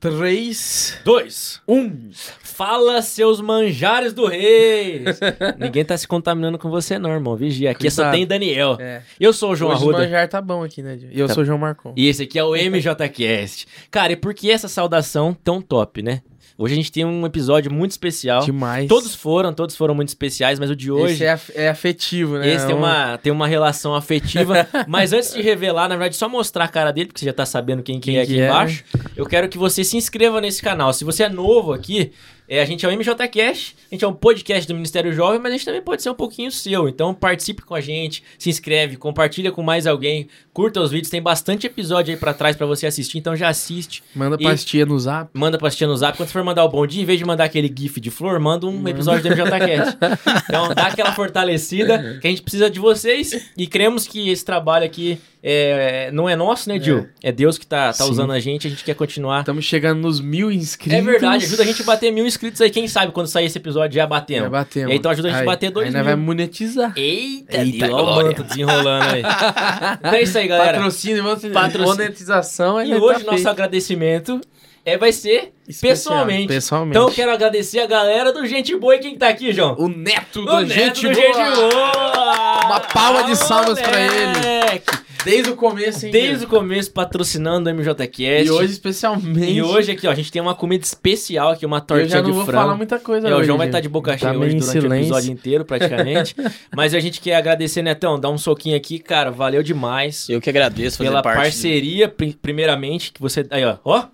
3, Dois. 1. Fala, seus manjares do rei! Ninguém tá se contaminando com você, não, irmão. Vigia. Aqui só Cuidado. tem Daniel. É. Eu sou o João Hoje o Arruda. manjar tá bom aqui, né, Dio? E eu Tá. sou o João Marcon. E esse aqui é o MJCast. Cara, e por que essa saudação tão top, né? Hoje a gente tem um episódio muito especial. Demais. Todos foram, todos foram muito especiais, mas o de hoje. Esse é, af- é afetivo, né? Esse tem Um- uma, tem uma relação afetiva. Mas antes de revelar, na verdade, só mostrar a cara dele, porque você já tá sabendo quem, que Quem é aqui é, embaixo. Eu quero que você se inscreva nesse canal. Se você é novo aqui, é, a gente é o MJCast, a gente é um podcast do Ministério Jovem, mas a gente também pode ser um pouquinho seu. Então participe com a gente, se inscreve, compartilha com mais alguém, curta os vídeos, tem bastante episódio aí pra trás pra você assistir, então já assiste. Manda pastinha no zap. Manda pra no zap. Quando você for mandar o bom dia, em vez de mandar aquele gif de flor, manda um episódio do MJCast. então dá aquela fortalecida que a gente precisa de vocês. E cremos que esse trabalho aqui é, não é nosso, né, Gil? É, Deus que tá, tá Sim. usando a gente, a gente quer continuar. Estamos chegando nos mil inscritos. É verdade, ajuda a gente a bater mil inscritos aí. Quem sabe quando sair esse episódio já batemos. Já batemos. E aí, então ajuda a gente a bater dois aí mil. nós vai monetizar. Eita, Eita, Deus, olha o glória. manto desenrolando aí. então é isso aí, galera. Patrocínio, monetização. Patrocínio. monetização. E hoje tá nosso feito. agradecimento é, vai ser Especial, pessoalmente. Pessoalmente. Então eu quero agradecer a galera do Gente Boa e quem tá aqui, João. O neto do O neto Gente do Boa. Gente Boa! Uma palma de salvas pra ele. Moleque! Desde o começo, hein? Desde o começo patrocinando o MJCast. E hoje, especialmente. E hoje aqui, ó, a gente tem uma comida especial aqui, uma eu tortinha já não de vou frango. falar muita coisa É, o hoje, João vai gente. estar de boca Tá cheia meio hoje durante o silêncio. episódio inteiro, praticamente. Mas a gente quer agradecer, Netão, dar um soquinho aqui, cara, valeu demais. Eu que agradeço fazer Pela parte. parceria, pri- primeiramente, que você... Aí, ó, ó,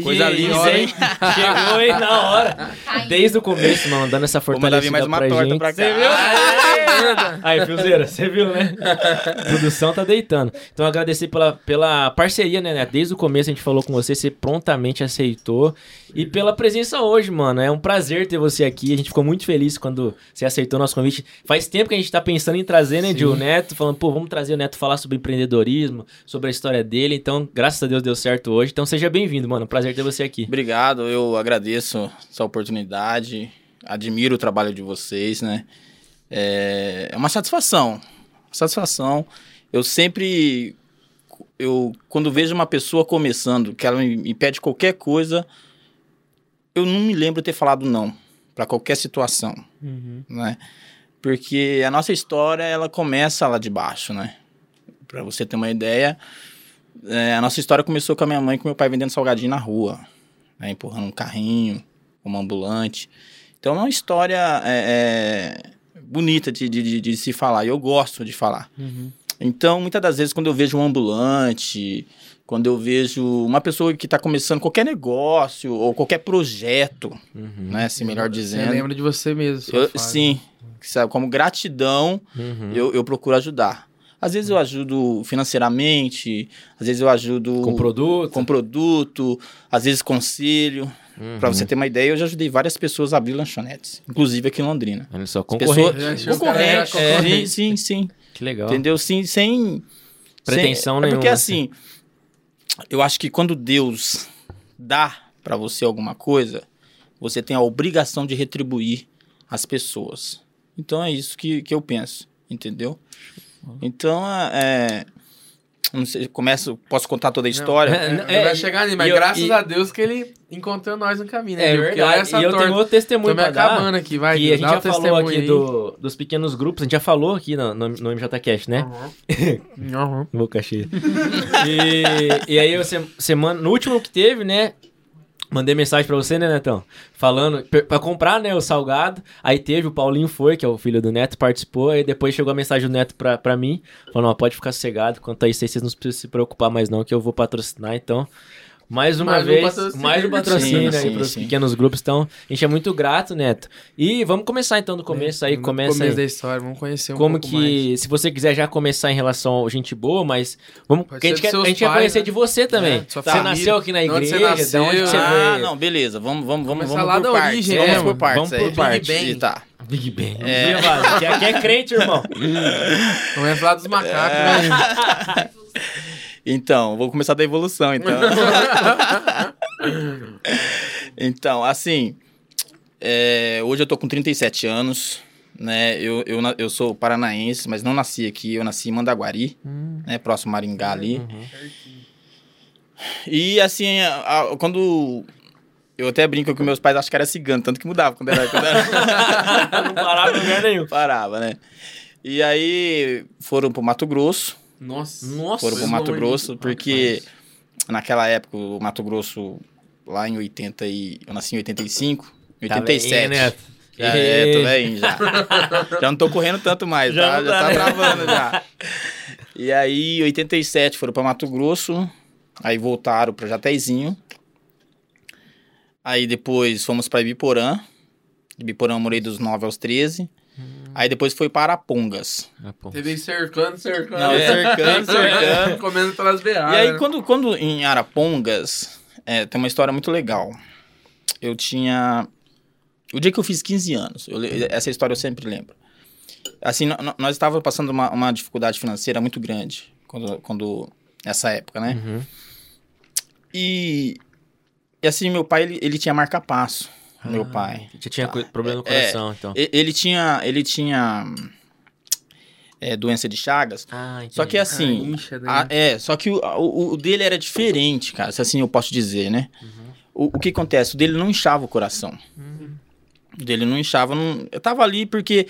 Coisa linda, hein? Chegou aí na hora. Desde o começo, mano, dando essa Vou vir fortalecida mais uma pra torta gente. pra cá. Você viu? Aí, Filzeira, você viu, né? A produção tá deitando. Então, agradecer pela, pela parceria, né, né? Desde o começo a gente falou com você, você prontamente aceitou. E pela presença hoje, mano. É um prazer ter você aqui. A gente ficou muito feliz quando você aceitou nosso convite. Faz tempo que a gente tá pensando em trazer, né. Gil, o Neto, falando, pô, vamos trazer o Neto falar sobre empreendedorismo, sobre a história dele. Então, graças a Deus deu certo hoje. Então, seja bem-vindo, mano. Prazer ter você aqui. Obrigado, eu agradeço essa oportunidade. Admiro o trabalho de vocês, né? É é uma satisfação. Satisfação. Eu sempre. Eu, quando vejo uma pessoa começando, que ela me, me pede qualquer coisa, eu não me lembro ter falado não para qualquer situação, Uhum. né? Porque a nossa história, ela começa lá de baixo, né? Para você ter uma ideia, é, a nossa história começou com a minha mãe e com meu pai vendendo salgadinho na rua, né? empurrando um carrinho, como ambulante. Então é uma história é, é, bonita de, de, de- de se falar, e eu gosto de falar. Uhum. Então, muitas das vezes, quando eu vejo um ambulante, quando eu vejo uma pessoa que está começando qualquer negócio ou qualquer projeto, Uhum. né, se melhor Você dizendo, lembra de você mesmo. eu- sim, sabe, como gratidão, Uhum. eu, eu procuro ajudar. Às vezes eu ajudo financeiramente, às vezes eu ajudo Com produto. com produto, às vezes conselho. Uhum. Pra você ter uma ideia, eu já ajudei várias pessoas a abrir lanchonetes, inclusive aqui em Londrina. Olha só, concorrente. Os Concorrente, é, concorrente. sim, sim, Que legal. entendeu? Sim, sem Pretensão sem, É porque nenhuma. assim, eu acho que quando Deus dá pra você alguma coisa, você tem a obrigação de retribuir as pessoas. Então é isso que, que eu penso, entendeu? Então, é, não sei, começo, posso contar toda a história? É, Ele é, vai chegar ali, mas eu- graças e- a Deus que ele encontrou nós no caminho, né? É? Porque essa E eu torta. tenho outro testemunho Tô me pra dar. acabando aqui, vai. E a gente já falou testemunho aqui aí. do, dos pequenos grupos, a gente já falou aqui no, no, no MJCast, né? Uhum. Boca cheia. e, e aí, eu, se- semana, no último que teve, né? Mandei mensagem pra você, né, Netão? Falando, pra comprar, né, o salgado. Aí teve, o Paulinho foi, que é o filho do Neto, participou. Aí depois chegou a mensagem do Neto pra, pra mim. Falando, pode ficar sossegado. Quanto a isso aí, vocês não precisam se preocupar mais não, que eu vou patrocinar. Então, mais uma Mais um vez, patrocínio. mais um patrocínio Sim, aí pros sim. pequenos grupos. Então, a gente é muito grato, Neto. E vamos começar então do começo aí. No Começa começo aí. da história, vamos conhecer um Como pouco que, mais. se você quiser já começar em relação ao gente boa, mas vamos, a gente quer, a gente quer conhecer né? de você também. É, sua você família. nasceu aqui na De onde igreja, você de onde nasceu, que você Ah, veio? não, beleza. Vamos, vamos, vamos, Começa vamos lá por da partes. origem, vamos né, por partes. Vamos por aí. partes. Tá. Big Bang. É. Aqui, é crente, irmão. Começa lá dos macacos, né? Então, vou começar da evolução, então. então, assim, é, hoje eu tô com 37 anos, né? Eu, eu, eu sou paranaense, mas não nasci aqui, eu nasci em Mandaguari, Hum. né? Próximo a Maringá ali. E assim, a- a- quando. Eu até brinco que meus pais acham que era cigano, tanto que mudava quando era. Quando era... não parava em lugar nenhum. Parava, né? E aí foram pro Mato Grosso. Nossa. Nossa. Foram pro Mato longe. Grosso, porque naquela época, o Mato Grosso, lá em 80 e... Eu nasci em 85, Tá 87. velhinho, né? Já é, tô velhinho já. já não tô correndo tanto mais, Já tá? Já tá, tá né? travando já. E aí, em 87, foram pra Mato Grosso, aí voltaram pra Jatezinho. Aí depois fomos pra Ibiporã. Ibiporã eu morei dos 9 aos 13. Aí depois foi para Arapongas. Ah, pô. Teve aí cercando, cercando. Não, cercando, cercando. Comendo pelas beadas. E aí, quando, quando em Arapongas, é, tem uma história muito legal. Eu tinha. O dia que eu fiz 15 anos, eu essa história eu sempre lembro. Assim, nós estávamos passando uma, uma dificuldade financeira muito grande quando, quando nessa época, né? Uhum. E, e assim, meu pai, ele, ele tinha marca-passo, meu Ah, pai. Você tinha co- problema no É, coração, então. E- Ele tinha, ele tinha é, doença de Chagas, Ah, entendi. só que assim, Ah. Ah, é, só que o, o, o dele era diferente, cara, se assim eu posso dizer, né? O, o que acontece? O dele não inchava o coração. O dele não inchava. Não... Eu tava ali porque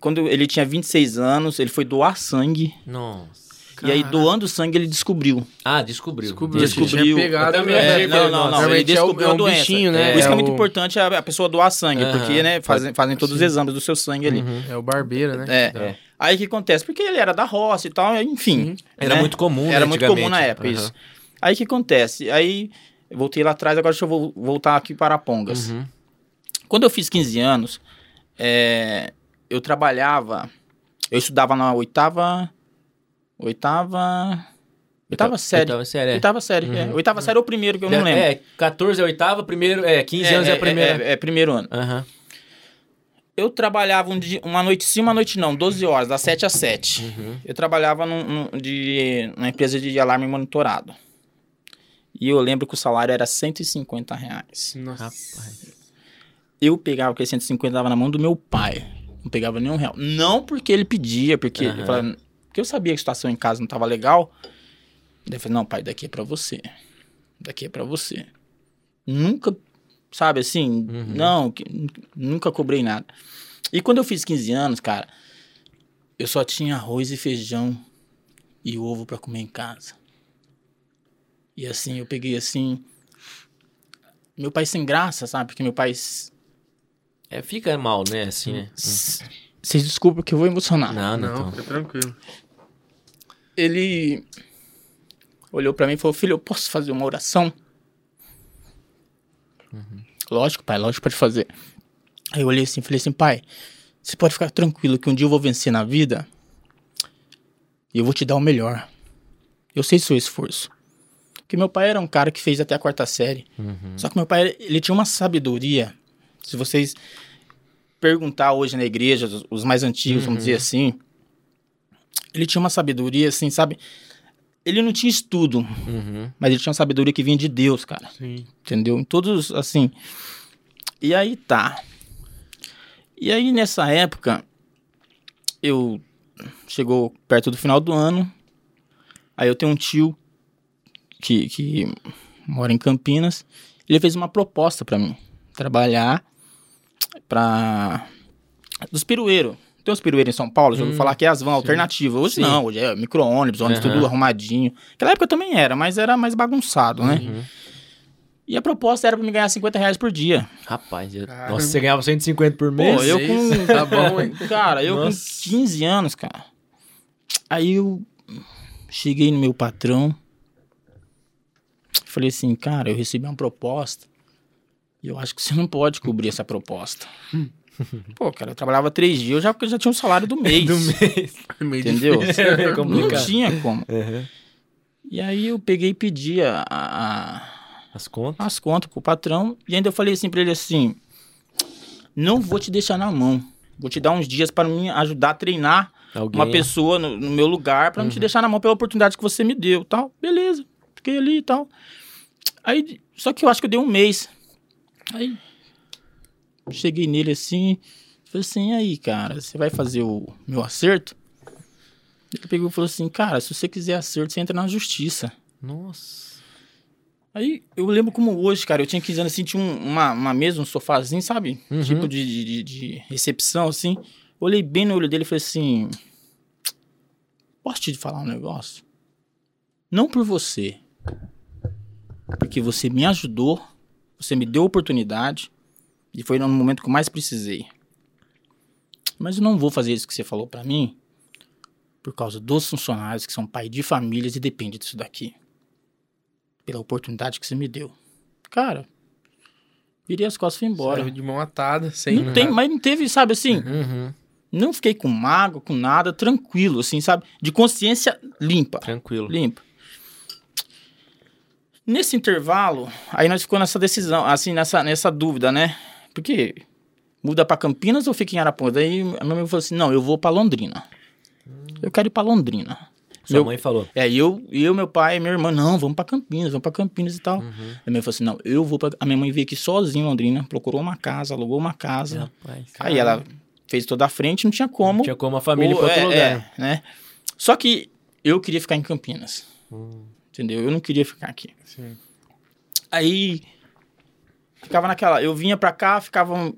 quando ele tinha 26 anos, ele foi doar sangue. Nossa. E aí, doando sangue, ele descobriu. Ah, descobriu. Descobriu. Descobriu. Pegado, também É, não, não, não. Ele é o- descobriu é a um doença. bichinho, né? Por isso que é É muito o- importante a, a pessoa doar sangue, Aham. porque, né, fazem, fazem todos os Sim. exames do seu sangue ali. Uhum. É o barbeiro, né? É. É. Aí o que acontece? Porque ele era da roça e tal, enfim. Era né? muito comum, né, Era muito comum na época, isso. Aí o que acontece? Aí voltei lá atrás, agora deixa eu vo- voltar aqui para Pongas. Uhum. Quando eu fiz 15 anos, é, eu trabalhava, eu estudava na oitava, oitava, oitava série. Oitava série, é. Oitava série, é. Uhum. Oitava série é o primeiro que eu não É, lembro. É, 14 é oitava, primeiro, é, 15 anos é, a primeira. É, é primeiro ano. Aham. Eu trabalhava um dia, uma noite sim, uma noite não, 12 horas, das 7 às 7. Uhum. Eu trabalhava num, num- de, numa empresa de alarme monitorado. E eu lembro que o salário era 150 reais. Nossa. Rapaz. Eu pegava aquele 150 dava na mão do meu pai. Não pegava nenhum real. Não porque ele pedia, porque, Aham. eu, falava- porque eu sabia que a situação em casa não estava legal. Daí eu falei, não, pai, daqui é pra você. Daqui é pra você. Nunca, sabe assim, Uhum. não, nunca cobrei nada. E quando eu fiz 15 anos, cara, eu só tinha arroz e feijão e ovo pra comer em casa. E assim, eu peguei assim. Meu pai sem graça, sabe? Porque meu pai É, fica mal, né, assim, né? Vocês desculpem que eu vou emocionar. Não, não, Não, não. fica tranquilo. Ele olhou pra mim e falou: Filho, eu posso fazer uma oração? Lógico, pai, lógico, pode fazer. Aí eu olhei assim e falei assim: Pai, você pode ficar tranquilo que um dia eu vou vencer na vida e eu vou te dar o melhor. Eu sei seu esforço. Porque meu pai era um cara que fez até a quarta série. Uhum. Só que meu pai, ele tinha uma sabedoria. Se vocês perguntar hoje na igreja, os- mais antigos, vamos dizer assim, ele tinha uma sabedoria, assim, sabe? Ele não tinha estudo, Uhum. mas ele tinha uma sabedoria que vinha de Deus, cara. Sim. Entendeu? Em todos, assim. E aí tá. E aí nessa época, eu. Chegou perto do final do ano. Aí eu tenho um tio que, que mora em Campinas. Ele fez uma proposta pra mim. Trabalhar pra. Dos pirueiros. Tem uns pirueiros em São Paulo, já ouviu Hum, falar que é as van alternativas. Hoje Sim. não, hoje é micro-ônibus, ônibus, Aham. tudo arrumadinho. Naquela época também era, mas era mais bagunçado, né? Uhum. E a proposta era pra me ganhar 50 reais por dia. Rapaz, eu... Nossa, você ganhava 150 por mês? Pô, eu com. tá bom, hein? Cara, eu Nossa. com 15 anos, cara. Aí eu cheguei no meu patrão. Falei assim, cara, eu recebi uma proposta. E eu acho que você não pode cobrir essa proposta. Pô, cara, eu trabalhava três dias, eu já, eu já tinha um salário do mês. Do mês. Meio Entendeu? É Não tinha como. Uhum. E aí eu peguei e pedi a- a, As contas? as contas pro patrão. E ainda eu falei assim pra ele assim: não vou te deixar na mão. Vou te dar uns dias para me ajudar a treinar Alguém? uma pessoa no, no meu lugar para não te deixar na mão pela oportunidade que você me deu, tal. Beleza. Fiquei ali e tal. Aí, só que eu acho que eu dei um mês. Aí cheguei nele assim, falei assim: "E aí, cara, você vai fazer o meu acerto?" Ele pegou e falou assim: "Cara, se você quiser acerto, você entra na justiça." Nossa. Aí eu lembro como hoje, cara, eu tinha 15 anos assim, tinha um- uma, uma mesa, um sofazinho, sabe? Uhum. Tipo de, de, de- de recepção, assim. Olhei bem no olho dele e falei assim: Posso te falar um negócio? Não por você. Porque você me ajudou, você me deu oportunidade, e foi no momento que eu mais precisei. Mas eu não vou fazer isso que você falou pra mim por causa dos funcionários que são pai de famílias e depende disso daqui. Pela oportunidade que você me deu. Cara, virei as costas e fui embora. Saiu de mão atada, sem Não tem, mas não teve, sabe assim, Uhum. não fiquei com mágoa, com nada, tranquilo, assim, sabe? De consciência limpa. Tranquilo. Limpa. Nesse intervalo, aí nós ficamos nessa decisão, assim, nessa, nessa dúvida, né? Porque muda pra Campinas ou fica em Arapongas? Daí a minha mãe falou assim: não, eu vou pra Londrina. Eu quero ir pra Londrina. Sua Meu- mãe falou. É, eu, eu, meu pai e minha irmã, não, vamos pra Campinas, vamos pra Campinas e tal. Uhum. A minha mãe falou assim: não, eu vou pra. A minha mãe veio aqui sozinha em Londrina, procurou uma casa, alugou uma casa. Rapaz. Aí ela fez toda a frente, não tinha como. Tinha como a família ir Ou- pra outro é, lugar. é, né? Só que eu queria ficar em Campinas. Hum. Entendeu? Eu não queria ficar aqui. Sim. Aí ficava naquela. Eu vinha pra cá, ficava um,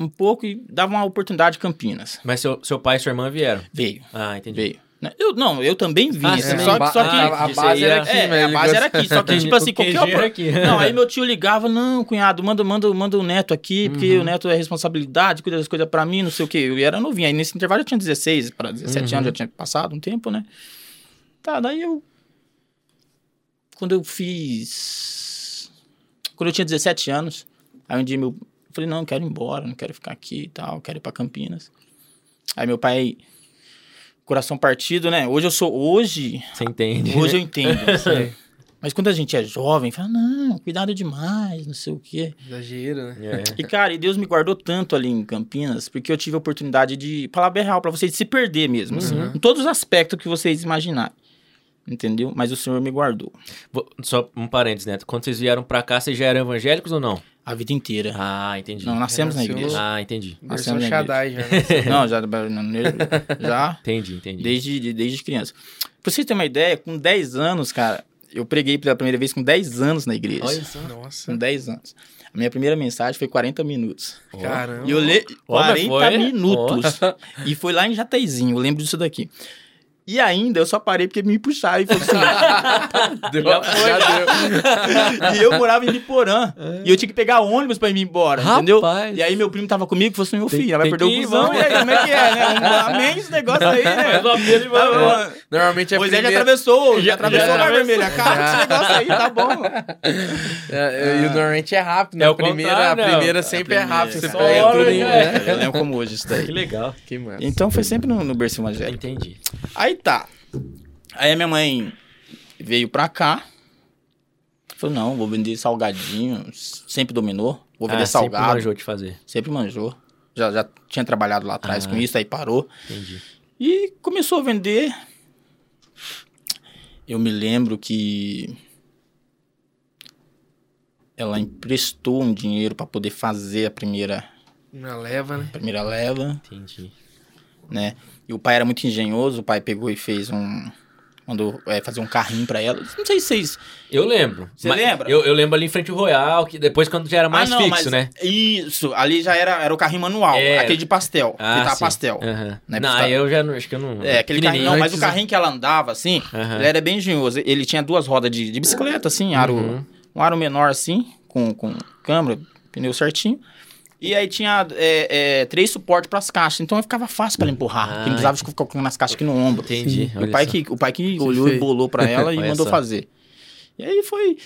um pouco e dava uma oportunidade em Campinas. Mas seu, seu pai e sua irmã vieram. Veio, Ah, entendi. veio. né? Eu, não, eu também vim. Ah, assim, só, só que. a, a base era aqui, é, mas a base era aqui, só que tipo assim, qualquer era aqui. Não, aí meu tio ligava, não, cunhado, manda, manda, manda o neto aqui, porque Uhum. o neto é responsabilidade, cuida das coisas pra mim, não sei o quê. Eu era novinho, aí nesse intervalo eu tinha 16 para 17 Uhum. anos, já tinha passado um tempo, né? Tá, daí eu... Quando eu fiz... Quando eu tinha 17 anos, aí um dia meu... Eu falei, não, eu quero ir embora, não quero ficar aqui e tal, quero ir pra Campinas. Aí meu pai... Coração partido, né? Hoje eu sou... Hoje... Você entende. Hoje eu entendo. Sei. Mas quando a gente é jovem, fala, não, cuidado demais, não sei o quê. Exagero, né? É. E, cara, e Deus me guardou tanto ali em Campinas, porque eu tive a oportunidade de, falar bem real pra vocês, de se perder mesmo, assim, Uhum. em todos os aspectos que vocês imaginarem. Entendeu? Mas o Senhor me guardou Só um parênteses, Neto. Quando vocês vieram pra cá, vocês já eram evangélicos ou não? a vida inteira. Ah, entendi. não, nascemos na igreja. Ah, entendi. Nascemos na Shaddai já. né? Não, já, já Entendi, entendi. desde, desde criança. Pra vocês terem uma ideia, com 10 anos, cara, eu preguei pela primeira vez com 10 anos na igreja. Olha só. Nossa. Com 10 anos. A minha primeira mensagem foi 40 minutos. Caramba. E eu mas 40 foi? minutos. E foi lá em Jateizinho, eu lembro disso daqui. E ainda eu só parei porque me puxaram e falou assim. Deu, Já já, deu. e eu morava em Biporã. E eu tinha que pegar ônibus pra ir embora, entendeu? Rapaz. E aí meu primo tava comigo e falou assim: meu Tem- filho, ela vai tem perder que o busão. E aí, como é que é, né? Um, amém esse negócio aí, né? Tá. Normalmente é a Moisés já primeira... atravessou, já Já- atravessou já o mar atravessou. vermelho. Acaba com esse negócio aí, tá bom. É, E o normalmente é rápido, né? É a o primeira, a primeira sempre é rápido. Você pega tudo em... Eu lembro como hoje isso Que daí. legal. Que massa. Então foi sempre no, no berço evangélico. Entendi. Aí tá. Aí a minha mãe veio pra cá. Falou, não, vou vender salgadinho. Sempre dominou. Vou vender ah, sempre salgado. manjou de fazer. Sempre manjou. Já, já tinha trabalhado lá atrás Ah. com isso, aí parou. Entendi. E começou a vender. Eu me lembro que ela emprestou um dinheiro pra poder fazer a primeira, Uma leva, né? primeira leva, Entendi. né? E o pai era muito engenhoso, o pai pegou e fez um mandou é, fazer um carrinho pra ela. Não sei se vocês Eu lembro. Você lembra? Eu, eu lembro ali em frente ao Royal, que depois quando já era mais Ah, não, fixo, né? Isso, ali já era, era o carrinho manual, É. aquele de pastel, que tá pastel. Aham. Né, Não, aí eu já não, acho que eu não... É, aquele carrinho, não, mas o carrinho que ela andava, assim, Aham. ele era bem engenhoso. Ele tinha duas rodas de, de bicicleta, assim, aro, Uhum. um aro menor, assim, com, com câmera, pneu certinho. E aí tinha é, é, três suportes para as caixas, então ficava fácil para ela empurrar. Ah, porque não precisava ficar colocando as caixas aqui no ombro. Entendi. O pai, só. que, o pai que olhou e bolou pra ela e mandou só. fazer. E aí foi.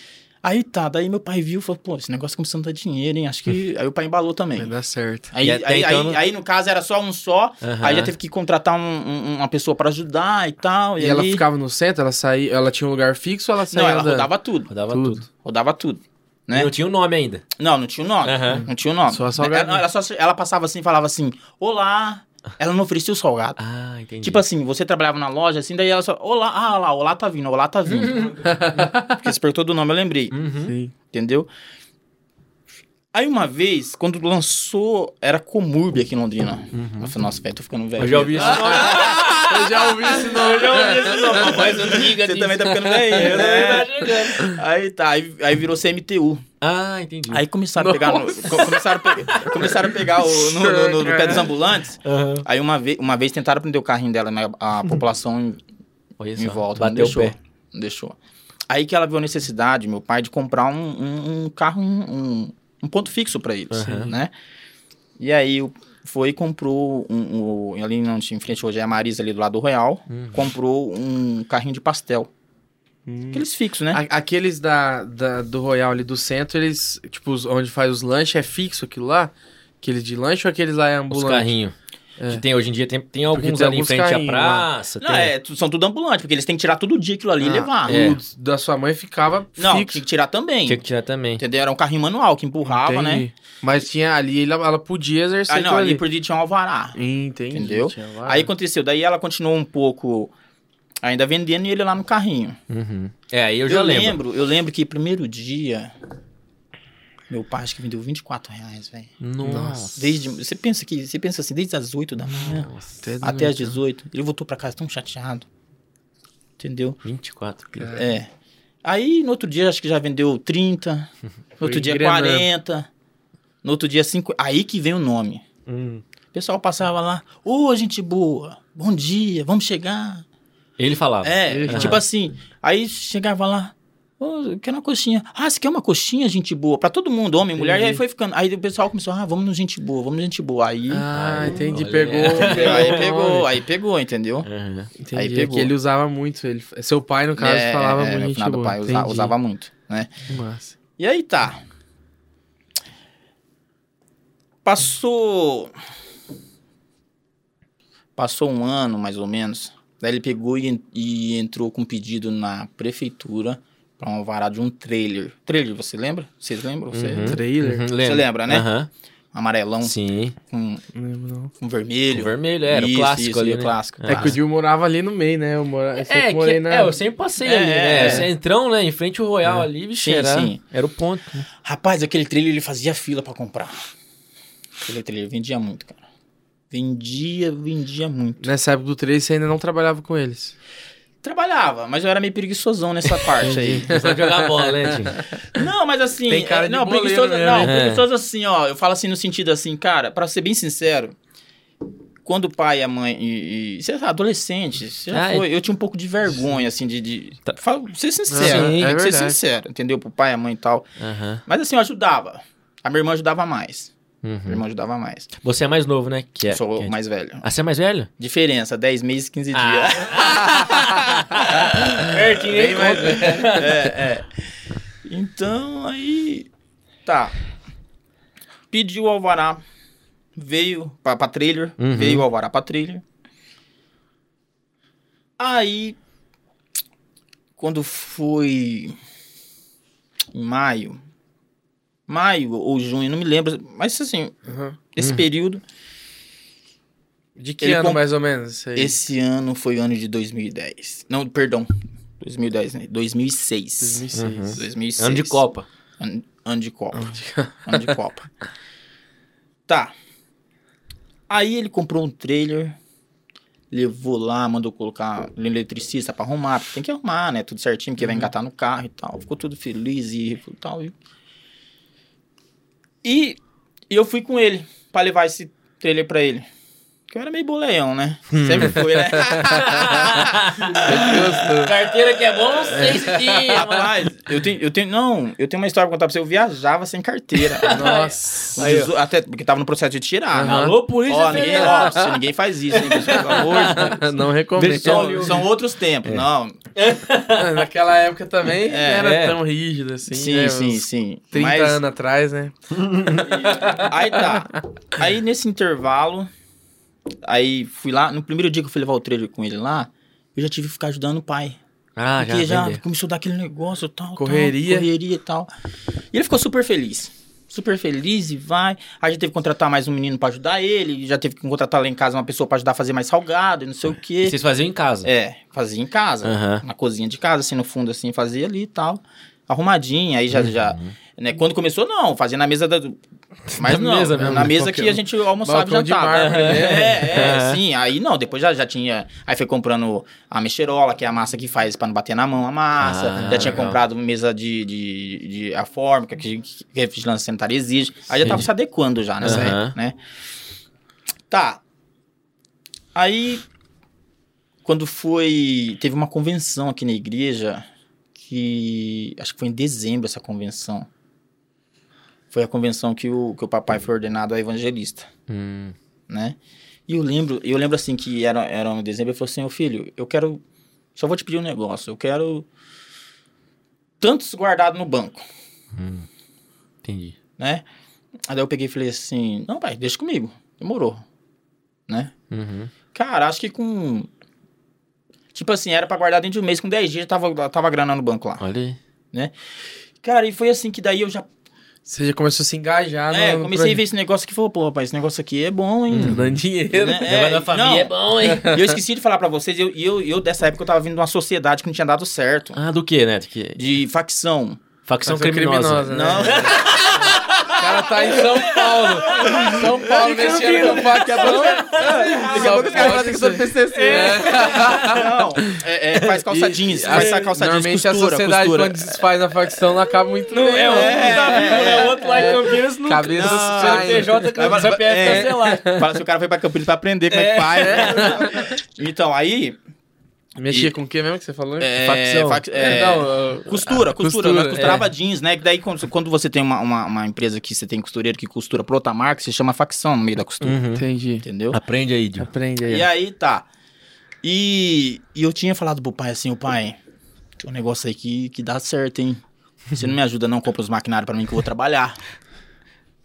Aí tá, daí meu pai viu e falou, pô, esse negócio tá começando a dar dinheiro, hein? Acho que. aí o pai embalou também. Vai dar certo. Aí, até aí, então aí, aí, no caso era só um só, Aham. aí já teve que contratar um- um- uma pessoa pra ajudar e tal. E, E ela aí- ficava no centro? Ela saía... Ela tinha um lugar fixo ou ela saía Não, ela andando? rodava tudo. Rodava Tudo. tudo. Rodava tudo. E Né? Não tinha o nome ainda. Não, não tinha o nome. Aham. Não tinha o nome. Só ela, ela, só, ela passava assim, falava assim, olá. Ela não oferecia o salgado. Ah, entendi. Tipo assim, você trabalhava na loja, assim, daí ela só, olá, ah lá, olá tá vindo, olá tá vindo. Porque perguntou do nome, eu lembrei. Uhum. Sim. Entendeu? Aí uma vez, quando lançou, era Comurb aqui em Londrina. Eu falei, nossa, velho, tô ficando velho. Eu já ouvi esse nome. Eu já ouvi esse nome. Eu já ouvi esse nome, uma voz antiga Você disso. também tá ficando velhinho, Eu né? tá. Aí tá, aí, aí virou CMTU. Ah, entendi. Aí começaram a pegar no, co- começaram, a pegar, começaram a pegar o, no, no- no- no pé dos ambulantes. Aham. Aí uma vez, uma vez tentaram prender o carrinho dela, mas a população em, Olha em volta não bateu o deixou. pé. Não deixou. Aí que ela viu a necessidade, meu pai, de comprar um, um- um carro, um, um- ponto fixo pra eles, Aham. né? E aí o- foi e comprou um, um- ali não tinha em frente hoje é a Marisa ali do lado do Royal, Uhum. comprou um carrinho de pastel. Hum. Aqueles fixos, né? A- Aqueles da, da- do Royal ali do centro, eles, tipo, os- onde faz os lanches, é fixo aquilo lá? Aqueles de lanche ou aqueles lá é Os ambulante? carrinhos. É. Que tem hoje em dia, tem, tem alguns tem ali em alguns frente à lá. praça. Não, tem- é, são tudo ambulante, porque eles têm que tirar todo dia aquilo ali e Ah, levar. é. O da sua mãe ficava Não, fixo. tinha que tirar também. Tinha que tirar também. Entendeu? Era um carrinho manual que empurrava, né? Entendi. Mas tinha ali, ela, ela podia exercer Aí não, ali ali. por dia tinha um alvará. Entendi. Entendeu? tinha Aí aconteceu, daí ela continuou um pouco ainda vendendo ele lá no carrinho. Uhum. É, aí eu Eu, já lembro. lembro, eu lembro que primeiro dia meu pai acho que vendeu 24 reais, velho. Nossa. Desde, você pensa que, você pensa assim, desde as 8 da manhã Até até as doido. 18, ele voltou pra casa tão chateado. Entendeu? 24 pila. É. Aí no outro dia acho que já vendeu 30, no outro Foi dia engrenando. 40, no outro dia 5, aí que vem o nome. Hum. O pessoal passava lá, ô gente boa, bom dia, vamos chegar. Ele falava. É, Aham. tipo assim, aí chegava lá, ô, eu quero uma coxinha. Ah, você quer uma coxinha, gente boa? Pra todo mundo, homem, mulher, e aí Entendi. foi ficando. Aí o pessoal começou, ah, vamos no gente boa, vamos no gente boa. Aí, Ah, Aí, entendi. olha. Pegou. aí pegou, aí pegou, entendeu? Aham. Entendi. aí é pegou. ele usava muito. Ele, seu pai, no caso, É, falava é, muito. meu finado boa. pai usa- Entendi. usava muito, né? Que massa. E aí tá. Passou. Passou um ano, mais ou menos. Daí ele pegou e, e entrou com um pedido na prefeitura pra um alvará de um trailer. Trailer, você lembra? Vocês lembram? Você, Uhum. Trailer? Uhum, você lembra, né? Aham. Amarelão Sim. com, Não lembro, não. com O vermelho. vermelho era Isso, o clássico isso, ali, o né? clássico. É que o Gil morava ali no meio, né? Eu, mora... eu sempre É, que, morei na... é, eu sempre passei É, ali, né? é. Centrão, né? Em frente ao Royal ali, bicho, Sim, era, sim. era o ponto. né? Rapaz, aquele trailer ele fazia fila pra comprar. Aquele trailer vendia muito, cara. Vendia, vendia muito. Nessa época do 3, você ainda não trabalhava com eles. Trabalhava, mas eu era meio preguiçosão nessa parte aí. Só jogar bola, né, tio? Não, mas assim. Tem cara é, de não, preguiçoso, mesmo, não, hein? preguiçoso assim, ó. Eu falo assim no sentido assim, cara, pra ser bem sincero, quando o pai e a mãe. E, e, você é adolescente, você já Ah, foi, eu tinha um pouco de vergonha, assim, de. de Tá. falo- ser sincero, Sim, tem é que ser sincero, entendeu? Pro pai, a mãe e tal. Mas assim, eu ajudava. A minha irmã ajudava mais. Uhum. Minha irmã ajudava mais. Você é mais novo, né? Que é, Sou que é- mais velho. Ah, você é mais velho? Diferença, 10 meses, 15 Ah. dias. Pertinho, Bem mais é, é. Então, aí. Tá. Pediu o alvará. Veio pra, pra trailer. Uhum. Veio o alvará pra trailer. Aí. Quando foi. Em maio. Maio ou junho, não me lembro. Mas assim, Uhum. esse Uhum. período. De que ano, comp- mais ou menos? Isso aí? Esse ano foi o ano de 2010. Não, perdão. 2010, né? 2006. 2006. Uhum. 2006. Ano de Copa. Ano, ano de Copa. ano de Copa. Tá. Aí ele comprou um trailer, levou lá, mandou colocar um eletricista pra arrumar. porque Tem que arrumar, né? Tudo certinho, porque vai engatar no carro e tal. Ficou tudo feliz e tal. E, e eu fui com ele pra levar esse trailer pra ele. Que eu era meio boleão, né? Sempre fui, né? Carteira que é bom, não sei se tinha, Rapaz, eu tenho, eu tenho. Não, eu tenho uma história pra contar pra você. Eu viajava sem carteira. Nossa. Aí, até porque tava no processo de tirar. né? Alô, polícia Ó, ninguém, ó, ninguém faz isso, hein, pessoal? Pelo amor de Deus. não recomendo. São, são outros tempos, não. Naquela época também É, era é. tão rígido assim. Sim, né? sim, sim. 30 Mas, anos atrás, né? Aí tá. Aí nesse intervalo, aí fui lá. No primeiro dia que eu fui levar o trailer com ele lá, eu já tive que ficar ajudando o pai. Ah, já, Porque já vender. começou a dar aquele negócio tal, Correria. tal, correria e tal. E ele ficou super feliz. Super feliz e vai. Aí já teve que contratar mais um menino pra ajudar ele. Já teve que contratar lá em casa uma pessoa pra ajudar a fazer mais salgado e não sei o E quê. vocês faziam em casa? É, fazia em casa. Aham. Na cozinha de casa, assim, no fundo, assim, fazia ali e tal. Arrumadinho. Aí já, já Uhum. né? Quando começou, não. Fazia na mesa da... Mas Na não, mesa mesmo, na mesa qualquer que a gente almoçava de jantava. mármore, né? É, é, Aham. sim. Aí não, depois já, já tinha. Aí foi comprando a mexerola, que é a massa que faz pra não bater na mão a massa. Ah, já tinha legal. comprado mesa de, de, de a fórmica, que, que a vigilância sanitária exige. Aí já Sim. tava se adequando já nessa Aham. época, né? Tá. Aí, quando foi. Teve uma convenção aqui na igreja, que. Acho que foi em dezembro essa convenção. Foi a convenção que o, que o papai foi ordenado a evangelista, Hum. né? E eu lembro, eu lembro assim que era, era em dezembro, ele falou assim, ô filho, eu quero. Só vou te pedir um negócio, eu quero tantos guardados no banco, Entendi. né? Aí eu peguei e falei assim, não, pai, deixa comigo. Demorou. Né? Uhum. Cara, acho que com. Tipo assim, era pra guardar dentro de um mês, com 10 dias tava, tava grana no banco lá. Olha aí. Cara, e foi assim que daí eu já. Você já começou a se engajar é, no, comecei a ver esse negócio aqui e falei, pô, rapaz, esse negócio aqui é bom, hein? Tá dando dinheiro. Né? Negócio da família não, é bom, hein? E eu esqueci de falar pra vocês, eu, eu, eu dessa época eu tava vindo de uma sociedade que não tinha dado certo. Ah, do que, Neto? Que... De facção. Facção Facção criminosa. criminosa, né? Não, cara tá em São Paulo. São Paulo, mexendo com facção. daqui a pouco os caras fazem que eu sou do PCC. não. É, é, faz calça jeans, faz essa calça jeans, Normalmente a costura, sociedade, costura. quando desfaz a facção, não acaba muito bem. É, um É, tá vivo, é, né? Outro lá em Campinas não. Cabeça Não, caindo. CNPJ, Mas- CPF é. Fala se o cara foi pra Campinas pra aprender como é, que faz. né? Então, aí... Mexia E- com o que mesmo que você falou? É, Facção. fac- É, é, não, uh, Costura, costura, costura, nós costurava é. jeans, né? Que daí quando, quando você tem uma, uma, uma empresa que você tem costureiro que costura pra outra marca, você chama facção no meio da costura, Uhum. Entendi. entendeu? Aprende aí, Dio. Aprende aí. E aí tá. E, e eu tinha falado pro pai assim, o pai, tem um negócio aí que, que dá certo, hein? Você não me ajuda, não compra os maquinários pra mim que eu vou trabalhar.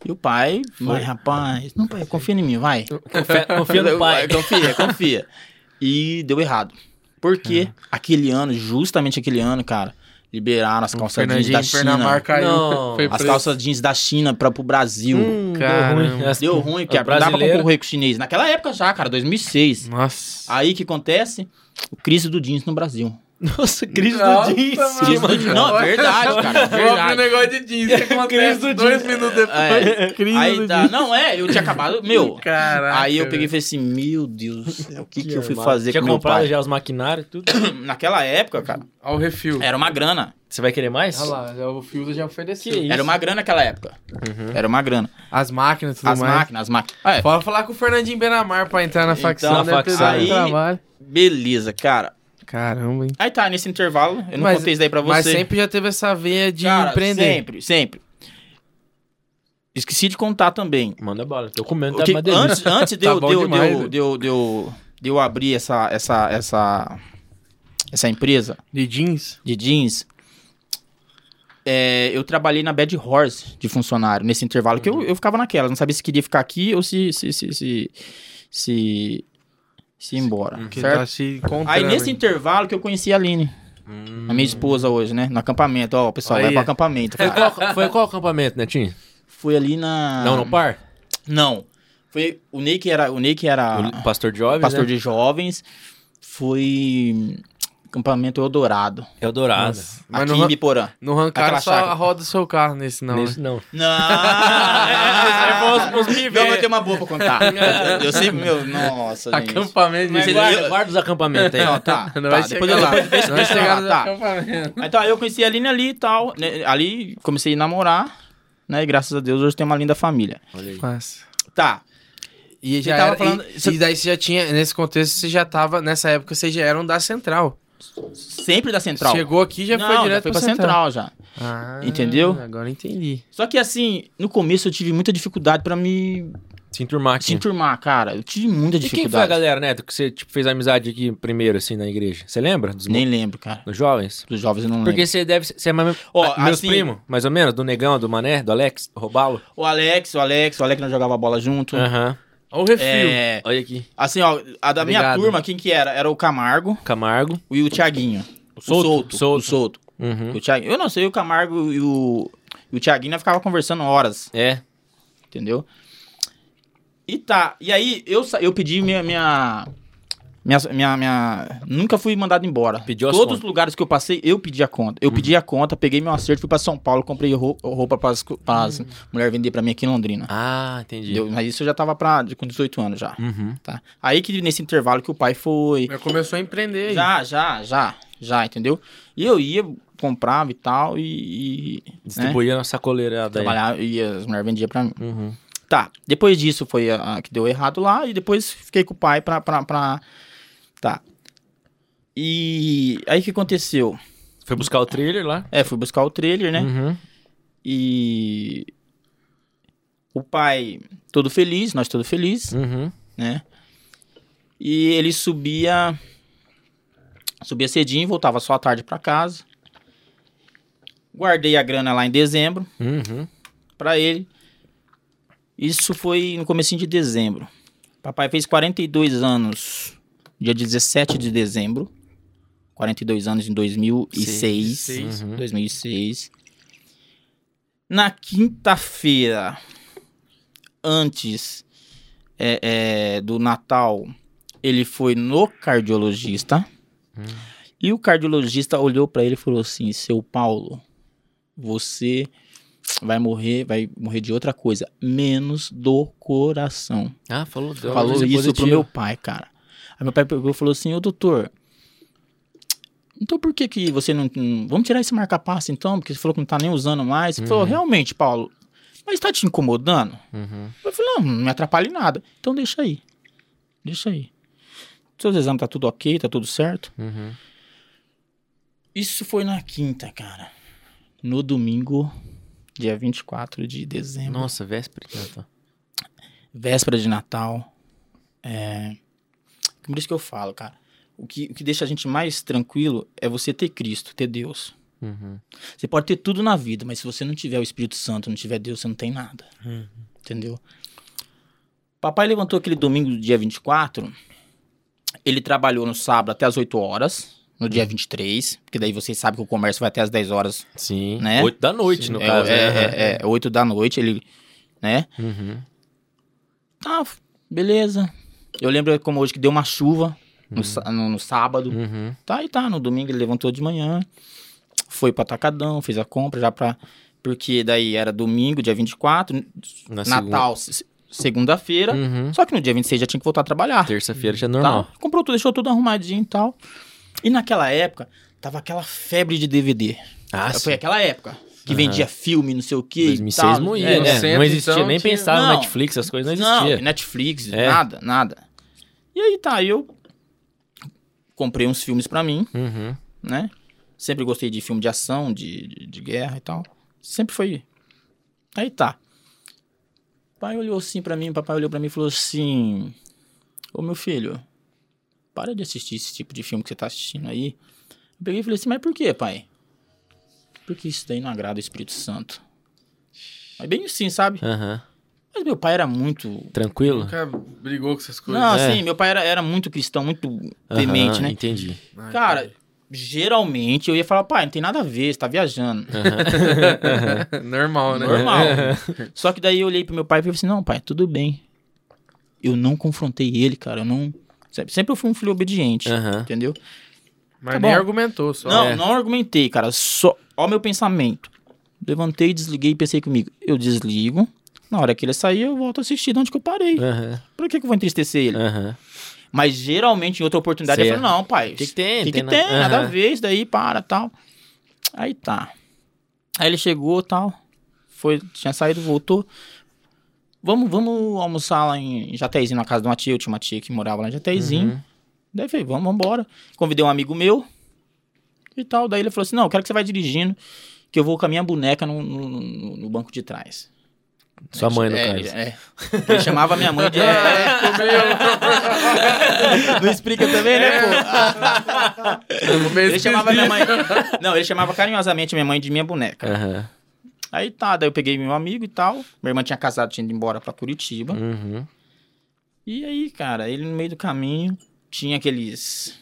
E o pai, vai, rapaz, não, pai, confia em mim, vai. Confia, confia no pai. Confia, confia. E deu errado. Porque aquele ano, justamente aquele ano, cara, liberaram as O calças jeans da China. Caiu. Não. Foi As preso. calças jeans da China pra, pro Brasil. Hum, Caramba. deu ruim. Deu ruim, porque dava pra concorrer com o chinês. Naquela época já, cara, 2006. Nossa. Aí o que acontece? O crise do jeans no Brasil. Nossa, crise Nossa, do jeans. mano. Não, é verdade, cara. É um verdade. negócio de jeans. O que acontece do dois jeans. minutos depois? É. Crise Aí do tá. jeans. Não, é, eu tinha acabado. Meu. Caraca. Aí eu peguei e falei assim: Meu Deus do céu, o que, que, eu fui armado. fazer Tinha com meu comprado pai? já os maquinários e tudo. Naquela época, cara, Olha o refil. era uma grana. Você vai querer mais? Olha lá, o Fiuda já ofereceu. Que isso? Era uma grana naquela época. Era uma grana. As máquinas tudo As mais. máquinas, as máquinas. Ah, é. Falar com o Fernandinho Benamar pra entrar na Então, facção. na deve ter facção. Aí- trabalho. Beleza, cara. Caramba, hein? Aí tá, nesse intervalo, eu não Mas- contei isso daí pra você. Mas sempre já teve essa veia de Cara, empreender. Sempre, sempre. Esqueci de contar também. Manda bola. Tô comendo, tá antes, antes de, Tá eu, de, eu, de, demais, eu, né? de, eu, de, eu, de eu abrir essa, essa, essa, essa empresa De jeans? de jeans, é, eu trabalhei na Bad Horse de funcionário, nesse intervalo, que eu, eu ficava naquela, não sabia se queria ficar aqui ou se se, se, se, se, se ir embora, Que certo? tá se. Aí nesse intervalo que eu conheci a Aline, a minha esposa hoje, né, no acampamento, ó, pessoal, vai Aí. pro acampamento. Foi qual, foi qual acampamento, Netinho? Foi ali na... Não, no par? Não. Foi o Ney que era, o Ney que era O pastor de jovens, pastor né? de jovens, foi acampamento Eldorado, Eldorado. Nossa. Mas aqui não, em Biporã. não arrancaram Aquela só chácara. a roda do seu carro nesse, não. Nesse né? não. Não, não vai ter uma boa pra contar. Eu sempre, meu, nossa, gente. Acampamento de Mas Você- guarda, eu- guarda os acampamentos aí. Não, tá, Não tá, vai depois eu, lá. depois, Não vai eu chegar no tá. acampamento. Então, aí eu conheci a Aline ali e tal, né, ali comecei a namorar, né, e graças a Deus hoje tem uma linda família. Mas... Tá, E, já tava era- falando- e, e daí você já tinha, nesse contexto, você já tava, nessa época, vocês já eram da Central. Sempre da Central. Chegou aqui já Não, foi direto foi pra pra Central. Central já. Ah, Entendeu? Agora entendi. Só que assim, no começo eu tive muita dificuldade pra me Se enturmar aqui. se enturmar, cara. Eu tive muita E quem dificuldade. foi a galera, Neto, que você tipo, fez amizade aqui primeiro, assim, na igreja? Você lembra? Dos, Nem lembro, cara. dos jovens? Dos jovens eu não Porque lembro. você deve ser... Você é mais, Ó, ah, meus assim- primos, mais ou menos? Do Negão, do Mané, do Alex, do Robalo? O Alex, o Alex, o Alex nós jogava bola junto. Aham. Olha o refil. É, Olha aqui. assim, ó, a da minha Obrigado. turma, quem que era? Era o Camargo Camargo. e o Thiaguinho. O Solto, Solto. Solto. O Solto. Uhum. O Thiaguinho. Eu não sei, o Camargo e o, e o Thiaguinho nós ficava conversando horas, É. entendeu? E tá, e aí eu, sa- eu pedi minha, minha, Minha, minha, minha... Nunca fui mandado embora. Pediu Todos os contas. lugares que eu passei, eu pedi a conta. Eu pedi a conta, peguei meu acerto, fui pra São Paulo, comprei rou- roupa para as mulheres vender pra mim aqui em Londrina. Ah, entendi. Entendeu? Mas isso eu já tava pra, com 18 anos já. Uhum. Tá? Aí que nesse intervalo que o pai foi. Já começou a empreender aí. Já, já, já, já, entendeu? E eu ia, comprava e tal, e. e, né? Distribuía na sacoleirada aí. Trabalhar, e as mulheres vendiam pra mim. Uhum. Tá, depois disso foi a, a que deu errado lá, e depois fiquei com o pai pra. pra, pra... Tá. E aí o que aconteceu? Foi buscar o trailer lá? É, fui buscar o trailer, né? Uhum. E. O pai todo feliz, nós todo feliz, Uhum. né? E ele subia. Subia cedinho voltava só à tarde pra casa. Guardei a grana lá em dezembro Uhum. pra ele. Isso foi no comecinho de dezembro. Papai fez 42 anos, dia 17 de dezembro. 42 anos em 2006. Seis. Uhum. 2006. Na quinta-feira, antes é, é, do Natal, ele foi no cardiologista. E o cardiologista olhou pra ele e falou assim: Seu Paulo, você vai morrer, vai morrer de outra coisa, menos do coração. Ah, falou. Falou isso pro positiva. meu pai, cara. Aí meu pai pegou e falou assim, ô doutor, então por que que você não... Vamos tirar esse marca-passo então, porque você falou que não tá nem usando mais. Ele falou, realmente, Paulo, mas tá te incomodando? Uhum. Eu falei, não, não me atrapalha em nada. Então deixa aí, deixa aí. Seus exames tá tudo ok, tá tudo certo. Uhum. Isso foi na quinta, cara. No domingo, dia 24 de dezembro. Nossa, véspera de Natal. véspera de Natal. É... Por isso que eu falo, cara. O que, o que deixa a gente mais tranquilo é você ter Cristo, ter Deus. Uhum. Você pode ter tudo na vida, mas se você não tiver o Espírito Santo, não tiver Deus, você não tem nada. Uhum. Entendeu? Papai levantou aquele domingo, dia 24. Ele trabalhou no sábado até as 8 horas, no dia 23. Porque daí vocês sabem que o comércio vai até as 10 horas. Sim. Né? Oito da noite, no é, caso. é, né? é, é, 8 da noite, ele. Né? Uhum. Tá, beleza. Eu lembro como hoje que deu uma chuva no, sá- no- no sábado. Uhum. Tá, e tá. No domingo ele levantou de manhã, foi pra Atacadão, fez a compra já pra. Porque daí era domingo, dia 24, Na Natal, se- segunda-feira. segunda. Uhum. Só que no dia 26 já tinha que voltar a trabalhar. Terça-feira já é Tá? normal. Comprou tudo, deixou tudo arrumadinho e tal. E naquela época, tava aquela febre de DVD. Ah, Foi aquela época. Que Aham. vendia filme, não sei o quê. 2006 e tal. moía, É, né? não existia, então, nem tinha- pensava no Não. Netflix, as coisas não Não, existiam. Netflix, É. nada, nada. E aí tá, eu comprei uns filmes pra mim, Uhum. né? Sempre gostei de filme de ação, de, de, de guerra e tal. Sempre foi. Aí tá. O pai olhou assim pra mim, o papai olhou pra mim e falou assim: Ô meu filho, para de assistir esse tipo de filme que você tá assistindo aí. Eu peguei e falei assim: Mas por quê, pai? Porque isso daí não agrada o Espírito Santo. Mas bem assim, sabe? Aham. Mas meu pai era muito Tranquilo? Nunca brigou com essas coisas. Não, É. assim, meu pai era, era muito cristão, muito temente, né? Entendi. Ai, Cara, geralmente eu ia falar, pai, não tem nada a ver, você tá viajando. Normal, né? Normal. Só que daí eu olhei pro meu pai e falei assim, não, pai, tudo bem. Eu não confrontei ele, cara, eu não... Sempre sempre eu fui um filho obediente, Aham. entendeu? Mas Tá nem bom. argumentou, só. Não, É. não argumentei, cara, só... Ó o meu pensamento. Levantei, desliguei e pensei comigo, eu desligo, na hora que ele sair eu volto a assistir de onde que eu parei. Aham. Por que que eu vou entristecer ele? Aham. Mas geralmente em outra oportunidade Cê eu falo, não, pai. Que que tem? Que, que Tem tem? na- Nada a ver, isso daí, para, tal. Aí tá. Aí ele chegou, tal. Foi, tinha saído, voltou. Vamos, vamos almoçar lá em Jatezinho, na casa de uma tia. Eu tinha uma tia que morava lá em Jatezinho. Uhum. Daí eu falei, vamos embora. Convidei um amigo meu e tal. Daí ele falou assim, não, eu quero que você vai dirigindo, que eu vou com a minha boneca no- no- no banco de trás. Sua mãe, no é, caso. É, Ele chamava minha mãe de... É, não explica também, né, pô? Ele chamava minha mãe. Não, ele chamava carinhosamente minha mãe de minha boneca. Aham. Aí tá, daí eu peguei meu amigo e tal. Minha irmã tinha casado, tinha ido embora pra Curitiba. Uhum. E aí, cara, ele no meio do caminho tinha aqueles.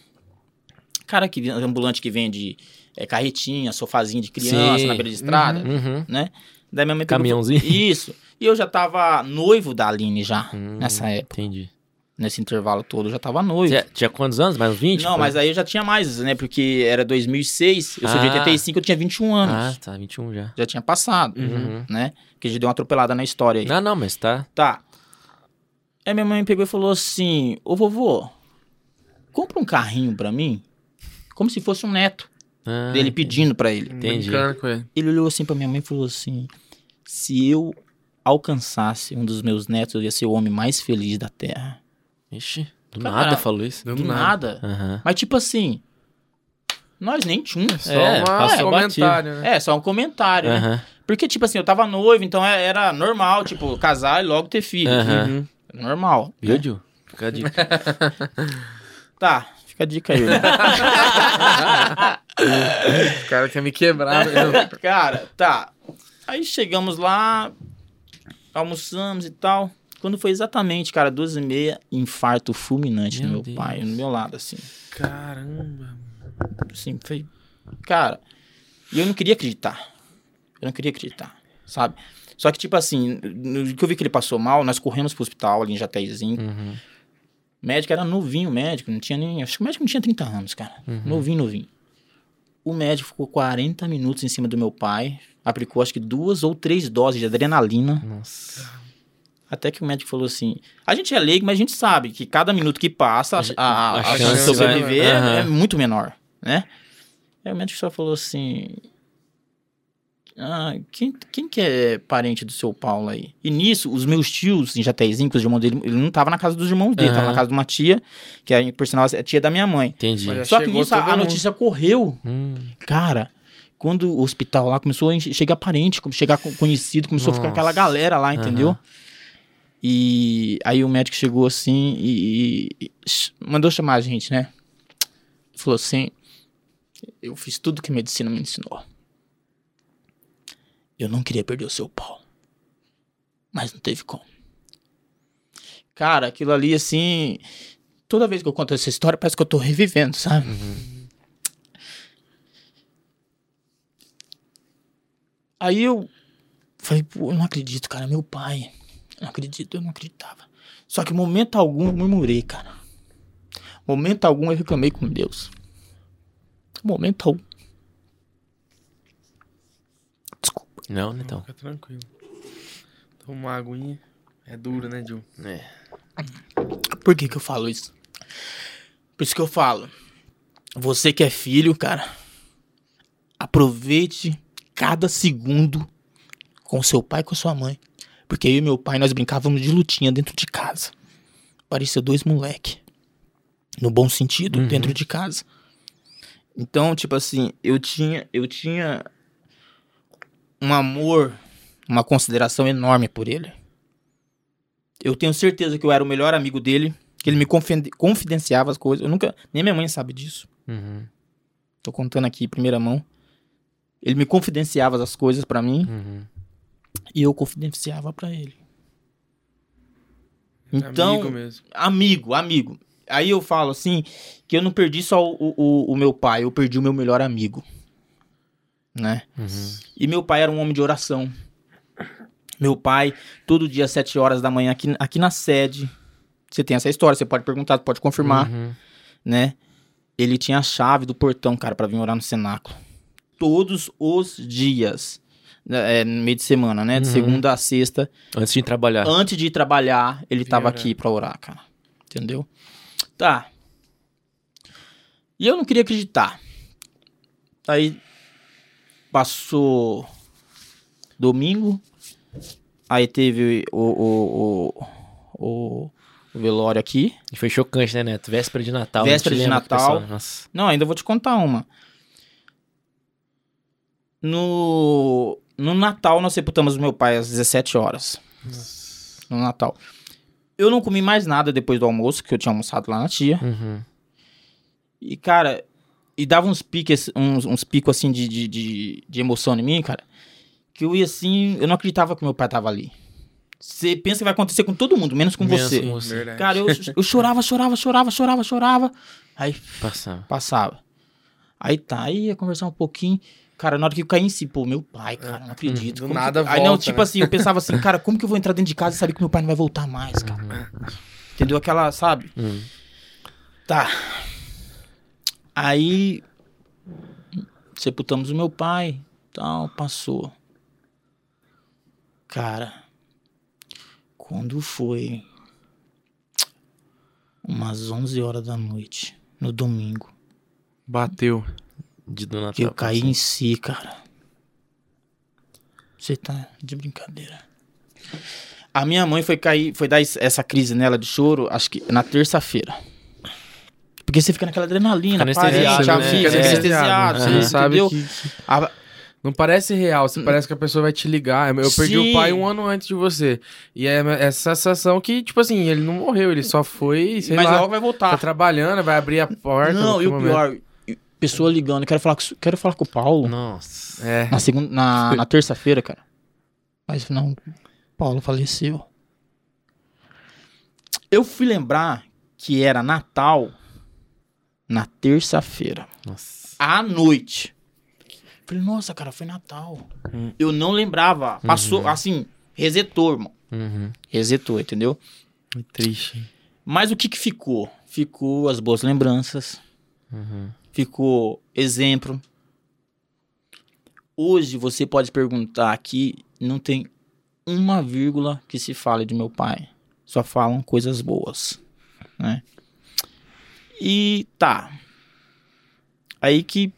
Cara que ambulante que vende é, carretinha, sofazinho de criança Sim. na beira de estrada, Uhum. né? Daí minha mãe pegou e Caminhãozinho. Isso. E eu já tava noivo da Aline já, Hum, nessa época. Entendi. Nesse intervalo todo, eu já tava noivo. Você tinha quantos anos? Mais uns 20? Não, pô? mas aí eu já tinha mais, né? Porque era 2006, eu sou de Ah. 85, eu tinha 21 anos. Ah, tá, 21 já. Já tinha passado, Uhum. né? Que a gente deu uma atropelada na história aí. Não, não, mas tá. Tá. Aí minha mãe pegou e falou assim: Ô vovô, compra um carrinho pra mim, como se fosse um neto Ah, dele pedindo pra ele. Entendi. Ele olhou assim pra minha mãe e falou assim: Se eu alcançasse um dos meus netos, eu ia ser o homem mais feliz da terra. Ixi, do Cara, nada falou isso. Deu Do nada. nada. Aham. Mas tipo assim, nós nem tínhamos. Só É, uma- passou um comentário, né? É, só um comentário, né? Aham. Porque, tipo assim, eu tava noivo, então é- era normal, tipo, casar e logo ter filho. Uhum. Normal. Viu, Gil? Fica a dica. Tá, fica a dica aí. né? O cara quer me quebrar. né? Cara, tá. Aí chegamos lá, almoçamos e tal. Quando foi exatamente, cara, duas e meia, infarto fulminante Meu no meu Deus. pai, no meu lado, assim. Caramba. Assim, foi... Cara, e eu não queria acreditar. Eu não queria acreditar, sabe? Só que, tipo assim, no que eu vi que ele passou mal, nós corremos pro hospital ali em Jatezinho. Uhum. O médico era novinho, o médico, não tinha nem. Acho que o médico não tinha 30 anos, cara. Novinho, novinho. O médico ficou 40 minutos em cima do meu pai, aplicou acho que duas ou três doses de adrenalina, Nossa. até que o médico falou assim: a gente é leigo, mas a gente sabe que cada minuto que passa, a, a, a, a chance de sobreviver é, Aham. é muito menor, né? Aí o médico só falou assim. Ah, quem, quem que é parente do seu Paulo aí? E nisso, os meus tios, em Jatezinho, que os irmãos dele, ele não tava na casa dos irmãos dele, tava Aham. na casa de uma tia, que é, por sinal, é tia da minha mãe. Entendi. Só que nisso a, a notícia correu. Hum. Cara, quando o hospital lá começou a chegar parente, chegar co- conhecido, começou a ficar Nossa. aquela galera lá, entendeu? Aham. E aí o médico chegou assim e, e- e mandou chamar a gente, né? Falou assim: Eu fiz tudo que a medicina me ensinou. Eu não queria perder o seu pau. Mas não teve como. Cara, aquilo ali assim. Toda vez que eu conto essa história, parece que eu tô revivendo, sabe? Aí eu falei, pô, eu não acredito, cara, meu pai. Eu não acredito, eu não acreditava. Só que momento algum eu murmurei, cara. Momento algum eu reclamei com Deus. Momento algum. Desculpa. Não, né, então. Fica tranquilo. Toma uma aguinha. É duro, né, Gil? É. Por que que eu falo isso? Por isso que eu falo. Você que é filho, cara, aproveite cada segundo com seu pai e com sua mãe. Porque eu e meu pai, nós brincávamos de lutinha dentro de casa. Parecia dois moleque. No bom sentido, Uhum. dentro de casa. Então, tipo assim, eu tinha, eu tinha um amor, uma consideração enorme por ele. Eu tenho certeza que eu era o melhor amigo dele, que ele me confi- confidenciava as coisas. Eu nunca, nem minha mãe sabe disso. Uhum. Tô contando aqui em primeira mão. Ele me confidenciava as coisas pra mim Uhum. e eu confidenciava pra ele. Então, Amigo mesmo. amigo, amigo. Aí eu falo assim, que eu não perdi só o, o, o meu pai, eu perdi o meu melhor amigo. Né? Uhum. E meu pai era um homem de oração. Meu pai, todo dia às 7 horas da manhã, aqui, aqui na sede. Você tem essa história, você pode perguntar, pode confirmar, Uhum. né? Ele tinha a chave do portão, cara, pra vir orar no cenáculo. Todos os dias. né, É, no meio de semana, né? De Uhum. segunda a sexta. Antes de trabalhar. Antes de ir trabalhar, ele Vim tava orar. aqui pra orar, cara. Entendeu? Tá. E eu não queria acreditar. Aí passou domingo. Aí teve o, o, o, o, o velório aqui. E foi chocante, né, Neto? Véspera de Natal. Véspera de Natal. Nossa. Não, ainda vou te contar uma. No, no Natal, nós sepultamos o meu pai às 17 horas. No Natal. Eu não comi mais nada depois do almoço, que eu tinha almoçado lá na tia. Uhum. E, cara, e dava uns piques, uns, uns picos assim de, de, de, de emoção em mim, cara. Que eu ia assim, eu não acreditava que meu pai tava ali. Você pensa que vai acontecer com todo mundo, menos com Menos você. com você. Verdade. Cara, eu, eu chorava, chorava, chorava, chorava, chorava. Aí Passava. passava. Aí tá, aí ia conversar um pouquinho. Cara, na hora que eu caí em si, pô, meu pai, cara, não acredito. Do nada que... Aí não, volta, tipo né? assim, eu pensava assim, cara, como que eu vou entrar dentro de casa e saber que meu pai não vai voltar mais, cara? Entendeu? Aquela, sabe? Hum. Tá. Aí sepultamos o meu pai, tal, passou. Cara, quando foi umas 11 horas da noite, no domingo, Bateu. De do Natal. que eu caí em si, cara. Você tá de brincadeira. A minha mãe foi cair, foi dar es- essa crise nela de choro, acho que na terça-feira. Porque você fica naquela adrenalina, Fica anestesiado, já né? fica É. anestesiado, Você você não sabe entendeu? que, A- Não parece real, você parece que a pessoa vai te ligar. Eu perdi Sim. o pai um ano antes de você. E é essa sensação que, tipo assim, ele não morreu, ele só foi, sei mas lá, logo vai tá voltar. trabalhando, vai abrir a porta. Não, e o momento. pior, pessoa ligando, quero falar com, quero falar com o Paulo. Nossa. É. Na segunda, na, na terça-feira, cara. Mas não, Paulo faleceu. Eu fui lembrar que era Natal na terça-feira, à noite. Falei, nossa, cara, foi Natal. Eu não lembrava. Passou, assim, resetou, irmão. Uhum. Resetou, entendeu? Que triste. Mas o que que ficou? Ficou as boas lembranças. Uhum. ficou exemplo. Hoje você pode perguntar aqui, não tem uma vírgula que se fale de meu pai. Só falam coisas boas, né? E tá. Aí que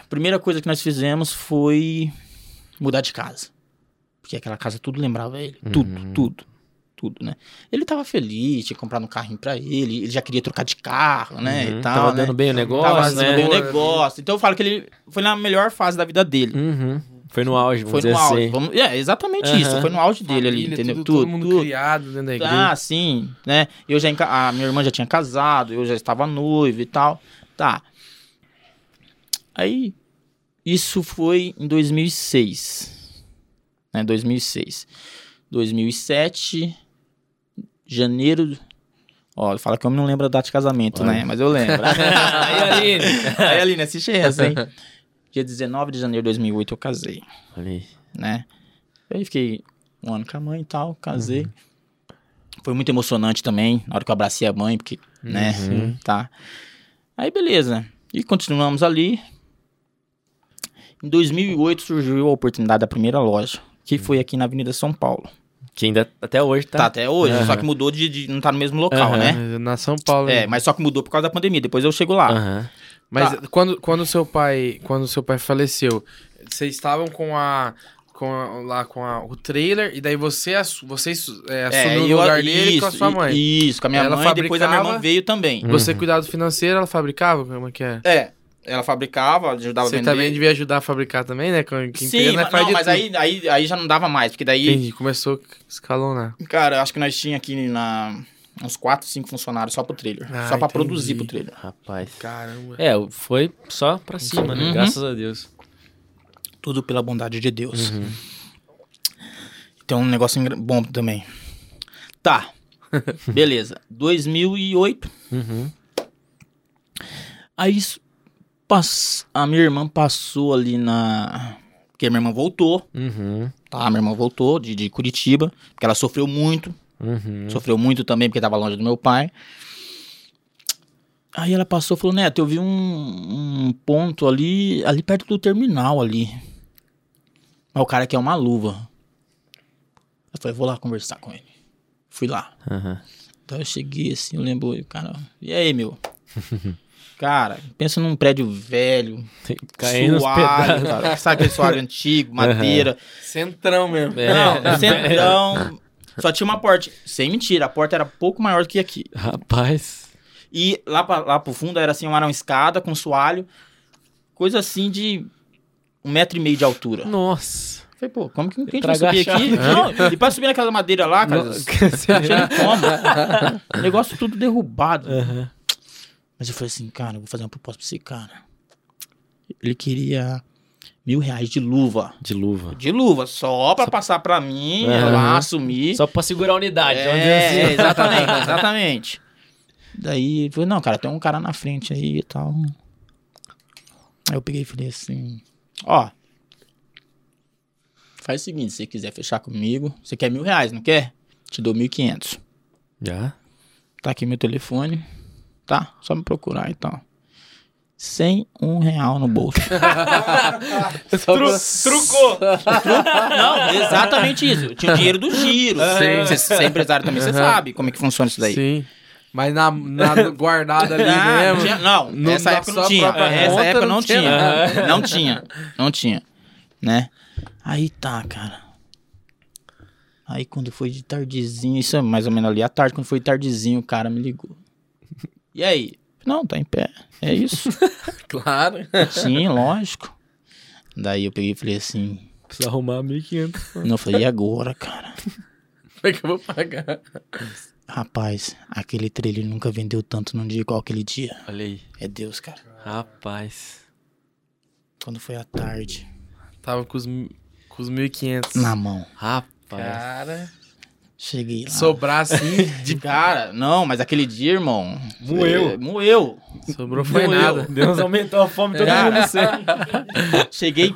a primeira coisa que nós fizemos foi mudar de casa. Porque aquela casa tudo lembrava ele, tudo, tudo. Tudo, né? Ele tava feliz, tinha comprado um carrinho pra ele, ele já queria trocar de carro, né? Uhum. E tal, Tava né? dando bem o negócio, Tava né? bem o Boa, negócio. Então eu falo que ele foi na melhor fase da vida dele. Uhum. Foi no auge, Foi vamos no dizer auge. assim. Vamos- é, exatamente Aham. isso. Foi no auge dele ali, Família, entendeu? Tudo, Tudo, todo mundo tudo. criado dentro da igreja. Ah, sim, né? Eu já a minha irmã já tinha casado, eu já estava noivo e tal. Tá. Aí isso foi em 2006. Né, 2006. 2007 janeiro Ó, fala que eu não lembro a data de casamento, né? Mas eu lembro. Aí, Aline. Aí, Aline, assiste essa, hein? Dia 19 de janeiro de 2008 eu casei Olha aí. né? Aí fiquei um ano com a mãe e tal, casei. Foi muito emocionante também, na hora que eu abracei a mãe, porque, né, tá. Aí beleza, e continuamos ali. Em 2008 surgiu a oportunidade da primeira loja, que foi aqui na Avenida São Paulo. Que ainda até hoje tá. Tá, até hoje, Aham. só que mudou de, de- não tá no mesmo local, Aham. né? Na São Paulo. É, mas só que mudou por causa da pandemia, depois eu chego lá. Aham. Mas Tá. quando, quando seu pai, quando seu pai faleceu, vocês estavam com a com a- lá com a- o trailer e daí você assu- vocês é, assumiu e o lugar dele com a sua mãe. Isso, com a minha Ela mãe, depois a minha irmã veio também. Você Uhum. cuidado financeiro, ela fabricava, como é que é? É, ela fabricava, ajudava Você a vender. também devia ajudar a fabricar também, né? Quem Sim, empresa, né, mas, não, mas aí, aí, aí já não dava mais, porque daí, Entendi, começou a escalonar. cara, acho que nós tinha aqui na, uns 4, 5 funcionários só pro trailer. Ah, só pra entendi. produzir pro trailer. Rapaz. Caramba. É, foi só pra cima, né? Uhum. Graças a Deus. Tudo pela bondade de Deus. Uhum. Então, um negócio bom também. Tá. Beleza. 2008. Uhum. Aí pass- a minha irmã passou ali na. Porque a minha irmã voltou, Uhum. tá? A minha irmã voltou de, de Curitiba, porque ela sofreu muito. Uhum. Sofreu muito também porque tava longe do meu pai. Aí ela passou e falou, Neto, eu vi um, um ponto ali, ali perto do terminal ali. Mas o cara quer uma luva. Eu falei, vou lá conversar com ele. Fui lá. Aham. Então eu cheguei assim, eu lembro, e o cara, e aí, meu? cara, pensa num prédio velho, Caindo pedaços. cara. Sabe aquele suave antigo, madeira. Centrão mesmo. É. Não, centrão. Só tinha uma porta. Sem mentira, a porta era pouco maior do que aqui. Rapaz. E lá, pra, lá pro fundo era assim, uma escada com soalho. Coisa assim de um metro e meio de altura. Nossa. Falei, pô, como que a gente Pra vai subir aqui? Não, e pra subir naquela madeira lá, cara, Não, não tinha como. O negócio tudo derrubado. Aham. Mas eu falei assim, cara, eu vou fazer uma proposta pra esse cara. Ele queria mil reais de luva. De luva. De luva, só pra passar pra mim, lá, assumir. Só pra segurar a unidade, É, assim. exatamente, exatamente. Daí, falou, não, cara, tem um cara na frente aí e tal. Aí eu peguei e falei assim, ó, faz o seguinte, se você quiser fechar comigo, você quer mil reais, não quer? te dou 1.500. Já? Tá aqui meu telefone. Tá? Só me procurar então. Sem um real no bolso. trucou! Não, exatamente isso. Eu tinha o dinheiro do giro. Você, você é empresário também, você Aham. sabe como é que funciona isso daí. Sim. Mas na, na guardada ali Ah, mesmo. tinha- não, no- nessa época não tinha. própria Essa conta época não não tinha. tinha. Não tinha. Não tinha. Né? Aí tá, cara. Aí quando foi de tardezinho, isso é mais ou menos ali à tarde, quando foi de tardezinho, o cara me ligou. E aí? Não, tá em pé. É isso. Claro. Sim, lógico. Daí eu peguei e falei assim. Precisa arrumar 1.500. Não, eu falei, e agora, cara? Como é que eu vou pagar? Rapaz, aquele trailer nunca vendeu tanto num dia igual aquele dia. Olha aí. É Deus, cara. Rapaz. Quando foi à tarde, Tava com os, com os 1.500. na mão. Rapaz. Cara. Cheguei lá. Sobrar assim, De cara, não, mas aquele dia, irmão. Moeu. é, moeu. sobrou foi Doeu. nada. Deus aumentou a fome, todo É. mundo sem. Cheguei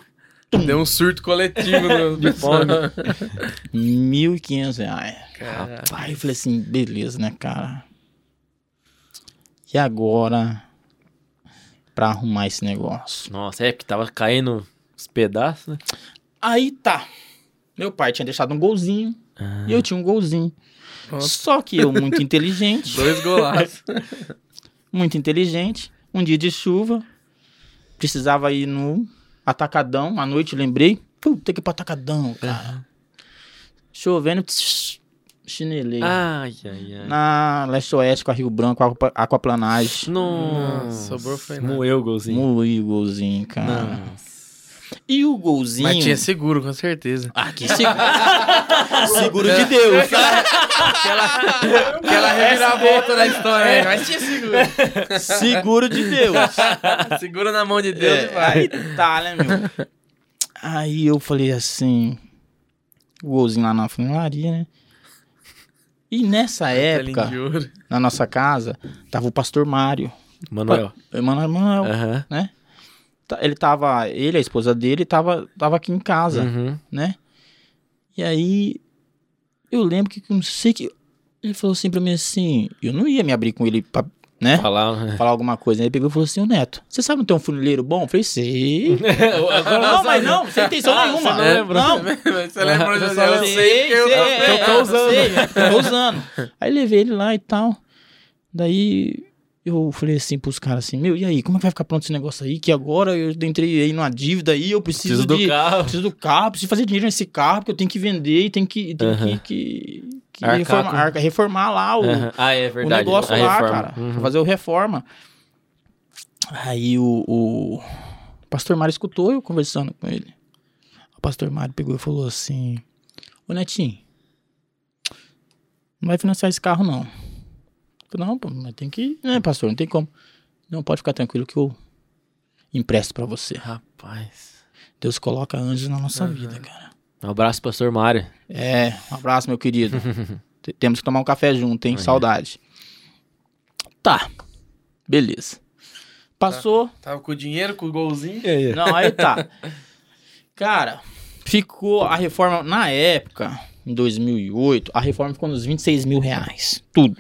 Deu um surto coletivo no De fome. 1.500 reais. Cara. Aí eu falei assim, beleza, né, cara? E agora, pra arrumar esse negócio? Nossa, é porque tava caindo os pedaços, né? Aí tá. Meu pai tinha deixado um golzinho e eu tinha um golzinho. Nossa. Só que eu, muito inteligente, Dois golaços. muito inteligente, um dia de chuva, precisava ir no atacadão, à noite lembrei, puta, tem que ir pro atacadão, cara. Chovendo, tss, chinelei. Ai, ai, ai. Na leste-oeste com a Rio Branco, aqua- aquaplanagem. Nossa, sobrou foi nada. Moeu o golzinho. Moí o golzinho, cara. Nossa. E o golzinho... Mas tinha seguro, com certeza. Ah, que seguro. seguro de Deus. Aquela reviravolta na história aí, mas tinha seguro. seguro de Deus. Segura na mão de Deus É, e vai. aí tá, né, meu? Aí eu falei assim, o golzinho lá na funilaria, né? E nessa época, na nossa casa, tava o pastor Mário. Manuel. Emanuel, Emanuel, Aham. né? Ele tava, ele, a esposa dele, tava, tava aqui em casa, Uhum. né? E aí, eu lembro que, não sei que, ele falou assim pra mim assim, eu não ia me abrir com ele pra, né? Falar. né? Falar alguma coisa. Aí ele pegou e falou assim, ô Neto, você sabe não ter um funileiro bom? Eu falei, sei. não, mas não, sem intenção Ah, nenhuma. você não lembrou. Não, Você lembra? Você Eu, eu lembra- sei que eu... sei, eu- eu tô usando. sei, tô usando. Aí levei ele lá e tal. Daí eu falei assim pros caras assim, meu, e aí, como é que vai ficar pronto esse negócio aí? Que agora eu entrei aí numa dívida aí, eu preciso, Preciso do de... carro. Preciso do carro, preciso fazer dinheiro nesse carro, porque eu tenho que vender e tenho que, tenho que, que, que reformar, arca- reformar lá o. Ah, é o negócio A lá, reforma. cara. Uhum. Fazer o reforma. Aí o, o pastor Mário escutou eu conversando com ele. O pastor Mário pegou e falou assim: Ô Netinho, não vai financiar esse carro, não. Falei, não, pô, mas tem que. Né, pastor, não tem como. Não, pode ficar tranquilo que eu empresto pra você. Rapaz. Deus coloca anjos na nossa vida, cara. Um abraço, pastor Mário. É, um abraço, meu querido. Temos que tomar um café junto, hein? Saudade. Tá. Beleza. Passou. Tava com o dinheiro, com o golzinho. Não, aí tá. Cara, ficou a reforma. Na época, em 2008, a reforma ficou nos 26 mil reais. Tudo.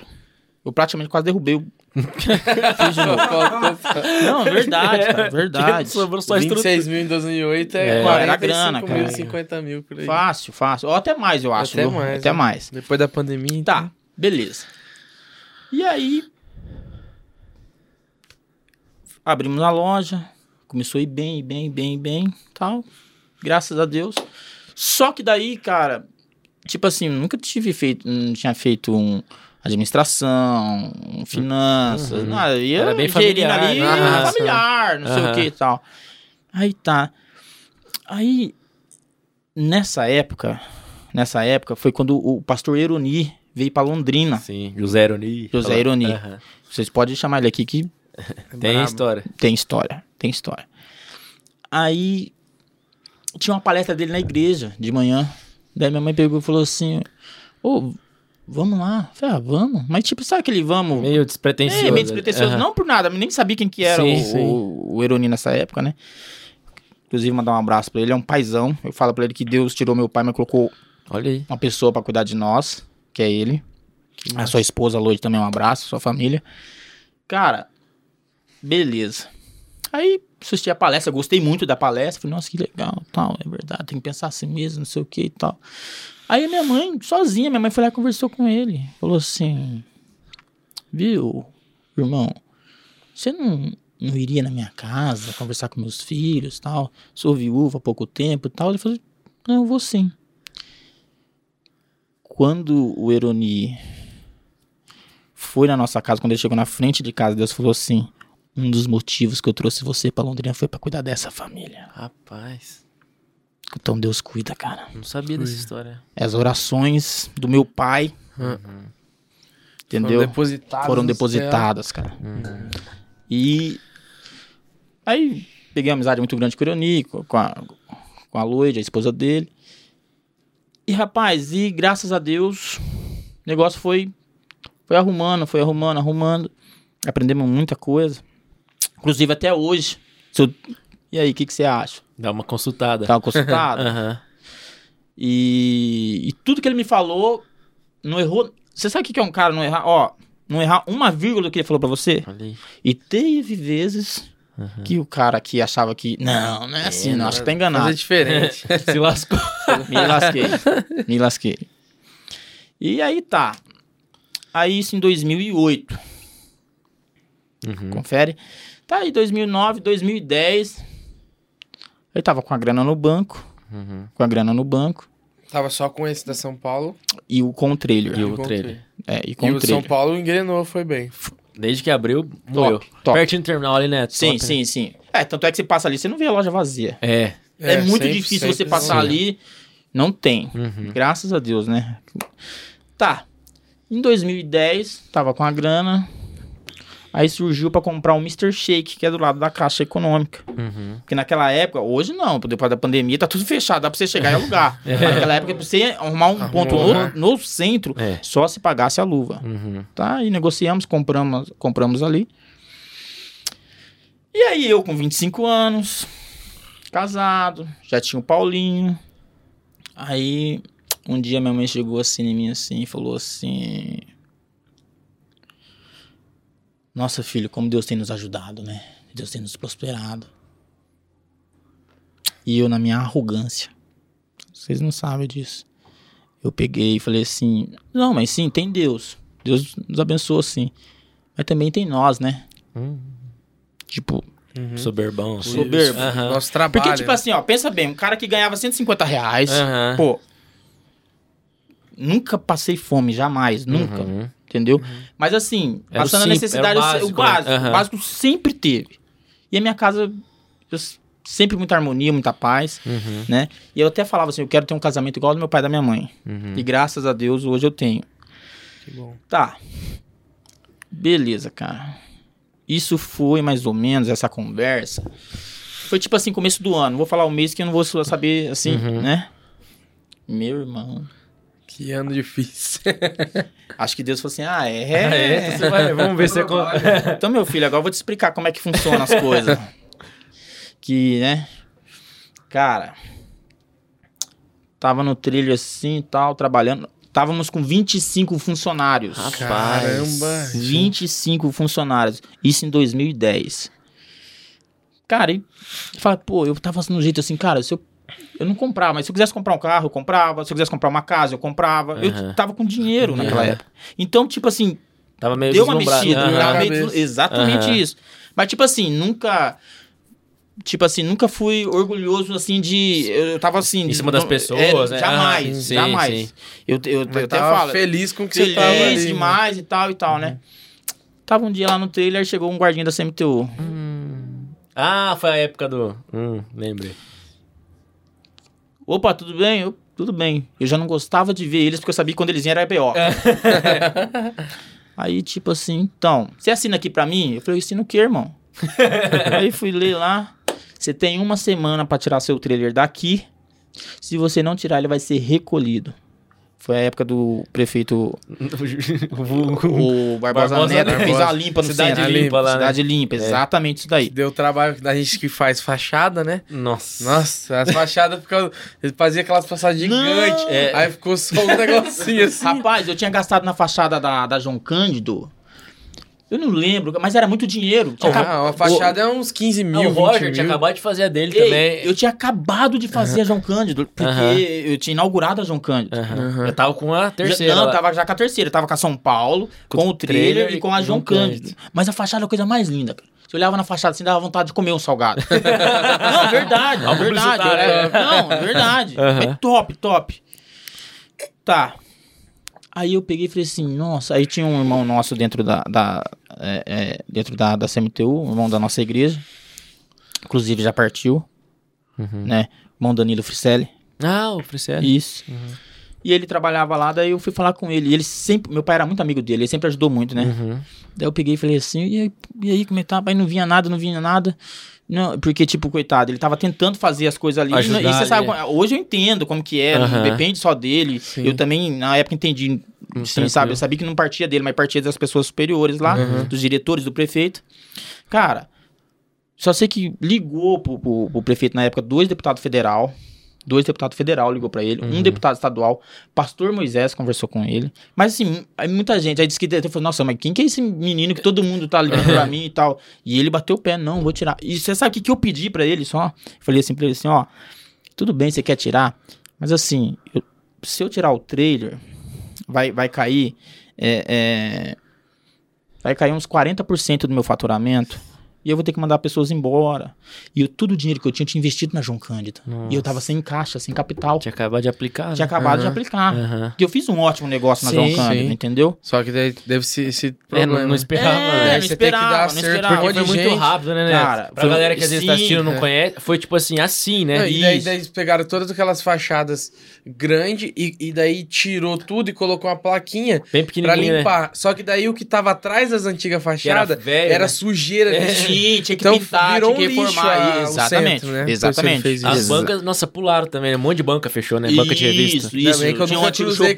Eu praticamente quase derrubei o. Não, é verdade, cara. Verdade. Sobrou só a estrutura. 26 mil em 2008 é, É, 45 era grana, mil, cara. 50 mil por aí. Fácil, fácil. Ou até mais, eu acho. Até viu? mais, Até né? mais. Depois da pandemia, Tá, beleza. E aí. Abrimos a loja. Começou a ir bem, bem, bem, bem. Tal. Graças a Deus. Só que daí, cara. Tipo assim, nunca tive feito. Não tinha feito um. Administração, finanças, Uhum. nada. Ia Era bem familiar, ali, né? familiar, não sei Aham. o que e tal. Aí tá. Aí, nessa época, nessa época, foi quando o pastor Eroni veio pra Londrina. Sim, José Eroni. José Eroni. Aham. Vocês podem chamar ele aqui que Tem história. tem história. Tem história. Aí tinha uma palestra dele na igreja de manhã. Daí minha mãe pegou e falou assim: Ô, vamos lá. Falei, ah, vamos. Mas tipo, sabe aquele vamos? Meio despretensioso. É, meio despretensioso. Aham. Não por nada, nem sabia quem que era Sim, o, sim. o, o Eroni nessa época, né? Inclusive, mandar um abraço pra ele. É um paizão. Eu falo pra ele que Deus tirou meu pai, mas colocou Olha aí. uma pessoa pra cuidar de nós, que é ele. A sua esposa, Lloyd, também um abraço, sua família. Cara, beleza. Aí assisti a palestra, gostei muito da palestra. Falei, nossa, que legal, tal, é verdade, tem que pensar assim mesmo, não sei o que e tal. Aí minha mãe, sozinha, minha mãe foi lá e conversou com ele. Falou assim, viu, irmão, você não, não iria na minha casa conversar com meus filhos tal? Sou viúva há pouco tempo e tal. Ele falou, não, eu vou sim. Quando o Eroni foi na nossa casa, quando ele chegou na frente de casa, Deus falou assim: um dos motivos que eu trouxe você pra Londrina foi pra cuidar dessa família. Rapaz, Então Deus cuida, cara. não sabia dessa história. As orações do meu pai, entendeu? Foram depositadas. Foram depositadas, cara. E aí peguei uma amizade muito grande com o Ironi, com a, com a Lloyd, a esposa dele. E rapaz, e graças a Deus, o negócio foi, foi arrumando, foi arrumando, arrumando. Aprendemos muita coisa. Inclusive até hoje. eu- E aí, o que, que você acha? Dá uma consultada. Tava consultado? Aham. E, e tudo que ele me falou, não errou. Você sabe o que que é um cara não errar? Ó, não errar uma vírgula do que ele falou pra você? Aí. E teve vezes que o cara aqui achava que. Não, não é assim, não, acho que tá enganado. Fazer diferente. Se lascou. Me lasquei. Me lasquei. E aí tá. Aí isso em 2008. Uhum. Confere. Tá aí 2009, 2010. Eu tava com a grana no banco. Uhum. Com a grana no banco. Tava só com esse da São Paulo. E o com o trailer. E o Encontrei. trailer. É, e com E o o São. Paulo engrenou, foi bem. Desde que abriu, morreu. top. Pertinho do terminal ali, né? Sim, Top, né? sim, sim. É, tanto é que você passa ali, você não vê a loja vazia. É. É, muito sempre- difícil sempre você passar não. ali. Não tem. Uhum. Graças a Deus, né? Tá. Em 2010, tava com a grana. Aí surgiu pra comprar um Mr. Shake, que é do lado da Caixa Econômica. Uhum. Porque naquela época, hoje não, depois da pandemia, tá tudo fechado, dá pra você chegar e alugar. Mas naquela época, pra você arrumar um Arrumou, ponto no, né? no centro, É. só se pagasse a luva. Uhum. Tá? E negociamos, compramos, compramos ali. E aí eu com 25 anos, casado, já tinha o Paulinho. Aí um dia minha mãe chegou assim em mim assim e falou assim: Nossa, filho, como Deus tem nos ajudado, né? Deus tem nos prosperado. E eu na minha arrogância. Vocês não sabem disso. Eu peguei e falei assim: Não, mas sim, tem Deus. Deus nos abençoa sim. Mas também tem nós, né? Hum. Tipo, Soberbão. assim. Soberbo. Aham. Nosso trabalho. porque, tipo assim, ó, pensa bem, um cara que ganhava 150 reais, Aham. pô, nunca passei fome, jamais, nunca, Uhum. entendeu? Mas assim, Era o passando a necessidade, era o o básico, básico, né? o Aham. básico sempre teve. E a minha casa, eu sempre muita harmonia, muita paz, Uhum. né? E eu até falava assim, eu quero ter um casamento igual ao do meu pai e da minha mãe. Uhum. E graças a Deus, hoje eu tenho. Que bom. Tá. Beleza, cara. Isso foi mais ou menos essa conversa. Foi tipo assim, começo do ano. Vou falar o mês que eu não vou saber assim, Uhum. né? Meu irmão. Que ano difícil. Acho que Deus falou assim: ah, Ah, é. é? Você vai- Vamos ver se é. Então, meu filho, agora eu vou te explicar como é que funciona as coisas. que, né? Cara. Tava no trilho assim e tal, trabalhando. Távamos com 25 funcionários. Rapaz. Caramba. 25 funcionários. Isso em 2010. Cara, e fala, pô, eu tava no jeito assim, cara, se eu, eu não comprava, mas se eu quisesse comprar um carro, eu comprava. Se eu quisesse comprar uma casa, eu comprava. Aham. Eu tava com dinheiro naquela Aham. época. Então, tipo assim, Tava meio deu uma mexida. Tava meio exatamente isso. Mas, tipo assim, nunca. Tipo assim, nunca fui orgulhoso, assim, de. Eu, eu tava assim. Em cima das não- pessoas, né? Jamais, Aham, sim, jamais. sim. Eu, eu, eu Mas até tava falo. feliz com o que Feliz você tava ali. né? demais e tal e tal, né? Tava um dia lá no trailer, chegou um guardinha da CMTU. Ah, foi a época do. Hum, lembrei. Opa, tudo bem? Eu, tudo bem. Eu já não gostava de ver eles porque eu sabia que quando eles vinham era BO. Aí, tipo assim, então, você assina aqui pra mim? Eu falei, eu assino o quê, irmão? Aí fui ler lá. Você tem uma semana pra tirar seu trailer daqui. Se você não tirar, ele vai ser recolhido. Foi a época do prefeito o o Barbosa, Barbosa Neto, que Neto. fez a limpa no Cidade centro. Limpa lá, né? Cidade Limpa, exatamente isso daí. Deu trabalho da gente que faz fachada, né? Nossa. Nossa, as fachadas ficavam. Ele fazia aquelas fachadas gigantes. É. Aí ficou só um negocinho assim. Rapaz, eu tinha gastado na fachada da, da João Cândido. Eu não lembro, mas era muito dinheiro. Tinha acab- Ah, uma fachada é uns 15 Não, mil, o Roger 20 tinha mil. acabado de fazer a dele Ei, também. eu tinha acabado de fazer a João Cândido, porque eu tinha inaugurado a João Cândido. Eu tava com a terceira. Já, não, lá. tava já com a terceira. Tava com a São Paulo, com, o trailer, e com a João Cândido. Mas a fachada é a coisa mais linda, cara. Você olhava na fachada assim, dava vontade de comer um salgado. não, verdade, é verdade. publicitário, é- né? não, é verdade. É top, top. Tá. Aí eu peguei e falei assim, nossa, aí tinha um irmão nosso dentro da, da, é, é, dentro da, da CMTU, um irmão da nossa igreja. Inclusive já partiu, Uhum. né? Irmão Danilo Fricelli. Ah, o Fricelli. Isso. E ele trabalhava lá, daí eu fui falar com ele. E ele sempre, meu pai era muito amigo dele, ele sempre ajudou muito, né? Uhum. Daí eu peguei e falei assim, e aí, e aí como é que tá? Aí não vinha nada, não vinha nada. Não, porque, tipo, coitado, ele tava tentando fazer as coisas ali. Ajudar e você sabe, ali. hoje eu entendo como que é, Aham. não depende só dele. Sim. Eu também, na época, entendi, sim, tranquilo. sabe? Eu sabia que não partia dele, mas partia das pessoas superiores lá, dos diretores, do prefeito. Cara, só sei que ligou pro, pro, pro prefeito na época dois deputados federal. Dois deputados federal ligou pra ele, um deputado estadual, pastor Moisés conversou com ele. Mas assim, muita gente aí disse que ele falou: "Nossa, mas quem que é esse menino que todo mundo tá ligando pra mim e tal?" E ele bateu o pé, não, vou tirar. E você sabe o que, que eu pedi pra ele só? Falei assim pra ele assim, ó, tudo bem, você quer tirar, mas assim, eu- se eu tirar o trailer, vai vai cair é, é, vai cair uns 40% do meu faturamento. E eu vou ter que mandar pessoas embora. E eu, todo o dinheiro que eu tinha, eu tinha investido na João Cândida. E eu tava sem caixa, sem capital. Tinha acabado de aplicar. Tinha né? acabado de Aham. aplicar. Aham. E eu fiz um ótimo negócio na Sim, João Cândida, sim. entendeu? Só que daí deve ser esse É, problema. não, não esperava, É, né? Aí não você tem que esperava, dar não certo esperava. Porque foi de muito gente. rápido, né, né? Cara, pra foi- galera que às vezes tá sim, assistindo e não é. conhece, foi tipo assim, assim, né? Não, e daí, daí eles pegaram todas aquelas fachadas grandes e, e daí tirou tudo e colocou uma plaquinha Bem pra né? limpar. Só que daí o que tava atrás das antigas fachadas velho, era né? sujeira. É. Sim, tinha que Então, pintar, virou tinha que um lixo reformar. o exatamente, centro, né? exatamente. As isso. bancas, nossa, pularam também, né? Um monte de banca fechou, né? Banca de revista. Isso, isso. Também que eu Tinha um antigo Chopin,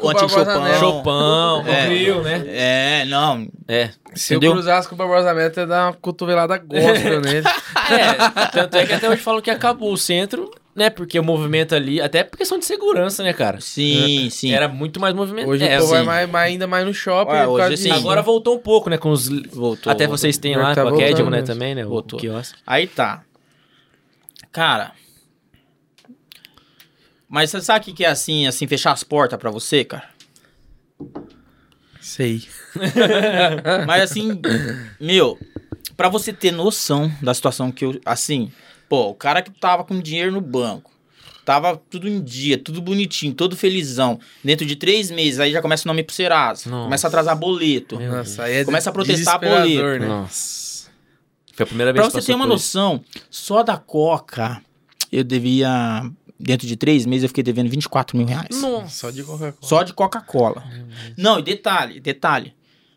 Chopin. É. Grill, né? É, não. É. Se Entendeu? eu cruzasse com o Barbosa Meta, ia dar uma cotovelada gospel nele. É, tanto é que até hoje falam que acabou o centro, né? Porque o movimento ali, até por questão de segurança, né, cara? Sim, sim. Era muito mais movimento. Hoje é, o povo vai assim. mais, mais- ainda mais no shopping. Ué, hoje causa sim. disso. Agora voltou um pouco, né? Com os. Voltou. Até voltou. vocês têm lá, tá com a voltando né, mesmo. também, né? O Voltou. quiosque. Aí tá. Cara. Mas você sabe o que que é assim, assim, fechar as portas pra você, cara? Sei. Mas assim, meu, pra você ter noção da situação que eu. Assim, pô, o cara que tava com dinheiro no banco, tava tudo em dia, tudo bonitinho, todo felizão. Dentro de três meses, aí já começa o nome pro Serasa. Nossa. Começa a atrasar boleto. Meu Nossa, aí é Começa a protestar desesperador, boleto. né? Nossa. Foi a primeira vez Pra que você ter uma noção, só da Coca, eu devia. Dentro de três meses, eu fiquei devendo 24 mil reais. Nossa, só de Coca-Cola. Só de Coca-Cola. Não, e detalhe, detalhe.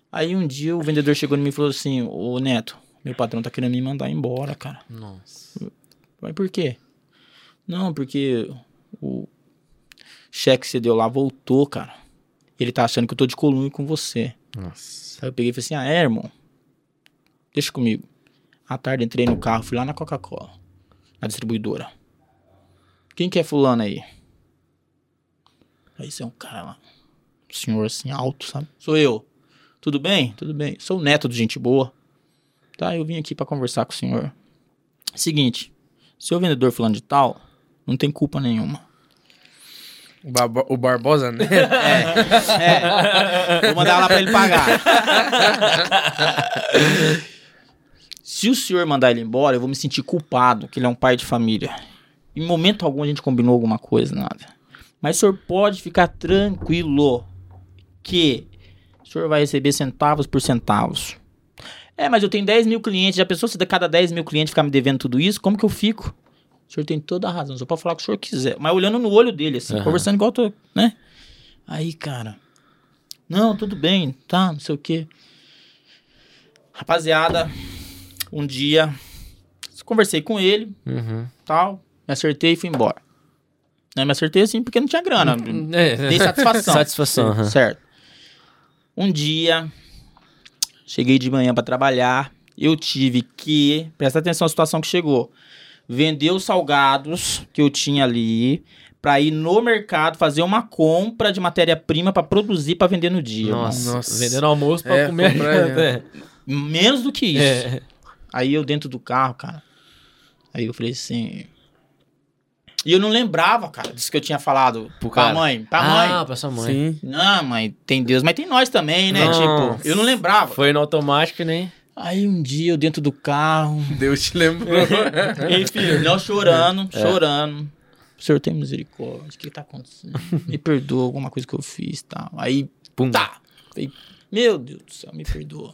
Aí um dia o vendedor chegou em mim e falou assim: Ô Neto, meu patrão tá querendo me mandar embora, cara. Nossa. Mas por quê? Não, porque o cheque que você deu lá voltou, cara. Ele tá achando que eu tô de coluna com você. Nossa. Aí eu peguei e falei assim: ah, é, irmão? Deixa comigo. À tarde entrei no carro, fui lá na Coca-Cola, na distribuidora. Quem que é fulano aí? Aí você é um cara lá, um senhor assim, alto, sabe? Sou eu. Tudo bem? Tudo bem. Sou o neto de gente boa. Tá, eu vim aqui pra conversar com o senhor. Seguinte, seu vendedor fulano de tal, não tem culpa nenhuma. O, Barbo- o Barbosa, né? É. Vou mandar lá pra ele pagar. Se o senhor mandar ele embora, eu vou me sentir culpado, que ele é um pai de família. Em momento algum a gente combinou alguma coisa, nada. Mas o senhor pode ficar tranquilo que o senhor vai receber centavos por centavos. É, mas eu tenho 10 mil clientes. Já pensou se de cada 10 mil clientes ficar me devendo tudo isso? Como que eu fico? O senhor tem toda a razão. Só pode falar o que o senhor quiser. Mas olhando no olho dele, assim, Aham. conversando igual eu tô, né? Aí, cara. Não, tudo bem, tá, não sei o quê. Rapaziada, um dia conversei com ele, Uhum. tal, me acertei e fui embora. Não, me acertei assim porque não tinha grana. É. Dei satisfação. Satisfação. aham. Certo. Um dia, cheguei de manhã pra trabalhar, eu tive que, presta atenção à situação que chegou, vender os salgados que eu tinha ali pra ir no mercado fazer uma compra de matéria-prima pra produzir pra vender no dia. Nossa, Nossa. vendendo almoço pra É, comer. comprar, é. Menos do que isso. É. Aí eu dentro do carro, cara. Aí eu falei assim. E eu não lembrava, cara, disso que eu tinha falado Pro pra cara. mãe. Pra ah, mãe. pra sua mãe. Sim. Não, mãe, tem Deus, mas tem nós também, né? Nossa. Tipo, eu não lembrava. Foi no automático nem. Aí um dia eu dentro do carro, Deus te lembrou. enfim, não chorando, chorando. O senhor tem misericórdia, o que tá acontecendo? Me perdoa alguma coisa que eu fiz e tal. Aí, Pum. tá. Falei, meu Deus do céu, me perdoa.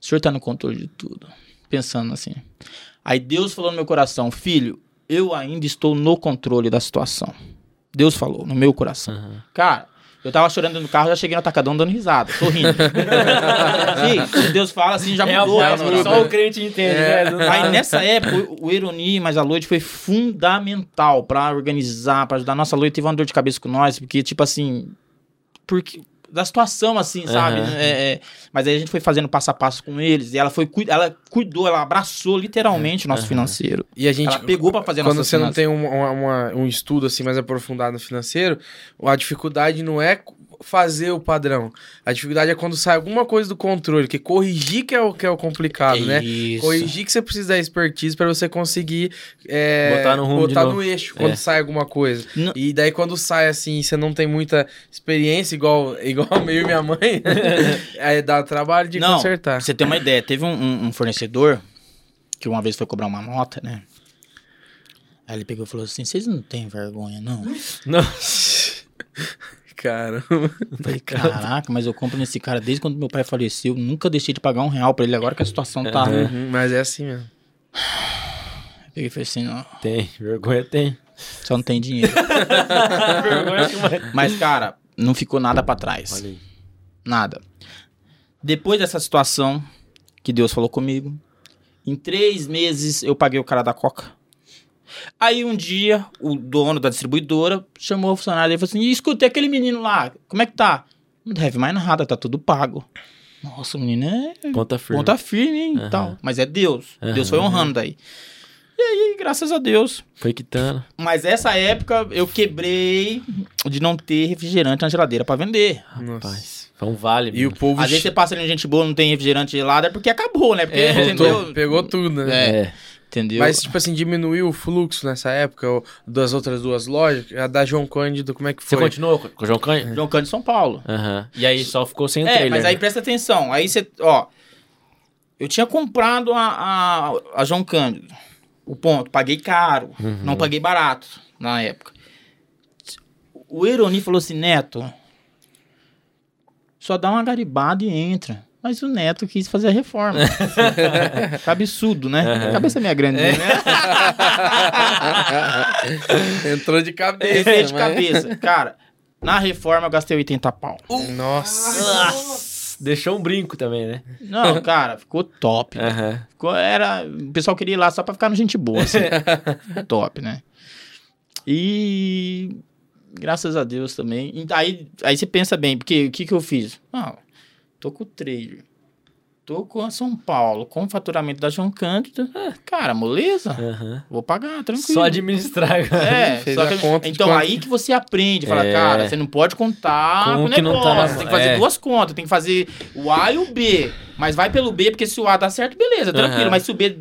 O senhor tá no controle de tudo. Pensando assim. Aí Deus falou no meu coração, filho, eu ainda estou no controle da situação. Deus falou no meu coração. Aham. Cara, eu tava chorando do carro, já cheguei no atacadão dando risada, sorrindo. Sim, se Deus fala assim, já É mudou. voz, a minha só o crente entende, É. né? Aí nessa época, o, o mais a Lloyd foi fundamental pra organizar, pra ajudar. Nossa, a Lloyd teve uma dor de cabeça com nós, porque, tipo assim. Porque. Da situação, assim, sabe? Aham. É, é, mas aí a gente foi fazendo passo a passo com eles. E ela foi ela cuidou, ela abraçou literalmente o nosso financeiro. E a gente. Ela pegou pra fazer Quando você não finanças. tem um, uma- um estudo assim mais aprofundado no financeiro, a dificuldade não é fazer o padrão. A dificuldade é quando sai alguma coisa do controle, que corrigir que é o, que é o complicado, né? Isso. Corrigir que você precisa da expertise para você conseguir é, Botar no rumo de botar novo. no eixo quando É. sai alguma coisa. Não- E daí quando sai assim, você não tem muita experiência, igual, igual eu e minha mãe, aí dá trabalho de Não, consertar. Você ter uma ideia, teve um, um- um fornecedor que uma vez foi cobrar uma nota, né? Aí ele pegou e falou assim: vocês não têm vergonha, não? Nossa. Cara, Eu falei, caraca, mas eu compro nesse cara desde quando meu pai faleceu. Nunca deixei de pagar um real pra ele agora que a situação tá. Uhum. Mas é assim mesmo. Eu peguei e falei assim: não, Tem, vergonha tem. só não tem dinheiro. mas, cara, não ficou nada pra trás. Nada. Depois dessa situação que Deus falou comigo, em três meses eu paguei o cara da Coca. Aí um dia, o dono da distribuidora chamou o funcionário e falou assim: escutei aquele menino lá, como é que tá? Não deve mais nada, tá tudo pago. Nossa, o menino é Ponta firme. ponta firme, hein, Aham. tal. Mas é Deus. Aham. Deus foi honrando daí. E aí, graças a Deus. Foi quitando. Mas essa época eu quebrei de não ter refrigerante na geladeira pra vender. Nossa. Foi um vale. E o mano. povo Às vezes você passa ali em gente boa, não tem refrigerante gelado, é porque acabou, né? Porque, É, entendeu? pegou, tudo, né? É. É. Entendeu? Mas, tipo assim, diminuiu o fluxo nessa época o- das outras duas lojas. A da João Cândido, como é que Você foi? continuou com o João Canha? João Cândido São Paulo. Aham. E aí só ficou sem o É, trailer. mas aí né? presta atenção. Aí você, ó. Eu tinha comprado a, a, a João Cândido. O ponto. Paguei caro. Uhum. Não paguei barato na época. O Eroni falou assim: Neto, só dá uma garibada e entra. Mas o Neto quis fazer a reforma. que absurdo, né? Uhum. Cabeça minha grande, né? Entrou de cabeça. Pensei de mas- cabeça. Cara, na reforma eu gastei 80 pau. Nossa. Deixou um brinco também, né? Não, cara, ficou top. Aham. Ficou, era, o pessoal queria ir lá só pra ficar no gente boa, assim. top, né? E graças a Deus também. Aí, aí você pensa bem, porque o que que eu fiz? Ah, tô com o trailer. Tô com a São Paulo, com o faturamento da João Cândido. Ah, cara, moleza? Aham. Vou pagar, tranquilo. Só administrar, cara. É, Fez só a que- conta então aí que você aprende, fala, É. cara, você não pode contar Com com o negócio, tá na- você tem que fazer é. duas contas, tem que fazer o A e o B, mas vai pelo B, porque se o A dá certo, beleza, tranquilo, Aham. mas se o B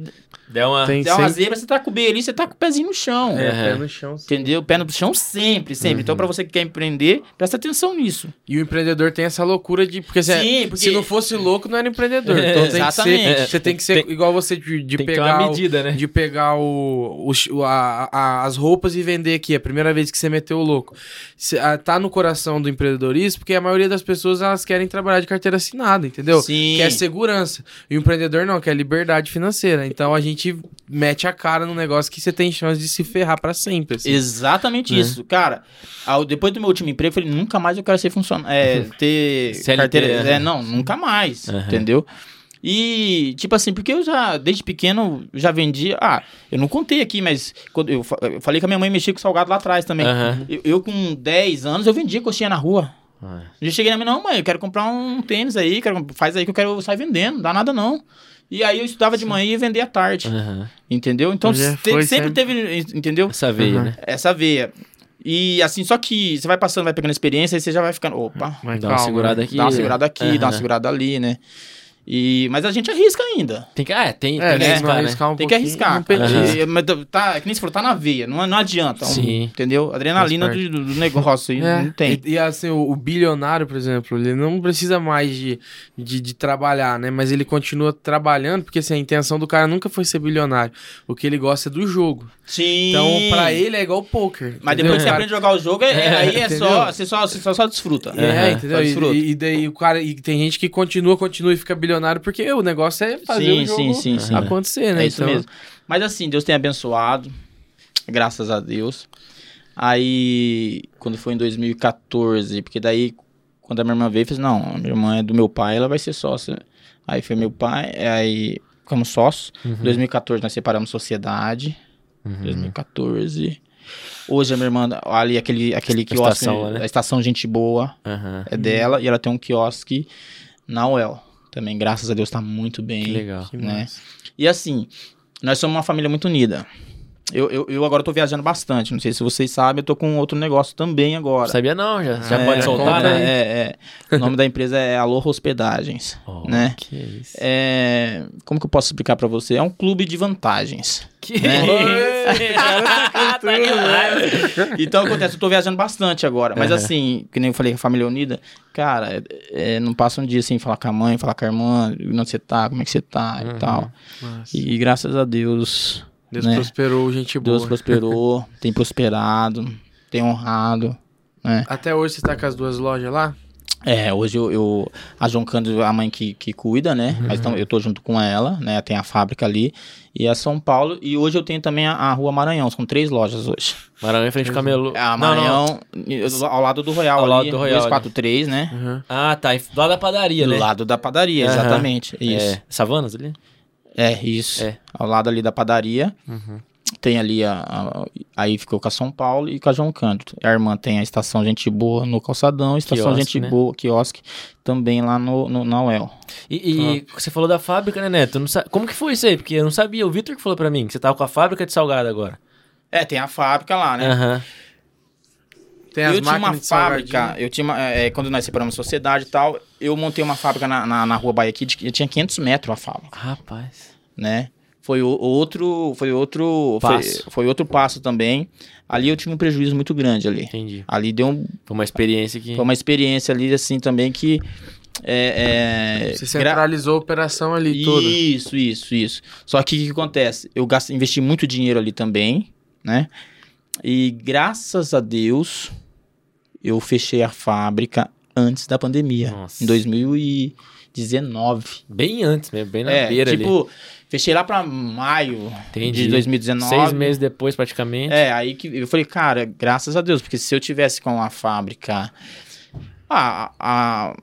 Deu uma... Tem der uma zebra, você tá com o B ali, você tá com o pezinho no chão, É, Aham. pé no chão. entendeu? Pé no chão sempre, sempre, então pra você que quer empreender, presta atenção nisso. E o empreendedor tem essa loucura de... Porque, se, Sim, porque- se não fosse louco, não era empreendedor. É, Então tem que exatamente. ser... Você tem que ser Tem- igual você de, de que pegar... uma o- medida, né? De pegar o, o o- a- a- as roupas e vender aqui. É a primeira vez que você meteu o louco. Cê- ah, tá no coração do empreendedorismo, porque a maioria das pessoas elas querem trabalhar de carteira assinada, entendeu? Sim. Quer segurança. E o empreendedor não, quer liberdade financeira. Então a gente mete a cara no negócio que você tem chance de se ferrar pra sempre. assim. Exatamente É. isso. Cara, ao- depois do meu último emprego, eu falei, nunca mais eu quero ser funcionário. É, ter CLT, carteira. é. É, não, nunca mais. Aham. Entendeu? E, tipo assim, porque eu já, desde pequeno, já vendia. Ah, eu não contei aqui, mas quando eu, eu falei que a minha mãe mexia com salgado lá atrás também. Aham. Eu, eu, com 10 anos, eu vendia coxinha na rua. Ah. Eu cheguei na minha, não, mãe, eu quero comprar um tênis aí, quero, faz aí que eu quero sair vendendo, não dá nada não. E aí eu estudava de manhã e ia vender à tarde, Aham. entendeu? Então Já te- foi sempre, sempre. teve, entendeu? Essa veia, Uhum. né? Essa veia. E assim, só que você vai passando, vai pegando experiência, aí você já vai ficando, opa, Mas Dá uma segurada né? aqui. dá uma segurada aqui, dá uma segurada ali, né? E, mas a gente arrisca ainda. Tem que, é, tem, É, tem que né? arriscar, né? arriscar um Tem que arriscar. não perder. Aham. E- mas tá, que nem você falou, tá na veia, não, não adianta. um- Sim. entendeu? Adrenalina do, do negócio aí É, não tem. E, e, assim, o, o bilionário, por exemplo, ele não precisa mais de, de, de trabalhar, né? Mas ele continua trabalhando, porque assim, a intenção do cara nunca foi ser bilionário. O que ele gosta é do jogo. Sim. Então, pra ele é igual poker. Mas entendeu, depois que você aprende a jogar o jogo, é- é- aí é Entendeu? só, você só, você só, só desfruta. É, entendeu? Só E, desfruta. e- e daí o cara. E tem gente que continua, continua e fica bilionário, porque o negócio é fazer Sim, o jogo sim, sim, sim. acontecer, né? É isso Então, mesmo. Mas assim, Deus tem abençoado, graças a Deus. Aí, quando foi em 2014, porque daí, quando a minha irmã veio, eu falei, não, a minha irmã é do meu pai, ela vai ser sócia. Aí foi meu pai, aí ficamos sócios. Em 2014 nós separamos sociedade. Uhum. 2014. Hoje a minha irmã, ali aquele, aquele quiosque, estação lá, né? a estação Gente Boa, Aham. é dela, e ela tem um quiosque na UEL. Também, graças a Deus, tá muito bem. Que legal. que né? massa. E assim, nós somos uma família muito unida. Eu, eu, eu agora tô viajando bastante. Não sei se vocês sabem, eu tô com outro negócio também agora. Sabia não, já, já É, pode soltar, conta né? É, é. O nome da empresa é Aloha Hospedagens. Oh, né? Que isso. É, como que eu posso explicar pra você? É um clube de vantagens. Que né? isso. Tá demais. Então acontece, eu tô viajando bastante agora. Mas assim, que nem eu falei, a família unida, cara, é, é, não passa um dia sem falar com a mãe, falar com a irmã, onde você tá, como é que você tá Uhum. e tal. Massa. E graças a Deus, Deus né? prosperou, gente boa. Deus prosperou, tem prosperado, tem honrado. Né? Até hoje você tá com as duas lojas lá? É, hoje eu, eu a João Cândido, a mãe que, que cuida, né? Mas então, eu tô junto com ela, né? Tem a fábrica ali. E a São Paulo. E hoje eu tenho também a, a Rua Maranhão. São três lojas hoje. Maranhão em frente ao Camelo. A Não, não. Maranhão, ao lado do Royal Ao ali. lado do Royal, 243, né? Uhum. Ah, tá. Do lado da padaria, Do né? lado da padaria, Aham. exatamente. Isso. É. Savanas ali? É, isso. É. Ao lado ali da padaria. Uhum. Tem ali a, a- Aí ficou com a São Paulo e com a João Cândido. A irmã tem a estação Gente Boa no Calçadão, estação Quiosque, Gente né? Boa, quiosque, também lá no, no, na UEL. E, e você falou da fábrica, né, Neto? Como que foi isso aí? Porque eu não sabia. O Vitor que falou pra mim que você tava com a fábrica de salgado agora. É, tem a fábrica lá, né? Aham. Tem as eu tinha uma fábrica, eu tinha uma, é, quando nós separamos sociedade e tal, eu montei uma fábrica na, na, na rua Bahia aqui, de, tinha 500 metros a fábrica, Rapaz. né? Foi o, outro, foi outro, foi, Passo. foi outro passo também. Ali eu tive um prejuízo muito grande ali. Entendi. Ali deu um, Foi uma experiência que. foi uma experiência ali assim também que é, é, Você gra- centralizou a operação ali toda. Isso, isso, isso. Só que o que acontece? Eu gasto, investi muito dinheiro ali também, né? E graças a Deus, eu fechei a fábrica antes da pandemia, Nossa. em 2019. Bem antes mesmo, bem na é, beira ali. tipo, fechei lá pra maio Entendi. de 2019. Seis meses depois, praticamente. É, aí que eu falei, cara, graças a Deus, porque se eu tivesse com a fábrica. Ah, a,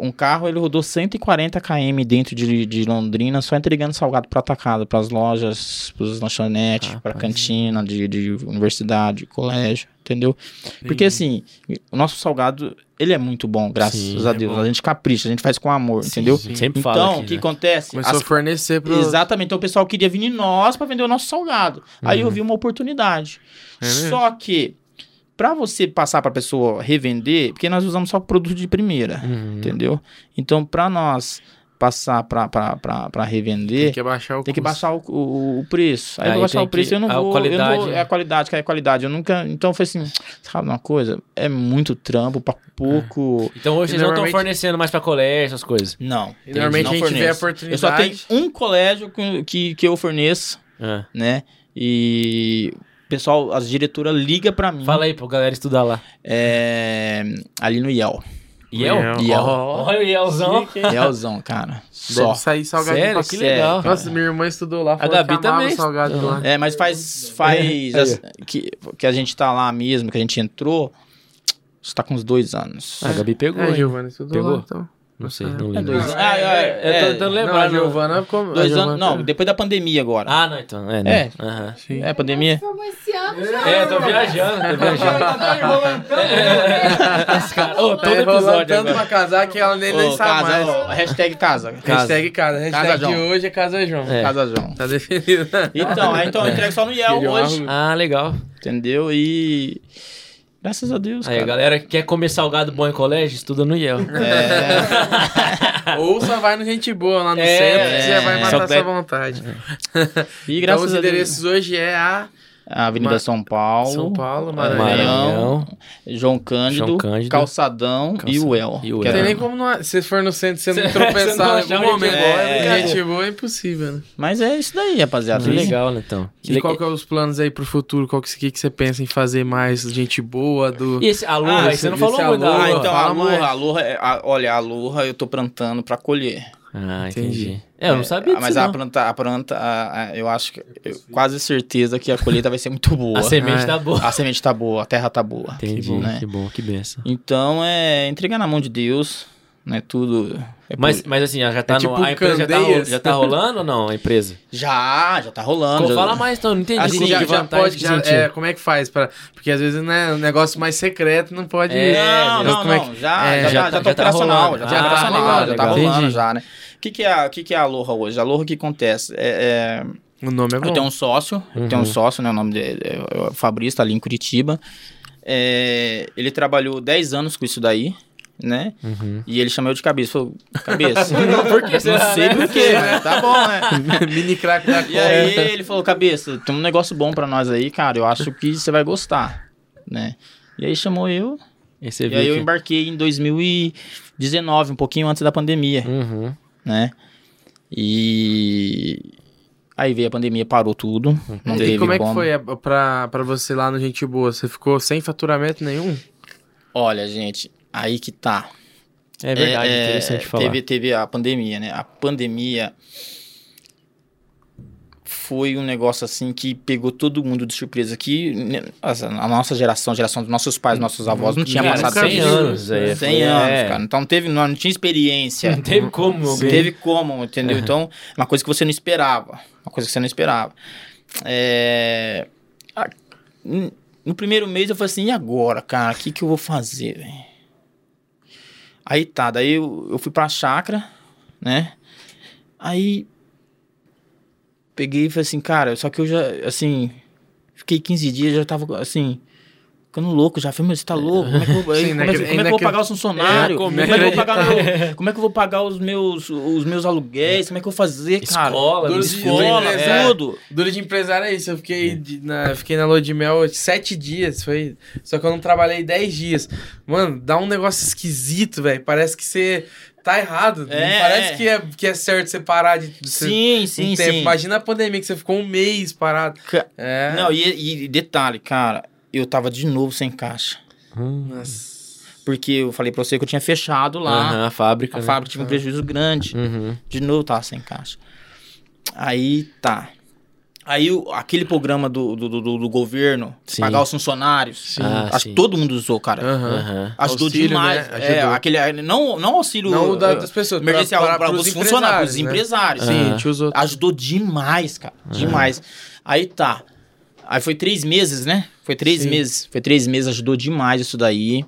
um carro ele rodou 140 km dentro de, de Londrina só entregando salgado para atacado, para as lojas, para os lanchonetes, para cantina de, de universidade, colégio, entendeu? Porque assim, o nosso salgado ele é muito bom, graças Sim, a é Deus. bom. A gente capricha, a gente faz com amor, entendeu? Sim, Sempre fala Então, aqui, o que né? acontece? Começou As a fornecer pro... Exatamente. Então o pessoal queria vir em nós para vender o nosso salgado. Aí eu vi uma oportunidade. É só que para você passar para pessoa revender, porque nós usamos só produto de primeira, Uhum. entendeu? Então para nós passar para revender, Tem que baixar o tem que baixar o, o, o preço. Aí, eu Aí vou baixar o preço, que- eu não a vou. eu não qualidade- vou- é a qualidade, que é a qualidade. Eu nunca. Então foi assim, sabe uma coisa? É muito trampo para pouco. Então hoje E vocês não estão fornecendo mais pra colégio, essas coisas. Não. E normalmente não a gente vê a oportunidade. Eu só tenho um colégio que, que, que eu forneço, Ah. né? E pessoal, as diretoras ligam para mim. Fala aí pra galera estudar lá. É, ali no IEL. Iel? Iel. Iel. Ó, Olha o Ielzão. IELzão, cara. Só. Deve sair salgadinho Sério? pra Que sério, legal. Nossa, minha irmã estudou lá. falou Gabi também. salgado de lá. É, mas faz. faz as- que, que a gente tá lá mesmo, que a gente entrou. Você tá com uns dois anos. A Gabi pegou, É? Giovana estudou Pegou? lá, então. Não sei, não É lembro. dois anos. Não, Ah, é, é, é, tô tentando Não, lembrar. a não. Giovana... como- a dois Giovana- anos. Não, depois da pandemia agora. Ah, não, então. É, né? É. Aham. Sim. É, pandemia. É, tô viajando, tô viajando. Ô, Tá todo enrolando episódio tanto pra casar que ela nem, nem Ô, sabe casa, mais. ó, hashtag casa. Hashtag casa. Hashtag Casa, de hoje é Casa João. É. Casa João. Tá definido. Então, aí, então eu entrego só no um hoje. Ah, legal. Entendeu? E. Graças a Deus. Aí, a cara. galera que quer comer salgado bom em colégio, estuda no IEL. É. Ou só vai no Gente Boa lá no É, centro que você vai é. matar sua vontade. E Então graças os a Deus. endereços hoje é a A Avenida Ma- São Paulo. São Paulo, Maranhão, Maranhão. João Cândido, João Cândido, Calçadão, e o El. e o Que El. Não é- tem nem como não, se for no centro você não Você- tropeçar em algum um momento. gente boa, é gente boa é impossível, né? Mas é isso daí, rapaziada. Que legal, né, então. Que E le- qual que é os planos aí pro futuro? Qual que, que, que você pensa em fazer mais? Gente boa, do... E esse Aloha, Ah, aí você não falou muito da. Ah, então a mais. a é- a- olha, a Aloha eu tô plantando pra colher. Ah, entendi. Entendi. É, eu não sabia disso, Mas a não. planta, a planta, a- a- eu acho que, eu, quase certeza que a colheita vai ser muito boa. A semente Ah, tá boa. A semente tá boa, a terra tá boa. Entendi, Que bom, né? que bom, que benção. Então é entregar na mão de Deus, né? Tudo. é Mas, por- mas assim, já tá É no, tipo a empresa já tá, Candeias. já tá rolando ou não, a empresa? Já, já tá rolando. já- Fala mais então, não entendi. Assim, que já, já pode, já, é, como é que faz? Pra, porque às vezes, né, um negócio mais secreto não pode... É, Não, Então, não, como é não. que- Já, é, já, já já, tá- já, já operacional. rolando. Já tá Ah, operacional, já tá rolando Entendi. já, né? O que, que, é, que, que é a Aloha hoje? A Aloha o que acontece? É, é, O nome é bom. eu tenho um sócio, eu tenho um sócio, né? O nome dele é, é o Fabrício, tá ali em Curitiba. É, ele trabalhou 10 anos com isso daí, né? Uhum. E ele chamou eu de cabeça. Falou, cabeça. Por que Não será, sei por quê, né? Tá bom, né? Mini crack da E aí ele falou, cabeça, tem um negócio bom pra nós aí, cara. Eu acho que você vai gostar, né? E aí chamou eu, E você e aí eu que- embarquei em 2019, um pouquinho antes da pandemia, Uhum. né? E aí veio a pandemia, parou tudo. Não E teve como é que foi pra, pra você lá no Gente Boa? Você ficou sem faturamento nenhum? Olha, gente, aí que tá. É verdade, É, é, interessante falar. Teve, teve a pandemia, né? A pandemia foi um negócio assim que pegou todo mundo de surpresa. Que né, a nossa geração, a geração dos nossos pais, nossos avós, não tinha Cara, passado nunca 100 por isso. anos. É, 100 foi- anos, é. cara. Então teve, não, não tinha experiência. Não teve como, Não teve como, entendeu? Então, uma coisa que você não esperava. Uma coisa que você não esperava. É... No primeiro mês eu falei assim, e agora, cara? O que, que eu vou fazer, velho? Aí tá, daí eu, eu fui pra chácara, né? Aí peguei e falei assim, cara, só que eu já, assim, fiquei 15 dias, já tava assim, ficando louco já. Falei, mas você tá louco? Como é que eu, Sim, como é, como é que eu vou pagar os funcionários? É, como, é que eu vou pagar meu- como é que eu vou pagar os meus, os meus aluguéis? Como é que eu vou fazer, cara? Escola, Duro de- escola. de- é. tudo. Duro de empresário é isso. Eu fiquei, de- na, fiquei na lua de mel sete dias. Foi, só que eu não trabalhei dez dias. Mano, dá um negócio esquisito, velho. Parece que você tá errado. não É, parece é. que é, que é certo você parar de. de Sim, um sim, tempo. sim. Imagina a pandemia que você ficou um mês parado. Ca- É. Não, e, e detalhe, cara, eu tava de novo sem caixa. Hum. Nossa. Porque eu falei pra você que eu tinha fechado lá. Aham, a fábrica. A né? fábrica tive um prejuízo grande. Uhum. De novo tava sem caixa. Aí tá. Aí o- aquele programa do, do, do, do governo, Sim. pagar os funcionários, Ah, acho que todo mundo usou, cara. Aham. Ajudou Auxílio, demais. né? É, Ajudou. aquele, não, não auxílio Não da- eh, das pessoas, emergencial, para, os funcionários, os empresários, né? Sim, tinha os outros. Ajudou demais, cara. Demais. Aí tá. Aí foi três meses, né? Foi três Sim. meses. Foi três meses, ajudou demais isso daí.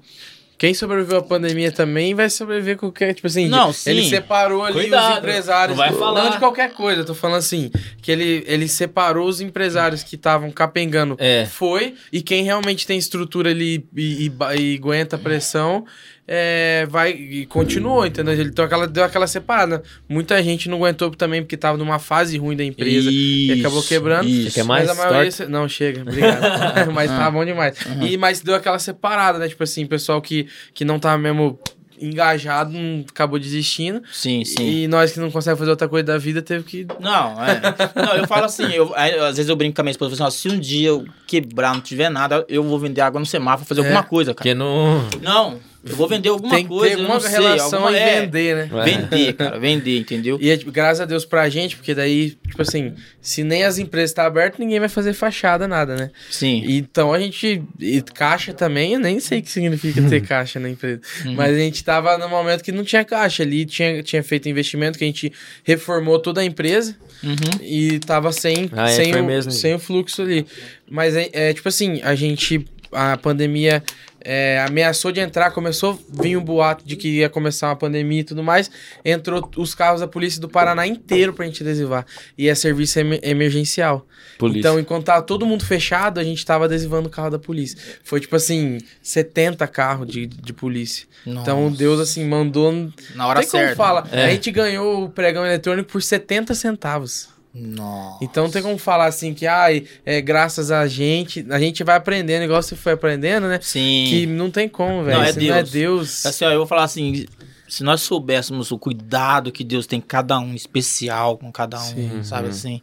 Quem sobreviveu à pandemia também vai sobreviver com qualquer, tipo assim, Não, sim. ele separou ali Cuidado, os empresários. não vai falar. de qualquer coisa, eu tô falando assim, que ele, ele separou os empresários que estavam capengando. É. Foi, e quem realmente tem estrutura ali e, e, e aguenta a pressão, é, vai e continuou, entendeu? Ele deu aquela, deu aquela separada. Muita gente não aguentou também porque tava numa fase ruim da empresa. Isso, acabou quebrando. Isso. Quer mais? Mas a maioria. Torta? Não, chega, obrigado. mas tá bom demais. Uhum. E, mas deu aquela separada, né? Tipo assim, pessoal que, que não tava mesmo engajado, acabou desistindo. Sim, sim. E nós que não conseguimos fazer outra coisa da vida, teve que. Não, é. Não, eu falo assim, eu, às vezes eu brinco com a minha esposa, eu falo assim, ó, se um dia eu quebrar, não tiver nada, eu vou vender água no semáforo, fazer É. alguma coisa, cara. Porque não. Não, Eu vou vender alguma tem coisa, eu alguma não sei, relação alguma- e é, vender, né? É. Vender, cara, vender, entendeu? E é, tipo, graças a Deus pra gente, porque daí, tipo assim, se nem as empresas estão abertas, ninguém vai fazer fachada, nada, né? Sim. Então a gente. E caixa também, eu nem sei o que significa ter caixa na empresa. Uhum. Mas a gente tava no momento que não tinha caixa ali, tinha, tinha feito investimento, que a gente reformou toda a empresa Uhum. e tava sem, Ah, é, sem, foi o, mesmo. sem o fluxo ali. Mas é, é, tipo assim, a gente. A pandemia é, ameaçou de entrar, começou a vir um boato de que ia começar uma pandemia e tudo mais. Entrou os carros da polícia do Paraná inteiro pra gente adesivar. E é serviço emer- emergencial. Polícia. Então, enquanto tava todo mundo fechado, a gente tava adesivando o carro da polícia. Foi tipo assim, 70 carros de, de polícia. Então Nossa. Deus, assim, mandou. Na hora Tem como certa. fala. É. A gente ganhou o pregão eletrônico por 70 centavos. Nossa. Então não tem como falar assim que, ai, é graças a gente. A gente vai aprendendo, igual você foi aprendendo, né? Sim. Que não tem como, velho. Não, é Se não é Deus. Deus. Assim, ó, eu vou falar assim, se nós soubéssemos o cuidado que Deus tem com cada um, especial com cada um, Sim. sabe Uhum. assim,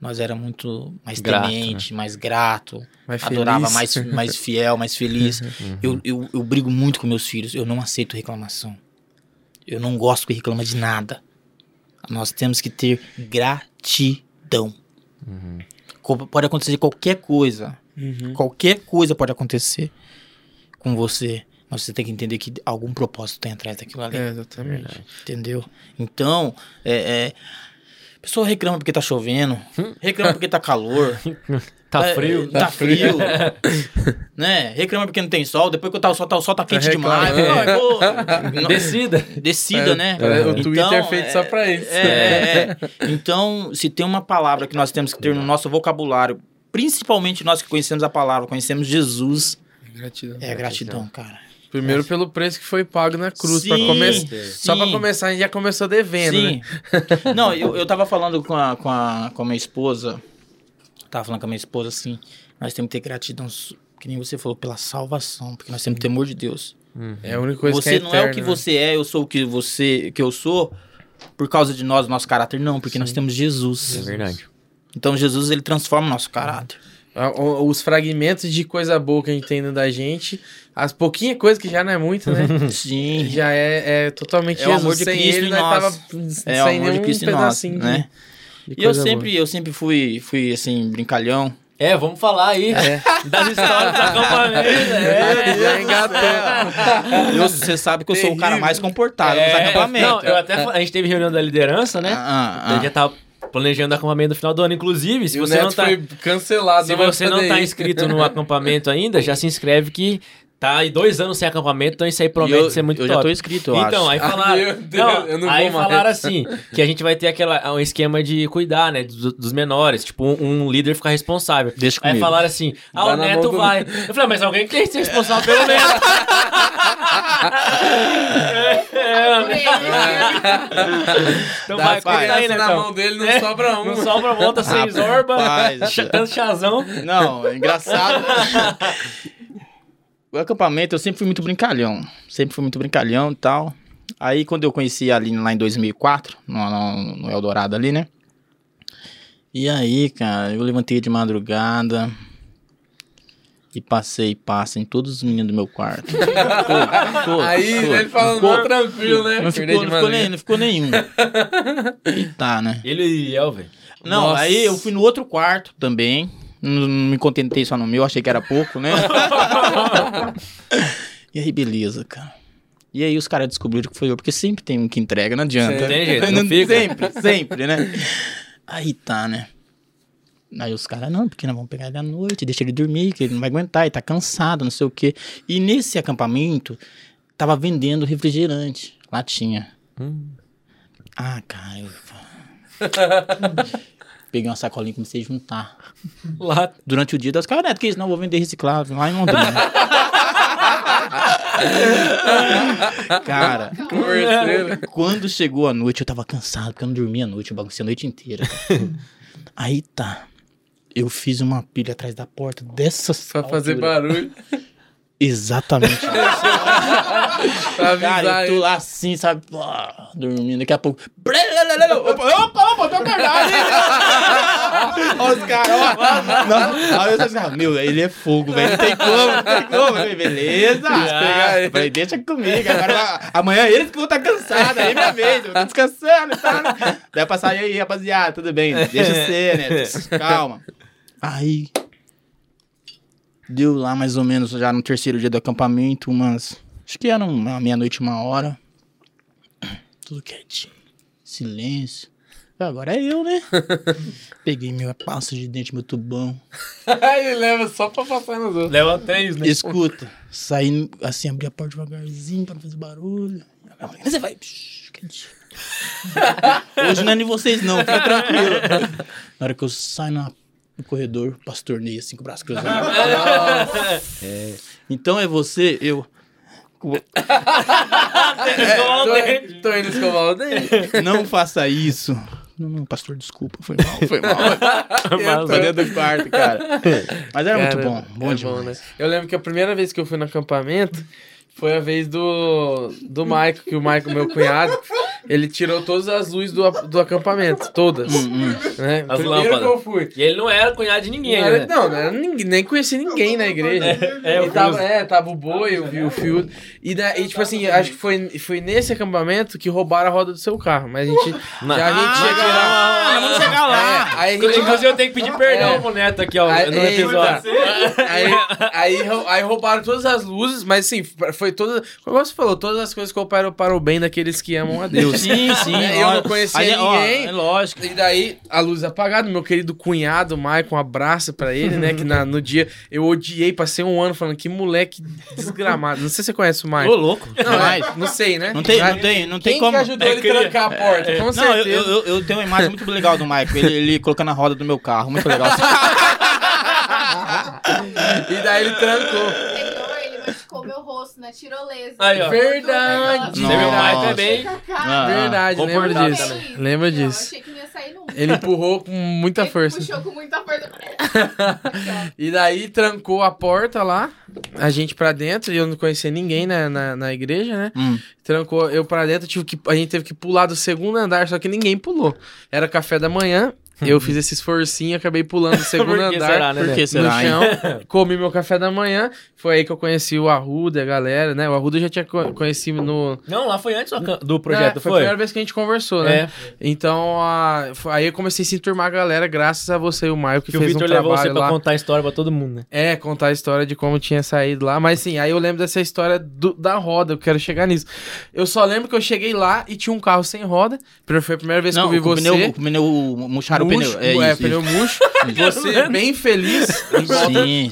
nós era muito mais Grato, temente, mais grato, Mais adorava feliz. mais, mais fiel, mais feliz. Uhum. Eu, eu, eu brigo muito com meus filhos, eu não aceito reclamação. Eu não gosto que reclama de nada. Nós temos que ter gratidão. Uhum. Pode acontecer qualquer coisa. Uhum. Qualquer coisa pode acontecer com você. Mas você tem que entender que algum propósito tem atrás daquilo ali. É, exatamente. Entendeu? Então, é, é, a pessoa reclama porque tá chovendo, reclama porque tá calor. Tá é, frio. Tá frio. né? Reclama porque não tem sol. Depois que tá, o sol tá, o sol tá quente demais. Ai, pô, não- Descida. Descida, né? É, o Então, Twitter é feito é- só pra isso. É, é, é. Então, se tem uma palavra que nós temos que ter no nosso vocabulário, principalmente nós que conhecemos a palavra, conhecemos Jesus, Gratidão. é gratidão, cara. Primeiro pelo preço que foi pago na cruz. Sim, pra começar. sim. Só pra começar, a gente já começou devendo, Sim. né? Não, eu, eu tava falando com a, com, a, com a minha esposa. Tava falando com a minha esposa assim. Nós temos que ter gratidão, que nem você falou, pela salvação. Porque nós temos temor de Deus. É a única coisa você que é não é o que eterna, né? você é, eu sou o que você que eu sou por causa de nós, nosso caráter. Não, porque nós temos É Jesus. verdade. Então Jesus ele transforma o nosso caráter. O- Os fragmentos de coisa boa que a gente tem dentro da gente, as pouquinhas coisas que já não é muito, né? Sim. já é, é totalmente É o Jesus. amor de Sem Cristo ele, nós nós. tava É o sem amor de Cristo nós, pedacinho de- né? de E eu sempre, eu sempre fui, fui assim, brincalhão. É, vamos falar aí das histórias do acampamento. É, boa. Engatou. Eu- Você sabe que eu sou o cara Terrível. mais comportado nos É, acampamentos. Não, eu até, a gente teve reunião da liderança, né? Ah, A gente já tava planejando o acampamento no final do ano. Inclusive, se E o você Neto não tá, foi cancelado. se você não tá inscrito no acampamento ainda, já se inscreve que tá aí dois anos sem acampamento, então isso aí promete eu, ser muito eu top. já tô inscrito, eu então, acho. aí Ah, falaram. Deus, não, eu não aí vou mais. falaram assim: que a gente vai ter aquela, um esquema de cuidar, né? Dos, dos menores. Tipo, um, um líder ficar responsável. Deixa Aí comigo. falaram assim: ah, Dá o neto mão do- vai. Eu falei, mas alguém tem que ser responsável pelo neto. é, né? então Dá vai, conta aí, né? na mão dele, não É, sobra um. Não sobra, volta sem zorba, tanto chazão. Não, é engraçado. O acampamento eu sempre fui muito brincalhão. Sempre fui muito brincalhão e tal. Aí quando eu conheci a Aline lá em 2004, no, no, no Eldorado ali, né? E aí, cara, eu levantei de madrugada e passei passa em todos os meninos do meu quarto. Aí todos. ele falando, Ficou- não, tranquilo, né? Não ficou, não, ficou nem, não ficou nenhum. E tá, né? Ele e Elver. Não, Nossa. aí eu fui no outro quarto também. Não, não me contentei só no meu, achei que era pouco, né? e aí, beleza, cara. E aí os caras descobriram que foi eu, porque sempre tem um que entrega, não adianta. Sempre. Tem jeito, não fica. Sempre, sempre, né? Aí tá, né? Aí os caras, não, porque nós vamos pegar ele à noite, deixa ele dormir, que ele não vai aguentar, ele tá cansado, não sei o quê. E nesse acampamento, tava vendendo refrigerante, latinha. Ah, cara, eu... Peguei uma sacolinha e comecei a juntar. Lá. Durante o dia, das caras, Neto, que isso? Não, vou vender reciclável lá em Londrina. cara, quando chegou a noite, eu tava cansado, porque eu não dormia a noite, eu baguncei a noite inteira. Aí tá. Eu fiz uma pilha atrás da porta dessa Pra fazer barulho. Exatamente. Pra avisar Cara, eu tô lá assim, sabe? Dormindo, daqui a pouco. Opa, opa, opa, tô acordado. Olha os caras, ó. Não, Aí eu falei assim, meu, ele é fogo, velho. Não tem como, não tem como. Falei, beleza. Eu falei, deixa comigo. Agora, amanhã eles que vão estar cansados. Aí é minha vez, eu tô descansando e tal. né? Daí aí, rapaziada, tudo bem? Deixa ser, né? Calma. Aí. Deu lá mais ou menos já no terceiro dia do acampamento, umas. Acho que era uma meia-noite, uma hora. Tudo quietinho. Silêncio. Agora é eu, né? Peguei minha pasta de dente, meu tubão. ele leva só pra passar nos outros. Leva três, né? Escuta. Saí assim, abri a porta devagarzinho pra não fazer barulho. Você vai. Hoje não é nem vocês, não, fica tranquilo. Na hora que eu saio na- no corredor, pastor Ney, assim, com o braço cruzado. É. Então é você, eu. Dente. Tô, tô indo escovar o dente. Não faça isso. Não, não, pastor, desculpa, foi mal, foi mal. Tô dentro do quarto, cara. Mas era muito Cara, bom, bom é demais. né? Eu lembro que a primeira vez que eu fui no acampamento foi a vez do, do Maico, que o Maico, meu cunhado, ele tirou todas as luzes do, do acampamento, todas. Né? As Primeiro lâmpadas. que eu fui. E ele não era cunhado de ninguém, Não, era- né? não, não era ninguém, nem conheci ninguém na igreja. é, o tava, é, tava o boi, eu vi o fio. E, da, e tipo assim, acho que foi, foi nesse acampamento que roubaram a roda do seu carro. Mas a gente. Não. Já a gente Ah, chega lá. vamos chegar lá. É, aí gente. Inclusive, eu tenho que pedir perdão É. pro Neto aqui, ó, Aí- no episódio. Aí, aí, aí roubaram todas as luzes, mas assim, foi todas. Como você falou, todas as coisas cooperaram para o bem daqueles que amam a Deus. Sim, sim. É, eu ó, não conhecia aí, ó, ninguém. é lógico. E daí, a luz apagada, meu querido cunhado, Maicon, um abraço pra ele, né? Que na- no dia eu odiei, passei um ano falando que moleque desgramado. Não sei se você conhece o Ô, Maicon. louco. Não, é, não sei, né? Não tem, não tem, não tem Quem como. que ajudou É ele a cria. trancar a porta? Com Não, eu, certeza. eu, eu- eu tenho uma imagem muito legal do Michael. Ele, ele colocando a roda do meu carro. Muito legal. E daí ele trancou. Machucou meu rosto na tirolesa. Aí, ó. Verdade. Você o. Michael é bem... Ah, Verdade, lembra comportado disso. também. Lembra Eu disso. achei que não ia sair nunca. Ele empurrou com muita Ele força. Puxou com muita força. E daí trancou a porta lá, a gente pra dentro, e eu não conhecia ninguém na, na, na igreja, né? Hum. Trancou eu pra dentro, tive que, a gente teve que pular do segundo andar, só que ninguém pulou. Era café da manhã, eu fiz esse esforcinho, acabei pulando do segundo Por que andar. será, né? No será, hein? chão, comi meu café da manhã. Foi aí que eu conheci o Arruda, a galera, né? O Arruda eu já tinha co- conhecido no. Não, lá foi antes do do É, projeto, foi a foi? primeira vez que a gente conversou, né? É. Então, a- foi- aí eu comecei a se enturmar a galera, graças a você e o Maio, que, Que o fez Victor um levou trabalho você pra lá. contar a história pra todo mundo, né? É, contar a história de como tinha saído lá. Mas sim, aí eu lembro dessa história do- da roda, eu quero chegar nisso. Eu só lembro que eu cheguei lá e tinha um carro sem roda. Foi a primeira vez que eu vi com o você. pneu, com o pneu murcharam o Murcho, pneu. É, isso, pneu isso. murcho. Você bem feliz. Sim, Porque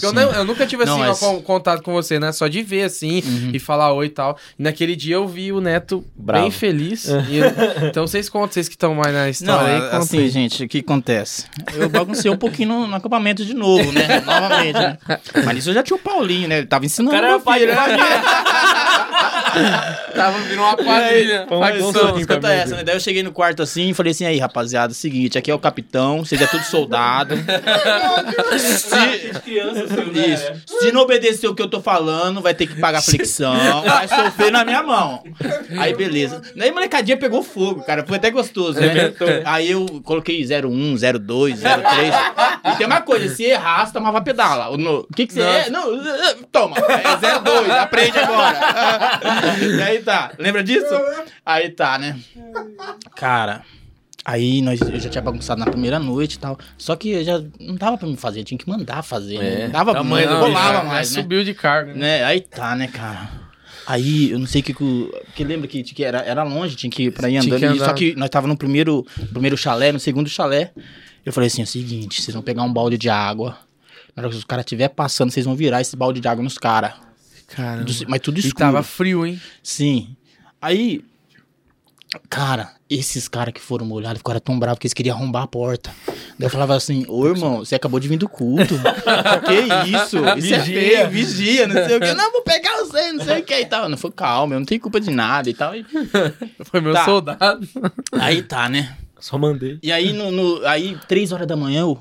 eu, sim. não- eu nunca tive assim Não, ó, mas- con- contato com você, né? Só de ver assim Uhum. e falar oi e tal. E naquele dia eu vi o Neto Bravo. bem feliz. E eu- então vocês contam, vocês que estão mais na Não, história aí, contem. assim, gente, o que acontece? Eu baguncei um pouquinho no, no acampamento de novo, né? Novamente, né? Mas isso eu já tinha o Paulinho, né? Ele tava ensinando O cara meu pai filho, de né? Tava vindo uma quadrilha. Facção. Escuta essa, né? Daí eu cheguei no quarto assim e falei assim, aí, rapaziada, seguinte, aqui é o capitão, vocês é tudo soldado. Se, isso. Se não obedecer o que eu tô falando, vai ter que pagar flexão, vai sofrer na minha mão. Aí, beleza. Daí, molecadinha pegou fogo, cara. Foi até gostoso, né? Aí eu coloquei 01, 02, 03. E tem uma coisa, se errar, você tomava pedala. O no- o que que você é? Não, toma. É 02, aprende agora. E aí tá. Lembra disso? Aí tá, né? Cara, aí nós, eu já tinha bagunçado na primeira noite e tal. Só que eu já não dava pra me fazer, eu tinha que mandar fazer. né? É, Não dava, tamanho não do rolava mais, né? subiu de cargo. né? né? Aí tá, né, cara? Aí, eu não sei o que que o... Porque lembra que, que era, era longe, tinha que ir pra ir Tinha andando. que e andar. Só que nós tava no primeiro, primeiro chalé, no segundo chalé. Eu falei assim, é o seguinte, vocês vão pegar um balde de água. Na hora que os caras estiver passando, vocês vão virar esse balde de água nos caras. Caramba. Mas tudo E escuro. tava frio, hein? Sim. Aí, cara, esses caras que foram molhados ficaram tão bravos que eles queriam arrombar a porta. Daí eu falava assim, ô irmão, você acabou de vir do culto. que isso? Isso é Vigia. feio, vigia, não sei o que. Não, vou pegar você, não sei o que e tal. Não foi calma, eu não tenho culpa de nada e tal. E- Foi meu Tá. soldado. Aí tá, né? Só mandei. E aí, no, no- aí três horas da manhã, eu...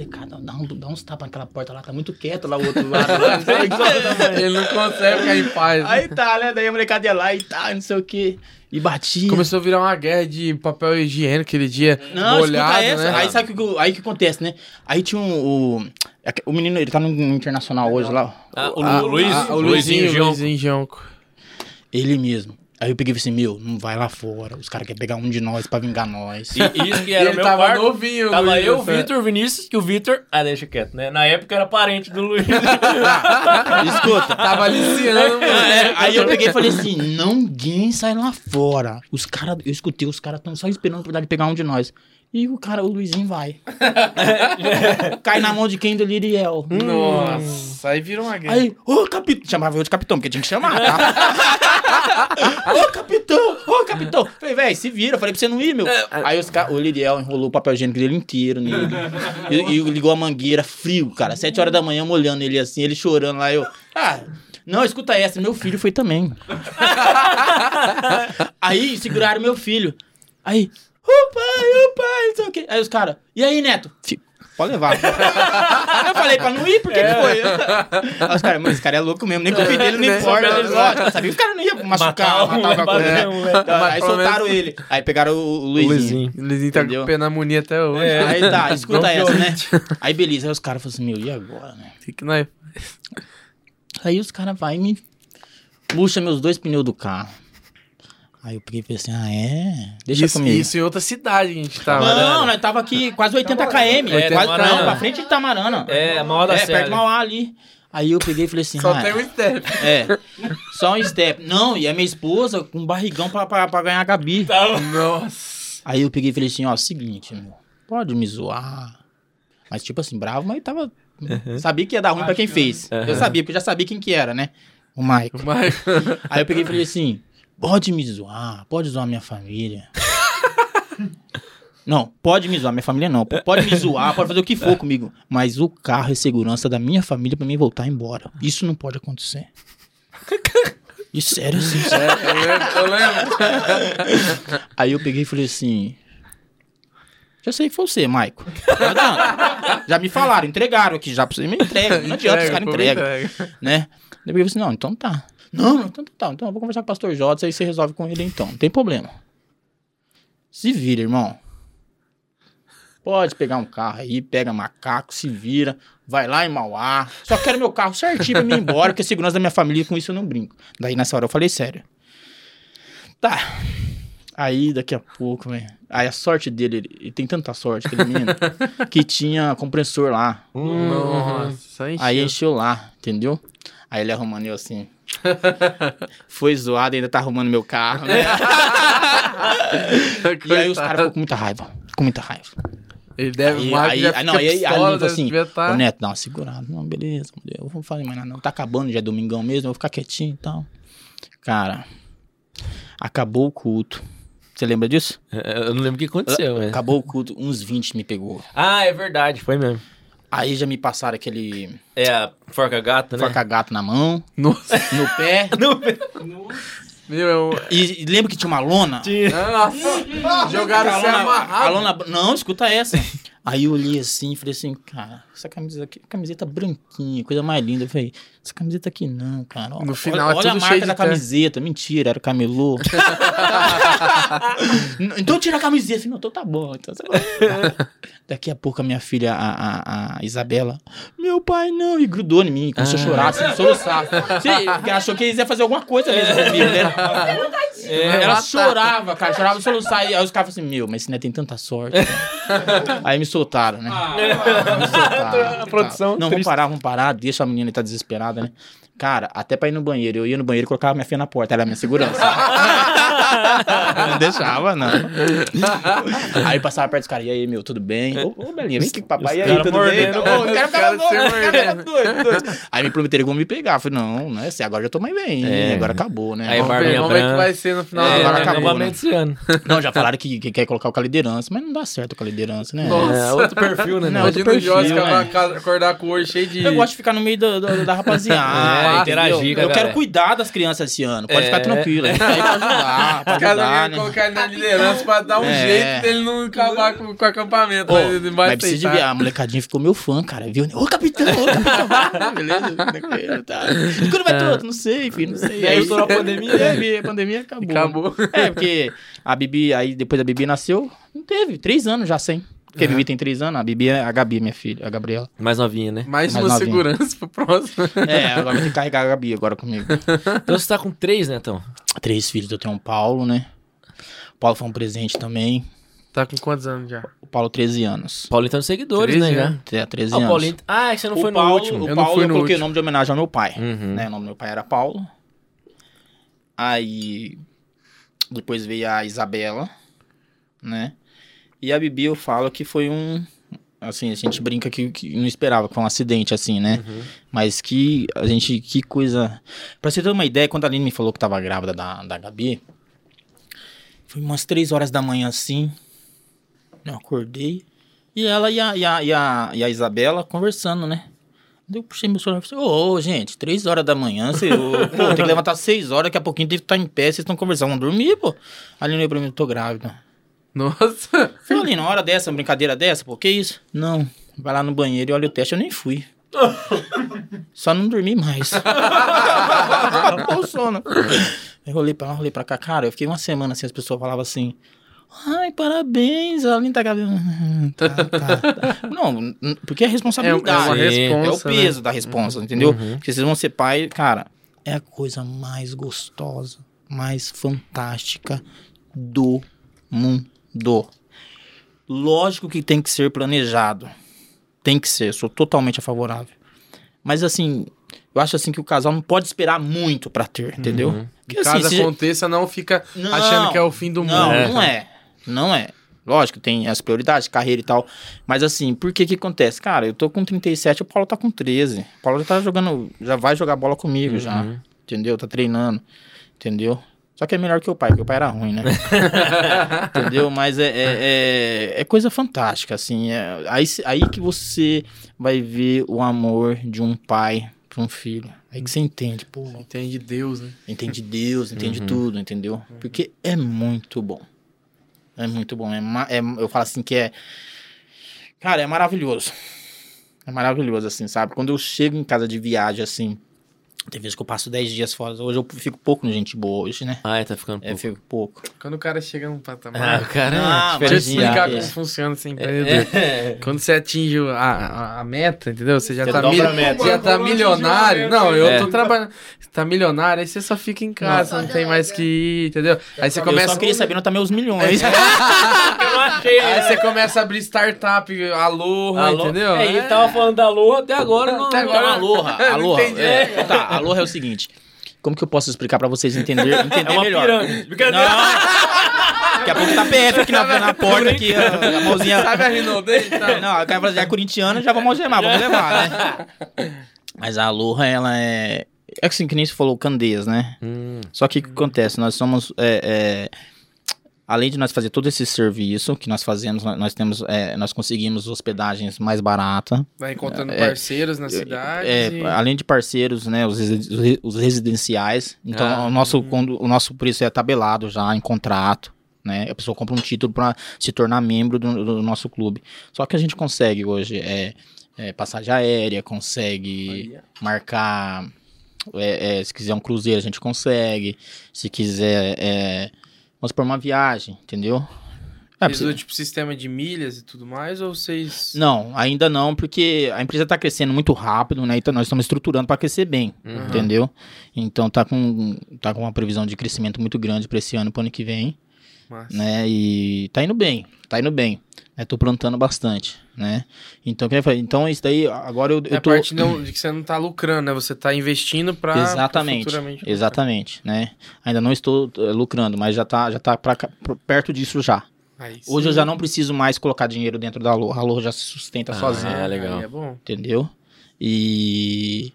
Ô, molecada, dá dá, um, dá uns tapas naquela porta lá, tá muito quieto lá o outro lado. Lá, Ele não consegue ficar em paz. né? Aí tá, né? Daí a molecada ia lá e tá, não sei o que. E batia. Começou a virar uma guerra de papel higiênico aquele dia. Não, molhado, escuta essa. né? Aí sabe o que, aí que acontece, né? Aí tinha um, o. O menino, ele tá no internacional hoje lá. Ah, o Ah, Lu- Luiz, ah, o Luizinho. Luizinho Jonco. Ele mesmo. Aí eu peguei e falei assim, meu, não vai lá fora. Os caras querem pegar um de nós pra vingar nós. E isso que era meu tava quarto. novinho, Tava Luiz, eu, o? Vitor, o Vinícius, que o Vitor... Ah, deixa quieto, né? Na época era parente do Luiz. Escuta. Tava aliciando, mano. é, aí eu peguei e falei assim: ninguém sai lá fora. Os caras, eu escutei, os caras estão só esperando a oportunidade de pegar um de nós. E o cara, o Luizinho vai. Cai na mão de quem? Do Liriel. Nossa, aí virou uma guerra. Aí, ô capitão. Chamava eu de capitão, porque tinha que chamar, tá? ô capitão, ô capitão. Falei, velho, se vira. Falei pra você não ir, meu. Aí os ca... o Liriel enrolou o papel higiênico dele inteiro nele. E, e ligou a mangueira frio, cara. Sete horas da manhã molhando ele assim, ele chorando lá. Eu, ah, não, escuta essa. Meu filho foi também. Aí seguraram meu filho. Aí, o pai, o pai, não sei o quê. Aí os caras, e aí, Neto? Fico, pode levar. eu falei pra não ir, por que que foi? Aí os caras, mas esse cara é louco mesmo, nem o filho dele não Né? importa. Lógico, eu sabia que os caras não iam machucar, Matar um, matar alguma bater coisa. um, né? né? Então, Mas Aí soltaram menos- ele. Aí pegaram o, o Luizinho. O Luizinho tá Entendeu? com pneumonia até hoje. É. Aí tá, escuta Não essa, né? Aí beleza, aí os caras falaram assim, meu, e agora, né? O que que nós... Aí os caras vai e me puxa meus dois pneus do carro. Aí eu peguei e falei assim, ah, é? Deixa isso, comigo. isso em outra cidade a gente tava. Não, nós tava aqui quase 80 km. É, quase, não, pra frente de Tamarana. É, maior da É, Serra. perto do Mauá ali. Aí eu peguei e falei assim, Só ah, tem um step. é, só um step. Não, e a minha esposa com um barrigão pra, pra, pra ganhar a Gabi. Nossa. Aí eu peguei e falei assim, ó, seguinte, meu, pode me zoar. Mas tipo assim, bravo, mas tava... Sabia que ia dar ruim pra quem fez. Eu sabia, porque eu já sabia quem que era, né? O Maico. Mas... Aí eu peguei e falei assim: pode me zoar, pode zoar minha família. Não, pode me zoar, minha família não. Pode me zoar, pode fazer o que for comigo. Mas o carro é segurança da minha família pra mim voltar embora. Isso não pode acontecer. E sério, sim, sério. eu lembro, eu lembro. Aí eu peguei e falei assim. Já sei que foi você, Maico. Já me falaram, entregaram aqui já pra você. Me entrega. Não adianta, os caras entregam. entrega. né? Daí eu falei assim, não, então tá. Não, não, então tá, então eu vou conversar com o pastor Jotas, aí você resolve com ele então, não tem problema. Se vira, irmão. Pode pegar um carro aí, pega macaco, se vira, vai lá em Mauá. Só quero meu carro certinho pra mim ir embora, porque a segurança da minha família, com isso eu não brinco. Daí nessa hora eu falei sério. Tá. Aí daqui a pouco, velho. Aí a sorte dele, ele, ele tem tanta sorte, aquele menino, que tinha compressor lá. Nossa, Aí encheu. encheu lá, entendeu? Aí ele arrumando eu assim. Foi zoado, ainda tá arrumando meu carro, né? e aí os caras ficam com muita raiva. Com muita raiva. Ele deve... Aí, o aí, aí, não, aí, aí, pistola, falou deve- assim: tá- Ô Neto, dá uma segurada. Não, beleza, eu vou fazer mais nada. Não, tá acabando, já é domingão mesmo, eu vou ficar quietinho e tal. Cara, acabou o culto. Você lembra disso? É, Eu não lembro o que aconteceu. Acabou o culto, uns 20 me pegou. Ah, é verdade, foi mesmo. Aí já me passaram aquele É a forca gata, né? forca-gato na mão, Nossa, no pé. meu... eu- E, e lembra que tinha uma lona? Nossa, jogaram A lona- amarrado. a lona- Não, escuta essa. Aí eu olhei assim e falei assim, cara, essa camiseta aqui, camiseta branquinha, coisa mais linda. Eu falei, essa camiseta aqui não, cara. Olha, No final olha, é olha a marca cheio de da terra. camiseta. Mentira, era camelô. Então tira a camiseta. Falei, não, então tá bom. Então, lá. Daqui a pouco a minha filha, a, a, a Isabela, meu pai não, e grudou em mim, começou a chorar, assim, soluçar. Sim, porque ela achou que eles iam fazer alguma coisa mesmo comigo, né? É, ela chorava, cara, chorava e soluçar. Aí os caras falaram assim, meu, mas esse neto tem tanta sorte. cara. Aí me soltaram, né? Me soltaram. A produção Não, vamos parar, vamos parar. Deixa a menina tá desesperada, né? Cara, até pra ir no banheiro. Eu ia no banheiro e colocava minha filha na porta. Ela era minha segurança. não deixava, não. Aí passava perto dos caras. E aí, meu, tudo bem? Ô, ô Belinha, vem aqui com o papai. E aí, tudo mordendo. bem? Ô, o cara ficava o doido, doido. Aí me prometeram que vão me pegar. Eu falei, não, não é assim. Agora já tô mais bem. É. Agora acabou, né? Aí Vamos ver, Barbinha vamos ver o que vai ser no final É, agora ano. acabou, novamente esse ano. Não, já falaram que, que quer colocar com a liderança, mas não dá certo com a liderança, né? Nossa. É, outro perfil, né? Não, né? outro Imagina o Jorge perfil, né? ca- acordar com o olho cheio de... Eu gosto de ficar no meio do- do- da rapaziada. É, interagir Eu quero cuidar das crianças esse ano. Pode É. ficar tranquilo. A gente tá aí pra ajudar. Caras ajudar, querem né? colocar ele na liderança pra dar um É. jeito dele não acabar com, com o acampamento. Ô, mas ele vai mas precisa de ver, a molecadinha ficou meu fã, cara, viu? Ô, capitão, ô, capitão. Beleza? tranquilo, tá. E quando vai todo? Não sei, filho, não sei. E aí estourou a pandemia? É, a pandemia acabou. Acabou. É, porque a Bibi, aí depois a Bibi nasceu, não teve, três anos já sem. Porque a Bibi tem três anos, a Bibi é a Gabi, minha filha, a Gabriela. Mais novinha, né? Mais Mais uma novinha. segurança pro próximo. É, agora vai ter que carregar a Gabi agora comigo. Então você tá com três, né, então? Três filhos, eu tenho um Paulo, né? O Paulo foi um presente também. Tá com quantos anos já? O Paulo, 13 anos. Tá nos seguidores, 13 né, já? É, 13 Ah, anos. Paulinho... Ah, você não foi o Paulo, no último. O Eu não Paulo fui eu no coloquei último. o nome de homenagem ao meu pai. Uhum. Né? O nome do meu pai era Paulo. Aí depois veio a Isabela, né? E a Bibi eu falo que foi um. Assim, a gente brinca que, que não esperava, que foi um acidente, assim, né? Uhum. Mas que a gente. Que coisa. Pra você ter uma ideia, quando a Aline me falou que tava grávida da, da Gabi, foi umas três horas da manhã assim. Eu acordei. E ela e a, e a, e a, e a Isabela conversando, né? Eu puxei meu celular e falei, ô, gente, três horas da manhã, você, ô, pô, tem que levantar seis horas, daqui a pouquinho tem que estar em pé, vocês estão conversando, vamos dormir, pô. A Aline olhou pra mim, eu tô grávida. Nossa. Falei, uma hora dessa, uma brincadeira dessa, pô, que isso? Não, vai lá no banheiro e olha o teste, eu nem fui. Só não dormi mais. O sono. Eu olhei pra lá, olhei pra cá, cara, eu fiquei uma semana assim, as pessoas falavam assim... Ai, parabéns, a Aline tá grávida. Tá, tá, tá. Não, porque é responsabilidade. Sim. responsa, É o né? peso da responsa, entendeu? Uhum. Porque vocês vão ser pai, cara, é a coisa mais gostosa, mais fantástica do mundo. Lógico que tem que ser planejado. Tem que ser, sou totalmente favorável. Mas assim, eu acho assim que o casal não pode esperar muito pra ter, entendeu? Uhum. Porque, Caso assim, se- aconteça, não fica Não, achando que é o fim do mundo. Não, É. não é. Não é. Lógico, tem as prioridades, carreira e tal. Mas assim, por que que acontece? Cara, eu tô com 37, o Paulo tá com 13. O Paulo já tá jogando, já vai jogar bola comigo já. Uhum. Entendeu? Tá treinando. Entendeu? Só que é melhor que o pai, porque o pai era ruim, né? entendeu? Mas é, é, é, é coisa fantástica, assim. É, aí, aí que você vai ver o amor de um pai pra um filho. Aí que você entende, pô. Entende Deus, né? Entende Deus, entende Uhum. tudo, entendeu? Porque é muito bom. É muito bom. É, é- eu falo assim que é. Cara, é maravilhoso. É maravilhoso, assim, sabe? Quando eu chego em casa de viagem, assim. Tem vezes que eu passo 10 dias fora. Hoje eu fico pouco no gente boa, hoje, né? Ah, é, tá ficando É, pouco. fico pouco. Quando o cara chega num patamar. Ah, cara, Ah, Deixa eu explicar é. como funciona esse empreendedor. É. Quando você atinge a, a, a meta, entendeu? Você já Você tá, mil- a meta. você já tá milionário. Não, eu É. tô trabalhando. Você tá milionário, aí você só fica em casa, não, tem mais que ir, entendeu? Aí você Eu começa. só queria saber onde tá meus milhões. Eu não achei, Aí você começa a abrir startup, Aloha, Alô? entendeu? É, ele tava falando da Lua até agora. Não, Até agora- Aloha, Não Aloha. entendi. É, tá, Aloha é o seguinte. Como que eu posso explicar pra vocês entender, entender É uma melhor? pirâmide. Brincadeira. Não. Daqui a pouco tá PF aqui na, na porta, aqui, a, a mãozinha. Sabe a Rinodei? Tá? Não, a cara já é corintiana, já vamos algemar, vamos levar, né? Mas a Aloha, ela é. É assim que nem você falou, Candeias, né? Hum, Só que o que acontece? Nós somos. é, é, além de nós fazer todo esse serviço que nós fazemos, nós temos. é, nós conseguimos hospedagens mais barata. Vai encontrando É, parceiros na cidade. É, e- além de parceiros, né, os, os re- os residenciais. Então, Ah, o, nosso, quando, o nosso preço é tabelado já em contrato. Né? A pessoa compra um título para se tornar membro do, do nosso clube. Só que a gente consegue hoje é, é, passagem aérea, consegue marcar. é, é, se quiser um cruzeiro, a gente consegue. Se quiser. Vamos por uma viagem, entendeu? É, Vocês usam, tipo sistema de milhas e tudo mais, ou vocês. não, ainda não, porque a empresa está crescendo muito rápido, né? Então nós estamos estruturando para crescer bem, Uhum. entendeu? Então tá com, tá com uma previsão de crescimento muito grande para esse ano e pro ano que vem, Massa. né? E tá indo bem, tá indo bem. Né? Tô plantando bastante, né? Então, então isso daí, agora eu, É eu a tô... parte não, de que você não tá lucrando, né? Você tá investindo pra. pra Exatamente, futuramente lucrar. exatamente, né? Ainda não estou eh, lucrando, mas já tá, já tá pra, pra- perto disso já. Aí Hoje eu já não preciso mais colocar dinheiro dentro da Aloha, a Aloha já se sustenta Ah, sozinha. é legal. Aí é bom. entendeu? E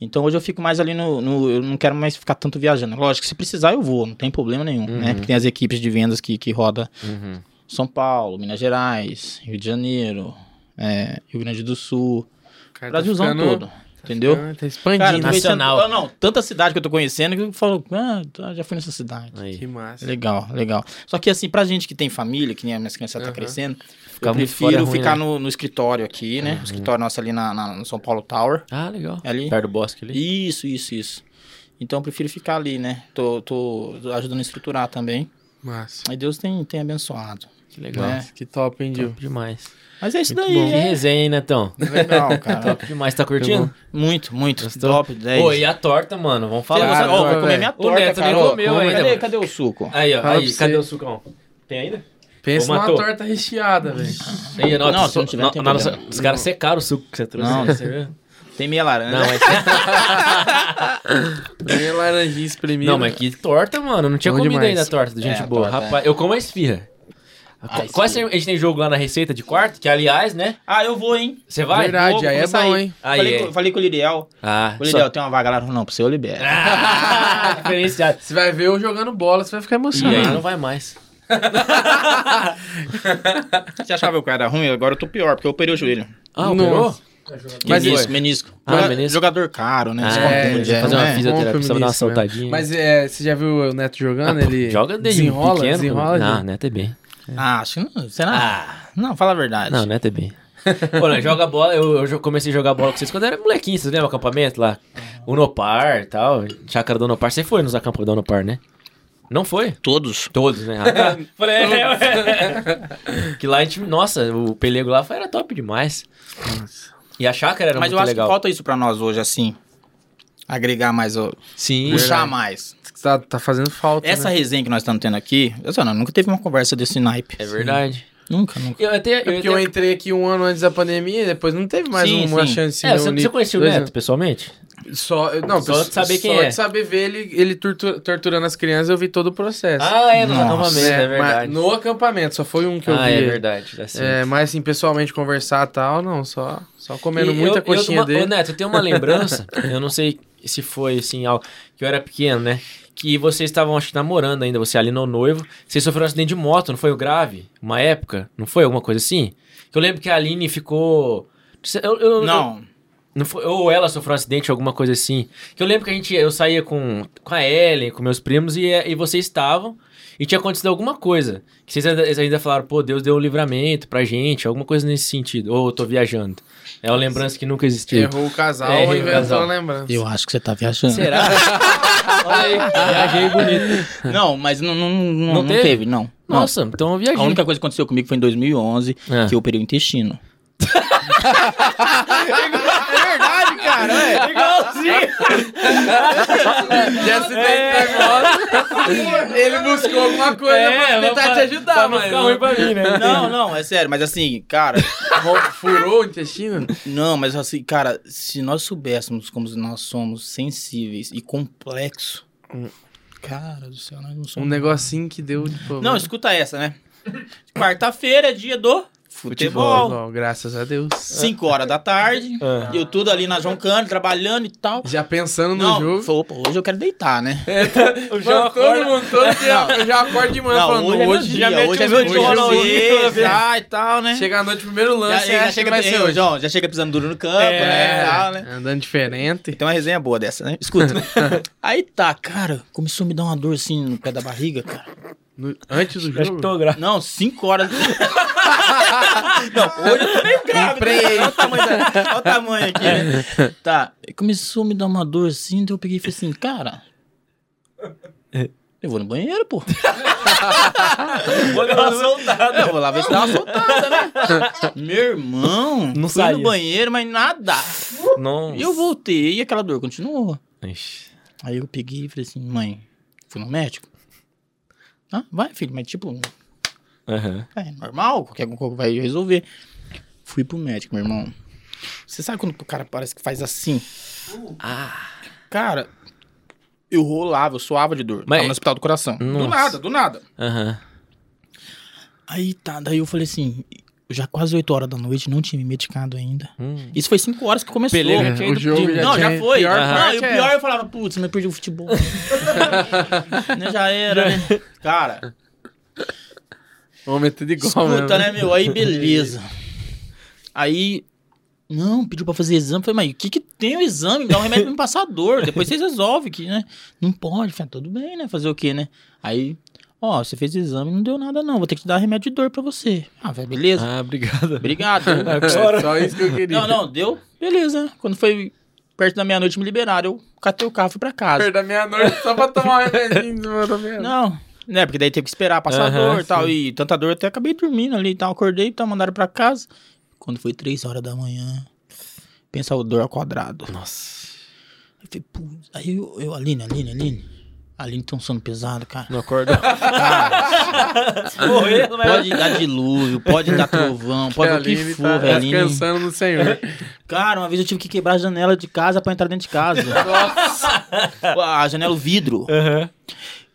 então hoje eu fico mais ali no, no- eu não quero mais ficar tanto viajando. Lógico que se precisar eu vou, não tem problema nenhum, Uhum. né? Porque tem as equipes de vendas que que roda Uhum. São Paulo, Minas Gerais, Rio de Janeiro, é, Rio Grande do Sul, cara tá Brasilzão ficando- todo. Entendeu? Ah, tá expandindo. Cara, nacional. conhecendo- não, tanta cidade que eu tô conhecendo que eu falo, ah, tá, já fui nessa cidade. Aí. Que massa. Legal, legal. Só que assim, pra gente que tem família, que nem a minha criança tá Aham. crescendo, Ficar eu prefiro é ruim, ficar né? no, no escritório aqui, né? O escritório nosso ali na, na- no São Paulo Tower. Ah, legal. Ali. Perto do bosque ali. Isso, isso, isso. Então eu prefiro ficar ali, né? Tô, tô ajudando a estruturar também. Massa. Aí Deus tem, tem abençoado. Que legal. né? Que top, hein, Gil? Top demais. Mas é isso Muito daí. bom. Que É resenha, hein, Netão? legal, cara. Top demais. Tá curtindo? muito, muito. Gostou? Top, 10. Pô, e a torta, mano? Vamos Fala, falar. você Cara, vai velho. comer minha O torta, Neto nem cara. Comeu ainda, Cadê, o suco? Aí, ó. Fala Aí, cadê você. o sucão? Tem ainda? Pensa numa torta recheada, velho. Aí, não, Não, se não tiver, não. Os caras secaram o suco que você trouxe. Não. né? Você viu? Tem meia laranja. Não, mas, Bem laranjinha espremida. não, mas que torta, mano. Não tinha Bom ainda a torta do Gente É, Boa. torta, Rapaz, eu como a esfirra. Ah, Quase esfirra. a gente tem jogo lá na Receita de quarto, que aliás, né? Ah, eu vou, hein? Você vai? Verdade, Vou aí é bom, aí. hein? Aí falei, é. com, falei com o Liriel. Ah, O Liriel, tem uma vaga lá? Não, pra você eu libero. Ah, diferenciado. Você vai ver eu jogando bola, você vai ficar E aí emocionado. não vai mais. Você achava que eu era ruim? Agora eu tô pior, porque eu operei o joelho. Ah, operou? Mas menisco, menisco. Ah, Joga- menisco. Jogador caro, né? Ah, é, confunde, fazer uma né? fisioterapia, precisa dar uma soltadinha. Mas é, você já viu o Neto jogando? ele Ah, Joga desde desenrola, pequeno. desenrola. Não, gente. Neto é bem. Ah, acho que não. Será? Não, fala a verdade. Não, Neto é bem. Pô, né, joga bola, eu, eu comecei a jogar bola com vocês quando eu era molequinho, vocês lembram o acampamento lá? Unopar e tal, chácara do Unopar. Você foi nos acampos do Unopar, né? Não foi? Todos. Todos, né? Ah, tá. Falei, é, é. Que lá a gente, nossa, o pelego lá foi- era top demais. E a chácara era Mas muito eu acho legal. que falta isso pra nós hoje, assim. Agregar mais, ó, Sim, puxar verdade. mais. Tá, tá fazendo falta. Essa né? resenha que nós estamos tendo aqui, eu sei, não, nunca teve uma conversa desse naipe. é verdade. Nunca, nunca. Eu até, É eu porque até... eu entrei aqui um ano antes da pandemia e depois não teve mais Sim, uma sim. chance. É, de você, você conhecia o Neto anos. pessoalmente? Só, não, Só de saber quem só é. de saber ver ele, ele tortu- torturando as crianças, eu vi todo o processo. Ah, é, nos Nossa. acampamentos, é, mas verdade. no acampamento, só foi um que eu ah, vi. é verdade. É, mas assim, pessoalmente conversar e tal, não, só, só comendo E muita eu- coxinha eu, dele. Ô, Neto, eu tenho uma lembrança, eu não sei se foi assim, algo que eu era pequeno, né? Que vocês estavam, acho que, namorando ainda, você ali no noivo. Vocês sofreram um acidente de moto, não foi o grave? Uma época? Não foi alguma coisa assim? Que eu lembro que a Aline ficou. eu- eu- eu- Não. não foi- ou ela sofreu um acidente, alguma coisa assim. Que eu lembro que a gente, eu saía com, com a Ellen, com meus primos, e, e vocês estavam, e tinha acontecido alguma coisa. Que vocês ainda, ainda falaram, pô, Deus deu um livramento pra gente, alguma coisa nesse sentido. Ou eu tô viajando. É uma lembrança que nunca existiu. Errou o casal É, errou e o inventou casal. a lembrança. Eu acho que você tá viajando. Será? Olha aí, viajei bonito. Não, mas não, não, não, Não não teve? teve? não. Não. Nossa, então eu viajei. A única coisa que aconteceu comigo foi em 2011, Ah. que eu operei o intestino. É cara. É igualzinho. De acidente da moto, ele buscou alguma coisa pra tentar te ajudar, pra não mas ficar ruim pra mim, né? Não, não, é sério, mas assim, cara, furou o intestino? não, mas assim, cara, se nós soubéssemos como nós somos sensíveis e complexos, cara do céu, nós não Um somos. negocinho que deu de problema. Não, escuta essa, né? Quarta-feira é dia do futebol. Futebol, graças a Deus. 5 horas da tarde, Ah. eu tudo ali na João Cândido, trabalhando e tal. Já pensando no Não, jogo. falou, pô, hoje eu quero deitar, né? O Mano, todo mundo, todo dia, eu já acordo de manhã falando, hoje é meu hoje dia, mete hoje é meu dia, vez. ah, e tal, né? Chega à noite, primeiro Já, lance, já, já chega chega, vai ser eu, hoje. João, já chega pisando duro no campo, É. né? tal, né? Andando diferente. Tem uma resenha boa dessa, né? Escuta. Aí tá, cara, começou a me dar uma dor assim no pé da barriga, cara. No- antes do Acho que jogo. Não, 5 horas. Não, hoje eu tô meio grávida. né? Olha o tamanho, da- olha o tamanho aqui, né? Tá, começou a me dar uma dor assim, então eu peguei e falei assim, cara. Eu vou no banheiro, pô. Vou dar uma soltada. Eu vou lá ver se dá uma soltada, né? Meu irmão, Não fui saía. no banheiro, mas nada. Não. E eu voltei e aquela dor continuou. Ixi. Aí eu peguei e falei assim, mãe, fui no médico? Ah, vai, filho, mas tipo, Aham. é normal, qualquer coisa vai resolver. Fui pro médico, meu irmão. Você sabe quando o cara parece que faz assim? Ah. Cara, eu rolava, eu suava de dor. Mas- Tava no hospital do coração. Do Nossa. nada, do nada. Aham. Aí tá, daí eu falei assim, já quase 8 horas da noite, não tinha me medicado ainda. Hum. Isso foi 5 horas que começou. É, tinha o jogo de- já Não, tinha- já foi. pior não, parte e o é pior eu falava, putz, mas perdi o futebol. né, já era, né? Cara, Vamos meter de igual escuta, mesmo. né, meu? Aí, beleza. Aí, Não, pediu pra fazer exame. Falei, mas o que que tem o exame? Dá um remédio pra me passar dor. Depois vocês resolvem que, né? Não pode. Falei, tudo bem, né? Fazer o quê, né? Aí, ó, você fez exame, não deu nada não. Vou ter que te dar remédio de dor pra você. Ah, velho, beleza. Ah, obrigado. Obrigado. É só isso que eu queria. não, não, deu? Beleza. Quando foi perto da meia-noite me liberaram. Eu catei o carro e fui pra casa. Perda meia-noite só pra tomar um remedinho da meia-noite. Não, né? Porque daí teve que esperar passar Aham, dor e tal. E tanta dor, eu até acabei dormindo ali e tal. Acordei e tal, mandaram pra casa. Quando foi três horas da manhã, pensa o dor ao quadrado. Nossa. Eu falei, putz. Aí eu, eu, Aline, Aline, Aline. Aline tem um sono pesado, cara. Não acordou. Cara, Morrendo, mas... pode dar dilúvio, pode dar trovão, pode o que Aline for, tá velho. Descansando no Senhor. Cara, uma vez eu tive que quebrar a janela de casa pra entrar dentro de casa. a janela, o vidro. Aham.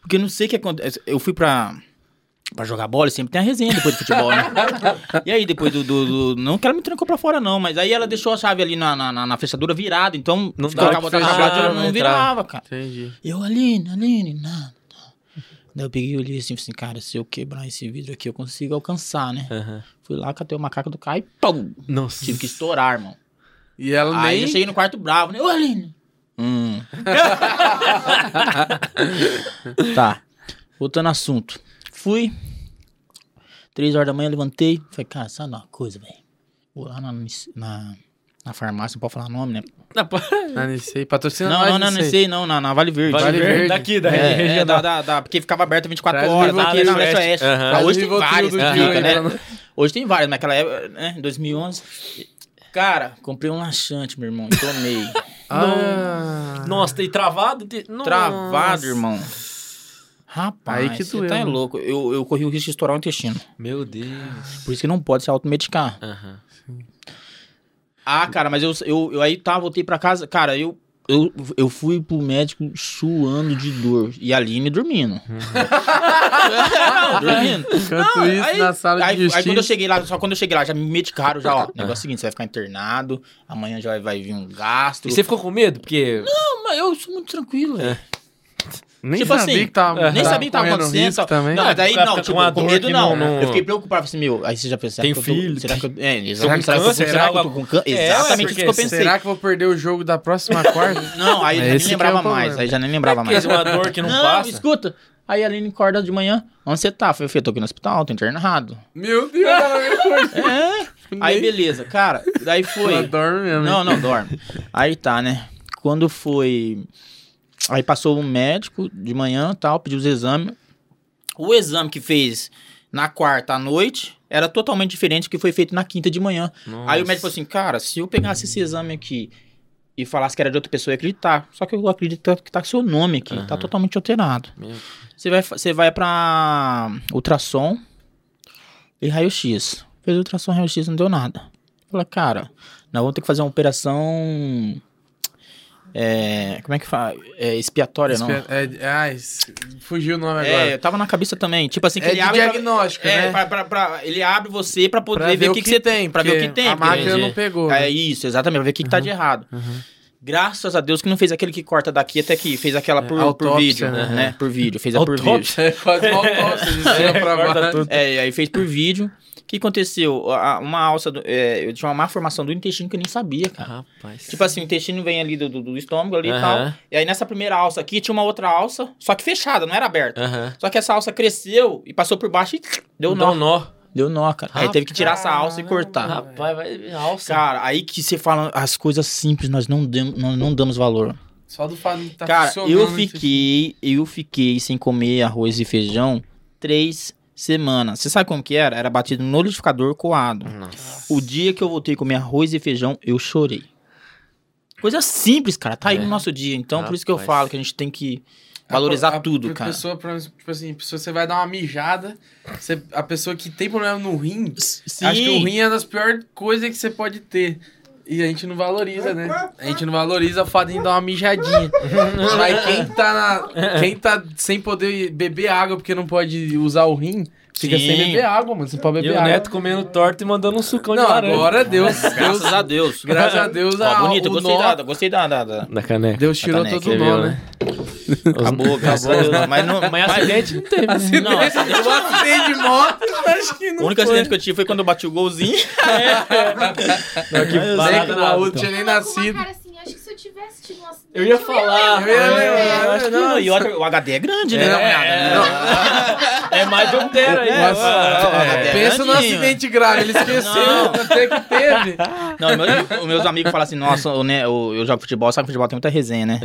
Porque eu não sei o que acontece. Eu fui pra, pra jogar bola, sempre tem a resenha depois do futebol, né? e aí, depois do, do- do- Não que ela me trancou pra fora, não, mas aí ela deixou a chave ali na, na, na- fechadura virada, então Não se dá colocar que botar a fechar, chave, não não virava, cara. Entendi. Eu, Aline, Aline, nada. Daí eu peguei e olhei assim, assim, cara, se eu quebrar esse vidro aqui, eu consigo alcançar, né? Aham. Fui lá, catei o macaco do carro e pum! Nossa. Tive que estourar, irmão. E ela Aí nem... eu cheguei no quarto bravo, né? Ô, Aline! Hum. tá. Voltando ao assunto. Fui. Três horas da manhã, levantei. Falei, cara, sabe uma coisa, velho? Vou lá na, na, na farmácia, não pode falar nome, né? Nem sei. Patrocina Não, não, não, não sei, não, na, na Vale Verde. Vale, Vale Verde. Daqui, da É, região é, da... da, da, porque ficava aberto 24 Traz horas aqui na Leste Oeste. Ah, Hoje tem várias, né, né? Hoje tem várias, naquela época, né, 2011. Cara, comprei um laxante, meu irmão, e tomei. Ah, Nossa, tem travado? Tem-. Travado, irmão. Rapaz, Aí que você doeu, tá louco. Eu, eu corri o risco de estourar o intestino. Meu Deus. Por isso que não pode se automedicar. Aham. Ah, cara, mas eu, eu, eu aí tá, voltei pra casa. Cara, eu, eu, eu fui pro médico suando de dor. E a Aline dormindo. Não, dormindo. enquanto Não, isso, aí- na sala Aí, de aí quando eu justiça... cheguei lá, só quando eu cheguei lá, já me medicaram, já, ó. Negócio é o seguinte, você vai ficar internado, amanhã já vai, vai vir um gasto. E você ficou com medo? Porque... Não, mas eu sou muito tranquilo, velho. Nem tipo sabia assim, que tava, Nem tava sabia que tava acontecendo. também. Não, mas daí não, tipo, com com medo que não. não- não- Eu fiquei preocupado, assim, meu, aí você já será Tem que eu tô- filho, será que eu, é, será, será, câncer, será, será que eu tô com câncer? É, Exatamente ué, isso que eu pensei. Será que eu vou perder o jogo da próxima quarta? Não, aí eu já nem que é lembrava mais, aí já nem lembrava mais. é uma dor que não, Não, passa. escuta. Aí a Aline acorda de manhã, onde você tá? Eu falei, "Fê, tô aqui no hospital, tô internado. Meu Deus, ela me. É, aí beleza, cara, daí Ela foi... dorme mesmo. Não, não, dorme. Aí tá, né? Quando foi. Aí passou um médico de manhã tal, pediu os exames. O exame que fez na quarta à noite era totalmente diferente do que foi feito na quinta de manhã. Aí o médico falou assim: cara, se eu pegasse esse exame aqui e falasse que era de outra pessoa, eu ia acreditar. Só que eu acredito que tá com seu nome aqui, tá Aham. totalmente alterado. Meu. Você vai, você vai pra ultrassom e raio-x. Fez ultrassom raio-x, não deu nada. Fala, cara, nós vamos ter que fazer uma operação. É, como é que fala? É, expiatória, não? É, é, ai, s- fugiu o nome É, agora. eu tava na cabeça também. Tipo assim, que É ele abre. pra- diagnóstico, é, né? pra, pra- pra- ele abre você pra poder Pra ver, o que, que você tem. Pra ver o que tem. A máquina não pegou. É isso, exatamente, pra ver o que, que tá de errado. Graças a Deus que não fez aquele que corta daqui até aqui, fez aquela por, por autópsia, vídeo, né? né? Por vídeo, fez a por vídeo. É quase uma autópsia de cima pra Corta baixo. É, aí fez por vídeo. O que aconteceu? Uma alça, do- é, eu tinha uma má formação do intestino que eu nem sabia, cara. Rapaz. Tipo assim, o intestino vem ali do, do, do estômago ali e tal. E aí nessa primeira alça aqui tinha uma outra alça, só que fechada, não era aberta. Só que essa alça cresceu e passou por baixo e deu Dá um nó. nó. Deu nó, cara. Aí teve que tirar essa alça e cortar. Rapaz, vai alça. Cara, aí que você fala, as coisas simples nós não, damos, nós não damos valor. Só do fato de tá Cara, eu esse- fiquei, eu fiquei sem comer arroz e feijão três semanas. Você sabe como que era? Era batido no liquidificador coado. Nossa. O dia que eu voltei a comer arroz e feijão, eu chorei. Coisa simples, cara. Tá aí É. no nosso dia. Então, por isso que eu falo que a gente tem que valorizar A- a- tudo, a cara. Pessoa, tipo assim, pessoa, você vai dar uma mijada, você- a pessoa que tem problema no rim, Sim. acho que o rim é das piores coisas que você pode ter. E a gente não valoriza, né? A gente não valoriza o fato de dar uma mijadinha. Mas quem tá, na, quem tá sem poder beber água porque não pode usar o rim, fica Sim. sem beber água, mano. Você pode E beber o água. Neto comendo torta e mandando um sucão Não, de laranja. agora Deus, Deus, Graças a Deus. graças a Deus, Ó, a, bonito, o gostei nó- da, gostei da, da, da- Da caneca. Deus tirou caneca, todo o nó, viu, né? né? Acabou, graças a Deus. Mas, não, Mas acidente não teve. né? Não, acidente, acidente de moto, eu acho que não o único foi. acidente que eu tive foi quando eu bati o golzinho. Não, que parada que o nada, Raul então. tinha nem nascido. cara assim, acho que se eu tivesse tido um acidente... Eu ia falar. Eu ia lembrar. é, eu acho que Não, e outra, o HD é grande, né? É, é mais de um tera aí. É, É. é. Pensa no acidente grave, ele esqueceu Não. até que teve. Não, meu- meus amigos falam assim, nossa, o, né, o- eu jogo futebol, sabe que futebol tem muita resenha, né?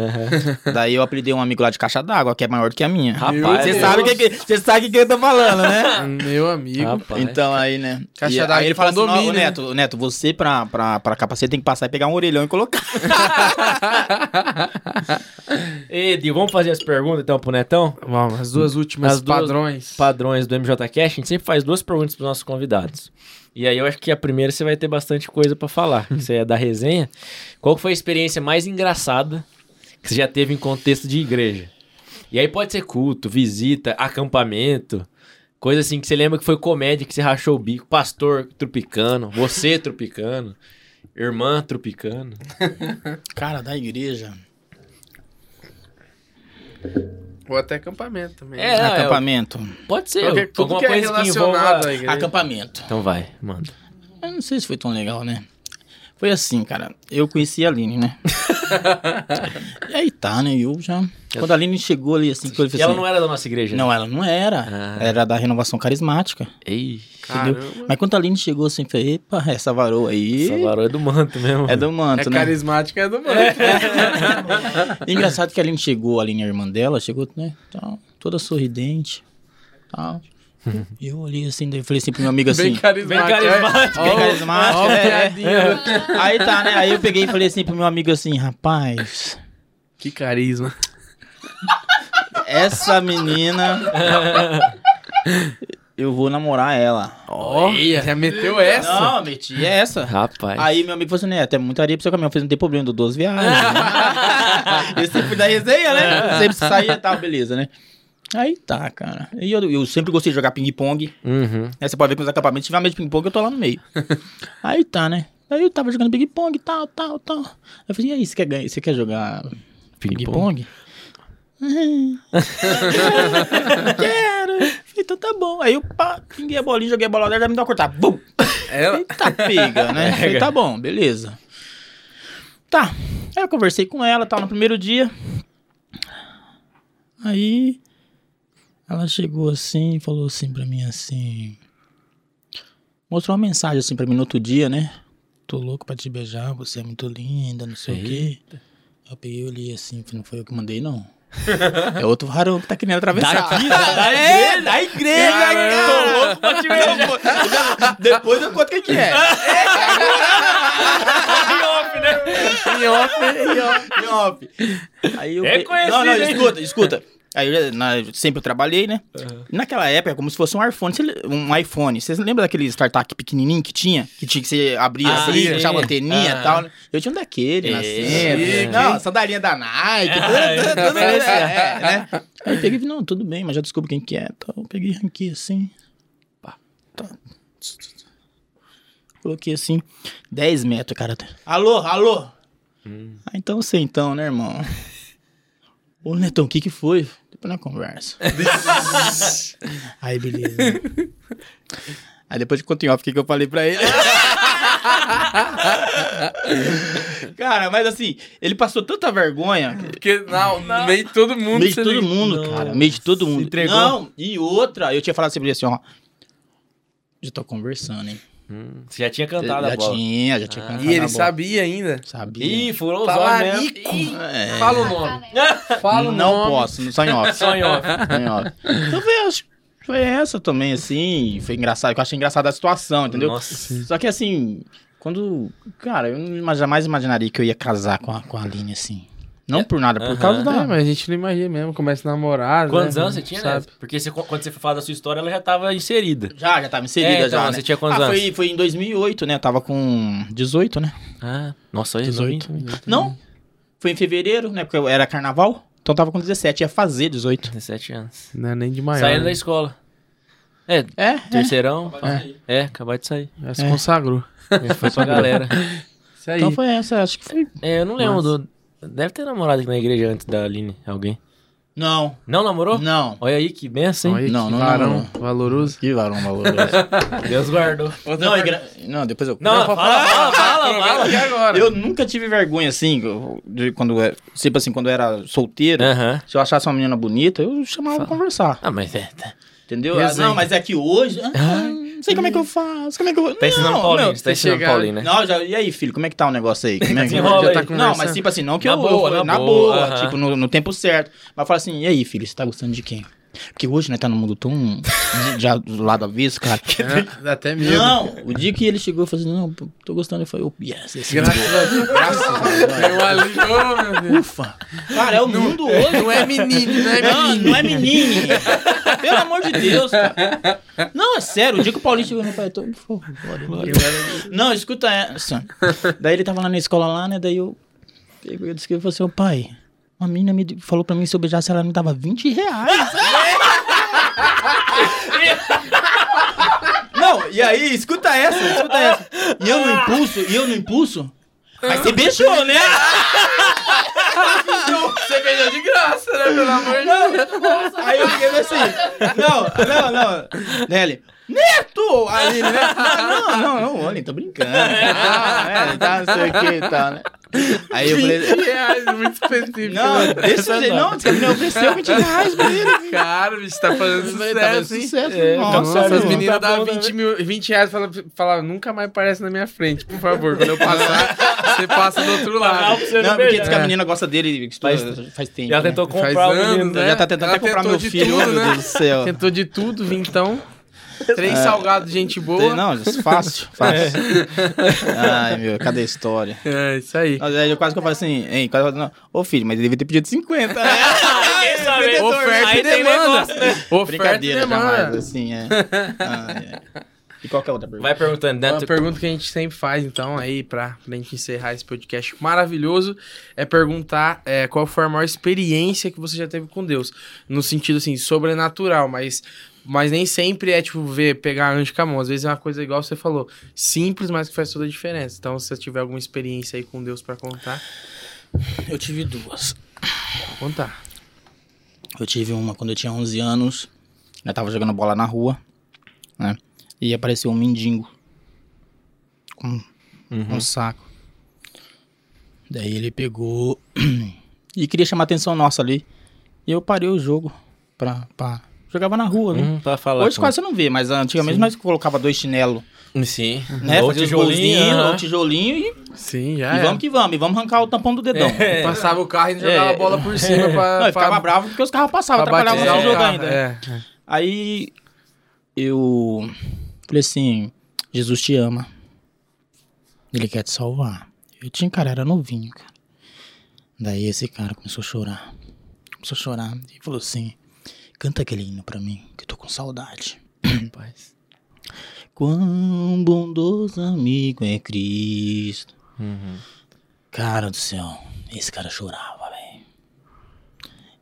Daí eu apelidei um amigo lá de caixa d'água, que é maior do que a minha. Rapaz, Você sabe o que, que, você sabe o que eu tô falando, né? Meu amigo. Rapaz. Então aí, né? Caixa e, d'água aí ele fala assim, condomínio, "Não, ô, né?" Neto, Neto, você pra, pra, pra capacete tem que passar e pegar um orelhão e colocar. Ei, Dio, vamos fazer as perguntas então pro Netão? Vamos, as duas últimas As duas- padrões. Padrões do MJCast, a gente sempre faz duas perguntas pros nossos convidados. E aí eu acho que a primeira você vai ter bastante coisa pra falar. Você é da resenha. Qual foi a experiência mais engraçada que você já teve em contexto de igreja? E aí pode ser culto, visita, acampamento, coisa assim que você lembra que foi comédia, que você rachou o bico, pastor tropicano, você tropicano, irmã tropicano. Cara, da igreja. Ou até acampamento também. É, não, acampamento. Pode ser, Qualquer- tudo alguma que é coisa que relacionado envolva... à igreja. Acampamento. Então vai, manda. Eu não sei se foi tão legal, né? Foi assim, cara. Eu conheci a Aline, né? e aí tá, né? Eu já. Quando a Aline chegou ali, assim, que eu E falei ela assim, não era da nossa igreja? Não, ela não era. Ah. Era da renovação carismática. Ei, Entendeu? Caramba. Mas quando a Aline chegou assim, eu falei, epa, essa varoa aí. essa varoa é do manto mesmo. É do manto, É né? carismática, é do mundo. Engraçado que a Aline chegou, a Aline, a irmã dela, chegou, né? Tal, toda sorridente. Tal. E eu olhei assim, daí eu falei assim pro meu amigo assim. Bem carismático. Bem carismático. Bem Ó, carismático, ó, é, é. Aí tá, né? Aí eu peguei e falei assim pro meu amigo assim, rapaz, Que carisma. essa menina. Eu vou namorar ela. Ó, já meteu essa. Não, eu meti essa. Rapaz. Aí meu amigo falou assim, Neto, é muita areia pro seu caminhão. Eu falei, não tem problema, dou duas viagens. eu sempre fui da resenha, né? Sempre saía e tal, beleza, né? Aí tá, cara. E eu, eu sempre gostei de jogar ping-pong. Uhum. Aí você pode ver que nos acampamentos, se tiver uma mesa de ping-pong, eu tô lá no meio. Aí tá, né? Aí eu tava jogando ping-pong tal, tal, tal. Eu falei, e aí, você quer, ganhar, você quer jogar ping-pong? Quero. Falei, Então tá bom. Aí eu pá, pinguei a bolinha, joguei a bola dela, já me dá uma cortada. Bum! Ela... Eita, pega, né? Falei, tá bom, beleza. Tá. Aí eu conversei com ela, tal, no primeiro dia. Aí ela chegou assim e falou assim pra mim assim. Mostrou uma mensagem assim pra mim no outro dia, né? Tô louco pra te beijar, você é muito linda, não sei o quê. Eu peguei e olhei assim, não foi eu que mandei, não. É outro varão que tá querendo atravessar. Daqui, da é, igreja. da igreja, cara. tô louco pra te beijar. Depois eu conto quem que é. Em off, né? Em off, em off, em off. Aí eu É pe- conhecido, Não, não, escuta, escuta. Aí eu, na- sempre eu trabalhei, né? Naquela época, é como se fosse um iPhone. Você Um iPhone. Vocês lembram daquele startup pequenininho que tinha? Que tinha que você abria Ah, assim, sim. deixava a anteninha Ah. e tal. né? Eu tinha um daquele na Chique. cena. Não, sandalinha da Nike. tudo, tudo, é, é, né? Aí eu peguei e não, tudo bem, mas já descubro quem que é. Então eu peguei aqui assim. Pá, tá. Coloquei assim, 10 metros, cara. Alô, alô? Ah, então sei então, né, irmão? Ô, Netão, o que que foi? Depois na conversa. Aí, beleza. Aí depois de off, o que que eu falei pra ele? cara, mas assim, ele passou tanta vergonha. Porque não, no meio de todo mundo. Meio de todo mundo, Não. cara. Meio de todo mundo. entregou. Não, e outra, eu tinha falado sempre assim, ó. Já tô conversando, hein? Hum, Você já tinha cantado já a bola. tinha, já tinha cantado E ele a bola. sabia ainda. Sabia. Ih, furou os Fala olhos. Nico. É. Fala o nome. Fala o não nome. posso, só em off. Só em off. Só em off. Então foi, acho que foi essa também, assim. Foi engraçado, eu achei engraçada a situação, entendeu? Nossa. Só que assim, quando. Cara, eu não- jamais imaginaria que eu ia casar com a, com a Aline, assim. Não por nada, por Aham. causa É, da. mas a gente não imagina mesmo, começa a namorar. Quantos né? anos você tinha, Sabe? né? Porque você- quando você foi falar da sua história, ela já tava inserida. Já, já tava inserida É, então, já. você né? tinha quantos ah, anos? Foi, foi em 2008, né? Eu tava com 18, né? Ah, nossa, aí 18. novinho. Não, foi em fevereiro, né? Porque eu era carnaval. Então eu tava com 17, ia fazer 18. 17 anos. Não é nem de maior. Saindo da né? escola. É, É, é. terceirão. É, acabou de sair. Já se É. consagrou. Foi pra galera. Isso aí. Então foi essa, acho que foi. É, eu não lembro do... Deve ter namorado aqui na igreja antes da Aline, alguém. Não, Não namorou? não. Olha aí, que benção, hein? Olha Não, que não, varão não, valoroso. Que varão valoroso. Deus guardou. não, é gra- não, depois eu... Não, fala, fala, fala, fala. E agora? Eu nunca tive vergonha, assim, de quando... é- Tipo assim, quando eu era solteiro, Aham. se eu achasse uma menina bonita, eu chamava pra conversar. Ah, mas é... Tá, Entendeu? Ah, não, mas é que hoje... Ah, não sei como é que eu faço, como é que eu tá ensinando Não, Paulinho, meu, você tá ensinando chegar- Paulinho, né? Não, já, e aí, filho, como é que tá o negócio aí? Como é que... Já tá aí. conversando. Não, mas tipo assim, não que Na eu... boa, eu- na na boa, boa, aham. tipo, no, no tempo certo. Mas fala assim, e aí, filho, você tá gostando de quem? Porque hoje, né, tá no mundo tão... já do lado avesso, cara. É, dá até medo. Não, o dia que ele chegou, eu falei assim, não, tô gostando. Eu falei, oh, yes, esse Graças a Deus. Graças a Deus. Meu Deus. Ufa. Cara, é o mundo hoje. Não é menino, não é Não, menino. não é menino. Pelo amor de Deus, cara. Não, é sério. O dia que o Paulinho chegou no pai, eu tô... por favor, Não, escuta essa. Daí ele tava lá na escola lá, né? Daí eu... Eu disse que ele falou assim, ô pai... Uma menina me falou pra mim se eu beijasse ela me dava 20 reais. Não, e aí, escuta essa, escuta essa. E eu no impulso, e eu no impulso. Mas você beijou, né? Você beijou de graça, né? Pelo amor de Deus. Aí eu fiquei assim, não, não, não. Nelly, Neto! Aí, né? Não, não, não, olha, tô brincando. Ah, é, tá, não sei o que e tal, né? Aí eu falei, 20 reais, muito específico. não, né? desse jeito, não, você me ofereceu 20 reais pra ele. Cara, bicho, tá fazendo Tá fazendo sucesso, sucesso, É, nossa, Nossa, as meninas tá davam bom, 20, mil, 20 reais e falavam, falavam, nunca mais aparece na minha frente, por favor. Quando eu passar, você passa do outro lado. Não, porque diz que a menina gosta dele Faz- faz, tempo. Já né? tentou comprar o menino. né? Já tá tentando até comprar meu filho, tudo, meu né? Deus do céu. Tentou de tudo, vintão. Três salgados, gente boa. Tem- Não, fácil, fácil. Ai, meu, cadê a história? É, isso aí. Mas aí eu quase que eu falei assim, hein, quase eu falei, não, ô filho, mas ele devia ter pedido 50, né? Sabe? Oferta Aí e demanda. negócio, né? Oferta Brincadeira jamais, demanda. assim, é. Ai, ai. E qual que é a outra pergunta? Vai perguntando, Uma Neto. pergunta que a gente sempre faz, então, aí, pra, pra gente encerrar esse podcast maravilhoso, é perguntar é, qual foi a maior experiência que você já teve com Deus. No sentido, assim, sobrenatural, mas, mas nem sempre é, tipo, ver, pegar anjo com a mão. Às vezes é uma coisa igual você falou, simples, mas que faz toda a diferença. Então, se você tiver alguma experiência aí com Deus pra contar, Eu tive duas. pode contar. Eu tive uma quando eu tinha 11 anos. Eu tava jogando bola na rua, né? E apareceu um mendigo. Com um saco. Daí ele pegou e queria chamar a atenção nossa ali. E eu parei o jogo pra... pra... Jogava na rua, né? Hum, pra falar. Hoje com- quase você não vê, mas antigamente nós colocava dois chinelos, Sim. né? Ou Fazia tijolinho, aham. ou tijolinho e, Sim, já e é. vamos que vamos. E vamos arrancar o tampão do dedão. É. Passava o carro e jogava É. a bola por cima pra... Não, eu ficava pra- bravo porque os carros passavam, atrapalhavam o o jogo ainda. É. Aí eu falei assim: Jesus te ama. Ele quer te salvar. Eu tinha, cara, era novinho, cara. Daí esse cara começou a chorar. Começou a chorar e falou assim: canta aquele hino pra mim, que eu tô com saudade. Rapaz. Quão bondoso amigo é Cristo. Uhum. Cara do céu, esse cara chorava, velho.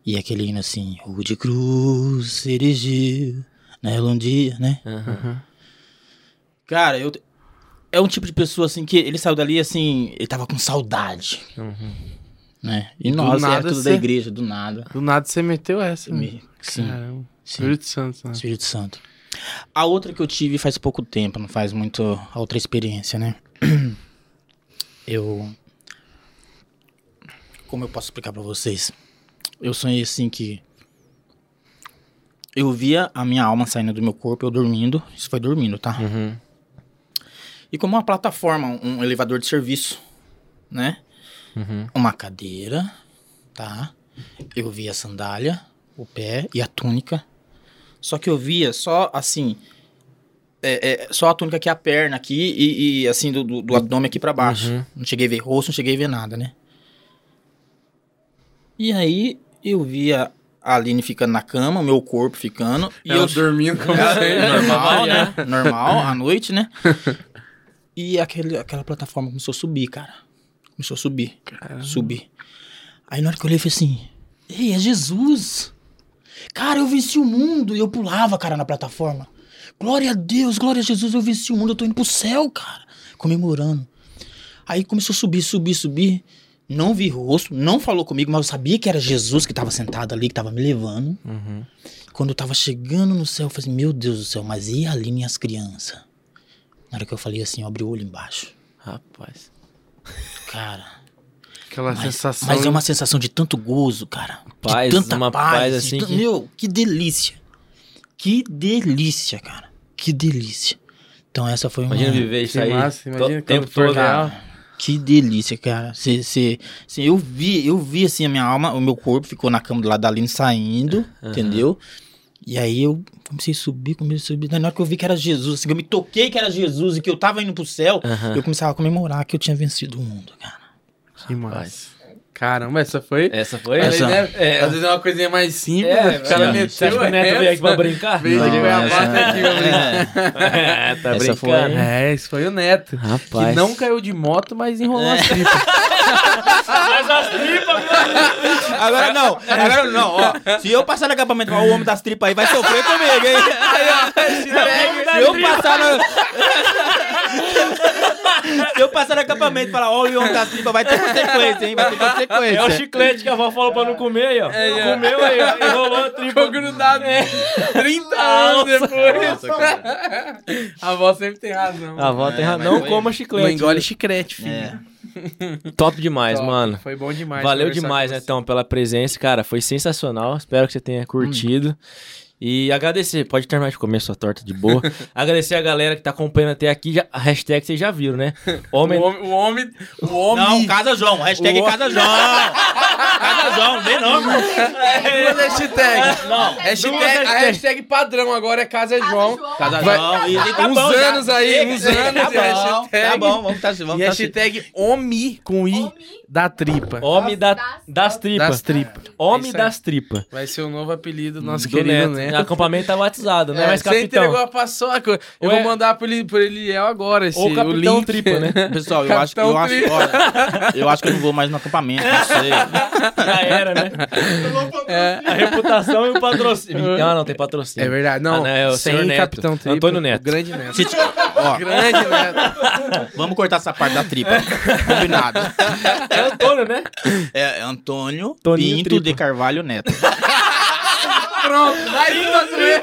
E aquele hino assim, o de cruz se erigiu, né, um dia, né? Aham. Cara, eu. É um tipo de pessoa assim que ele saiu dali assim, ele tava com saudade, Uhum. né? E nós era nada tudo cê- da igreja, do nada. Do nada você meteu essa. né? Me- Sim, Caramba. sim. Espírito Santo, né? Espírito Santo. A outra que eu tive faz pouco tempo, não faz muito a outra experiência, né? Eu. Como eu posso explicar pra vocês? Eu sonhei assim que. Eu via a minha alma saindo do meu corpo, eu dormindo. Isso foi dormindo, tá? Uhum. E como uma plataforma, um elevador de serviço, né? Uhum. Uma cadeira, tá? Eu via a sandália, o pé e a túnica. Só que eu via só assim. é, é, só a túnica aqui, a perna aqui e, e, assim do, do, do abdômen aqui pra baixo. Uhum. Não cheguei a ver rosto, não cheguei a ver nada, né? E aí eu via a Aline ficando na cama, o meu corpo ficando. E Ela eu dormindo como sempre. normal, né? Normal, à noite, né? E aquele, aquela plataforma começou a subir, cara. Começou a subir. Subir. Aí na hora que eu olhei, eu falei assim: Ei, é Jesus! Cara, eu venci o mundo! E eu pulava, cara, na plataforma. Glória a Deus, glória a Jesus, eu venci o mundo, eu tô indo pro céu, cara. Comemorando. Aí começou a subir, subir, subir. não vi rosto, não falou comigo, mas eu sabia que era Jesus que tava sentado ali, que tava me levando. Uhum. Quando eu tava chegando no céu, eu falei assim, meu Deus do céu, mas e ali minhas crianças? Na hora que eu falei assim, eu abri o olho embaixo. Rapaz. Cara, Aquela mas, sensação. mas é uma sensação de tanto gozo, cara. Paz, de tanta uma paz, paz assim que- Meu, que delícia. Que delícia, cara. Que delícia. Então essa foi uma... Imagina viver isso aí. massa, imagina tempo todo. real. Que delícia, cara. Cê, cê, cê- eu vi, eu vi assim a minha alma, o meu corpo ficou na cama do lado da Aline saindo, entendeu? E aí eu comecei a subir, comecei a subir. Daí Na hora que eu vi que era Jesus, assim, que eu me toquei que era Jesus e que eu tava indo pro céu, Aham. eu começava a comemorar que eu tinha vencido o mundo, cara. Que massa. Caramba, essa foi. Essa foi? Essa- né? é. Às vezes é uma coisinha mais simples, É, o cara é. meteu Você acha que o Neto veio aqui pra brincar? Veio essa- até aqui pra brincar. É, tá Essa brincando. foi- É, esse foi o Neto. Rapaz. Que não caiu de moto, mas enrolou as tripas. Mas as tripas, Agora não, agora não, ó. Se eu passar no acampamento e falar o homem das tripas aí, vai sofrer comigo, hein? Se eu passar no. Se eu passar no acampamento e falar, ó, o homem das tripas, vai ter consequência, hein? Vai ter consequência. É o chiclete que a avó falou pra não comer aí, ó. É, Não Comeu aí, ó. Enrolou a tripa. Ficou grudado 30 anos depois. A avó sempre tem razão. A avó tem É, razão. Não coma Não chiclete. engole chiclete, filho. Top demais, Top. mano. Foi bom demais. Valeu demais, você. Netão, pela presença, cara. Foi sensacional. Espero que você tenha curtido. E agradecer, pode terminar de comer sua torta de boa. agradecer a galera que tá acompanhando até aqui. Já, a hashtag vocês já viram, né? Homem. O homem. O homem. O homem. Não, Casa João, hashtag O- Casa João. Casa João, não vem não, irmão. Duas hashtags. Não. Hashtag, duas a hashtags. hashtag padrão agora é Casa João. Casa Vai- João. E, e tá uns bom, já. anos aí, uns anos Tá bom, hashtag. tá bom, vamos tá, vamos E tá hashtag OMI com I da tripa. Homem da, Das- das tripas. Das tripas. Homem É aí. das tripas. Vai ser o novo apelido do nosso Do querido Neto. Neto. Acampamento tá batizado, não é, É, mais você capitão. entregou a paçoca. Eu Ué. vou mandar pro, Eli- pro Eliel agora esse, Ou o capitão link. tripa, né? Pessoal, eu acho, Capitão eu, acho, olha, eu acho que eu não vou mais no acampamento, não sei. Já era, né? A reputação e o patrocínio. Não, não, tem patrocínio. É verdade. Não, Ah, não, é o sem senhor Neto. Capitão Tripa. Antônio Neto. o Grande Neto. Ó, Grande Neto. vamos cortar essa parte da tripa. Combinado. É Antônio, né? É Antônio Toninho Pinto Tripa. de Carvalho Neto. Pronto, uma zoeira.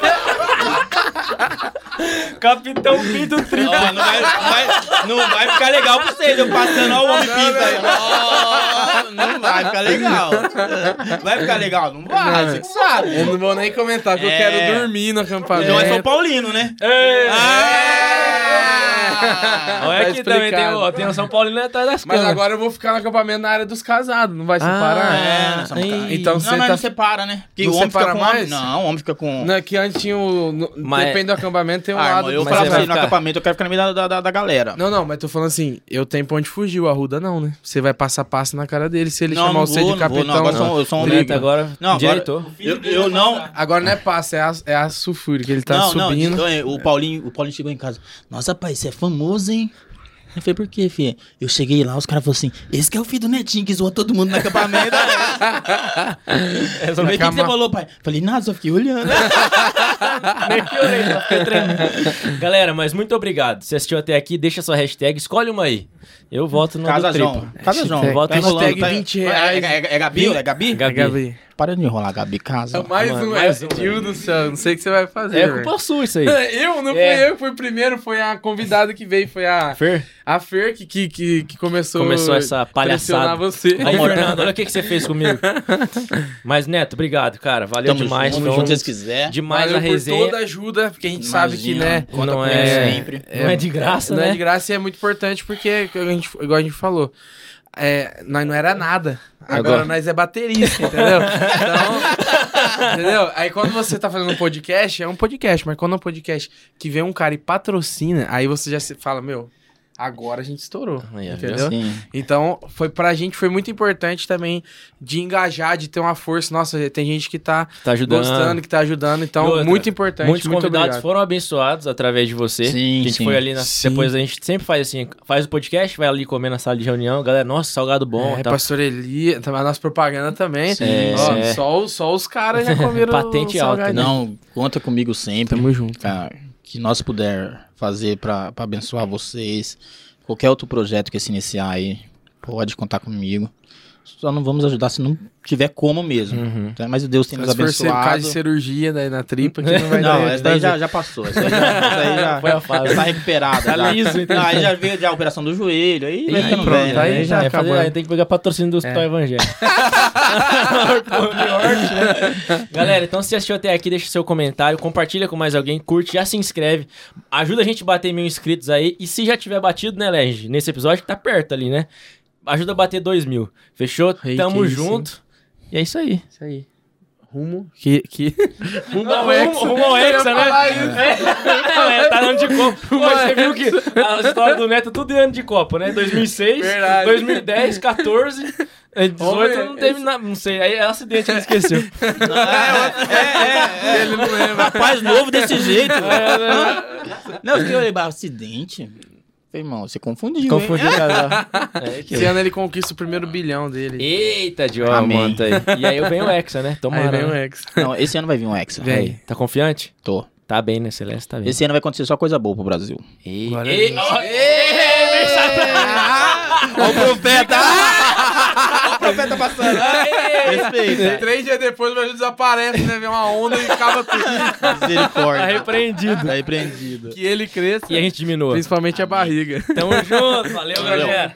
Capitão Pinto Tripa. Ó, não, vai, não vai- não vai ficar legal pra vocês, eu passando ó, o homem pinto aí. Ó, não vai ficar legal. Vai ficar legal? Não vai, você que sabe. Eu não vou nem comentar, porque eu É. quero dormir no acampamento. Não é São Paulino, né? Ah! Olha Tá aqui também tem o, tem o São Paulino atrás das Mas câmeras. agora eu vou ficar no acampamento na área dos casados, não vai separar? Ah, nós somos Ei. caras. Então não, você nós tá- não separa, né? Porque Não o homem fica separa com mais? Não, o homem fica com... Não, é que antes tinha o. no- Mas- Depende do acampamento, tem um Ah, lado. irmão, eu mas falava você pra vai ele no ficar- acampamento, eu quero ficar no meio da, da, da galera. Não, não, mas tô falando assim, eu tenho pra onde fugir, o Arruda não, né? Você vai passar passo na cara dele se ele Não, chamar não você vou, de não vou, capitão. não, agora eu sou- eu sou um. Neto agora Não, agora-. Eu, eu não... Agora não é passo, é a, é a sulfúrica, ele tá não, subindo. não, então, o Paulinho, o Paulinho chegou em casa. Nossa, pai, você é famoso, hein? Eu falei, por quê, filho? Eu cheguei lá, os caras falaram assim: esse que é o filho do Netinho que zoou todo mundo no acampamento. Eu falei, o que, você falou, pai? Falei, nada, só fiquei olhando. Nem que eu olhei, só fiquei tremendo. Galera, mas muito obrigado. Se assistiu até aqui, deixa sua hashtag, escolhe uma aí. Eu voto no Casa do João. Casa João. Voto Tá no hashtag tá- 20 É, reais. é, é, é Gabi? É Gabi? Gabi. Gabi. Para de enrolar, Gabi, casa. Mais Mano, um, mais é, um, Deus do céu, não sei o que você vai fazer. É culpa sua isso aí. Eu, não É. fui eu que fui primeiro, foi a convidada que veio, foi a, Fer, a Fer que, que, que, que começou, Começou essa palhaçada. pressionar você. aí, Fernando, olha o que, que você fez comigo. Mas, Neto, obrigado, cara. Valeu Tamo demais. junto, junto, se vocês quiserem. Demais Valeu a por resenha. toda a ajuda, porque a gente sabe que, Imagina, né, Conta Não é- sempre. Não é de graça, não né? é de graça e é muito importante porque, a gente, igual a gente falou, é, nós não era nada. Agora, Agora. nós é baterista, entendeu? Então, entendeu? Aí quando você tá fazendo um podcast, é um podcast, mas quando é um podcast que vem um cara e patrocina, aí você já se fala, meu, agora a gente estourou, entendeu? Sim. Então, foi pra gente foi muito importante também de engajar, de ter uma força. Nossa, tem gente que tá, Tá ajudando. gostando, que tá ajudando, então outra, muito importante, Muitos muito convidados obrigado. foram abençoados através de você. Sim, a gente sim. foi ali na. Sim. Depois a gente sempre faz assim: faz o podcast, vai ali comer na sala de reunião. Galera, nossa, salgado bom. É, tá. pastor Eli, também a nossa propaganda também. Sim. Ó, É. Só, os- só os caras já comeram Patente alta, salgadinho. Não, conta comigo sempre. Tamo junto. cara, que nós puder fazer pra abençoar vocês. Qualquer outro projeto que se iniciar aí, pode contar comigo. Só não vamos ajudar se não tiver como mesmo. Uhum. Tá? Mas Deus tem nos Se for abençoado. de cirurgia daí na tripa, que não vai Não, dar. essa daí já, já passou. Essa aí já, essa aí já Foi a fase. tá recuperada. Tá já. liso, então. Aí já veio já a operação do joelho. Aí Ih, ficando pronto, velho, aí né? já é, acabou. fazer, aí tem que pegar patrocínio do Hospital Evangélico. né? Galera, então se assistiu até aqui, deixa seu comentário, compartilha com mais alguém, curte, já se inscreve. Ajuda a gente a bater mil inscritos aí. E se já tiver batido, né, Lege? Nesse episódio que tá perto ali, né? Ajuda a bater dois mil. Fechou? Ei, Tamo que isso, junto. E é isso aí. Isso aí. Rumo. Que. que... Rumo ao Rumo, Hexa. rumo ao Eu ia Hexa, né? Não, é, tá ano de Copa. Rumo ao você viu que a história do Neto é tudo de ano de Copa, né? 2006, Verdade. 2010, 14, eh, 18 Homem, não teve nada, não sei. Aí é acidente que ele esqueceu. É, Ele não lembra. Rapaz novo desse jeito. É, né? Não, eu fiquei olhando, acidente. Irmão, você confundiu. Confundiu o casal. É, que- Esse ano ele conquista o primeiro bilhão dele. Eita, Diogo, mano, tá aí. E aí vem o Hexa, né? Tomara. Aí vem o né? Hexa. Não, esse ano vai vir um Hexa. Vem. Aí, tá confiante? Tô. Tá bem, né, Celeste? Tá bem. Esse ano vai acontecer só coisa boa pro Brasil. Ei, Glória a ei, Deus. ó, ei, Olha o profeta! Olha o profeta passando. Respeita. Três dias depois o Brasil desaparece, né? Vem uma onda e acaba tudo. Tá Misericórdia. repreendido. Tá repreendido. Que ele cresça. E a gente diminua. Principalmente a barriga. Tamo junto. Valeu, Valeu. galera.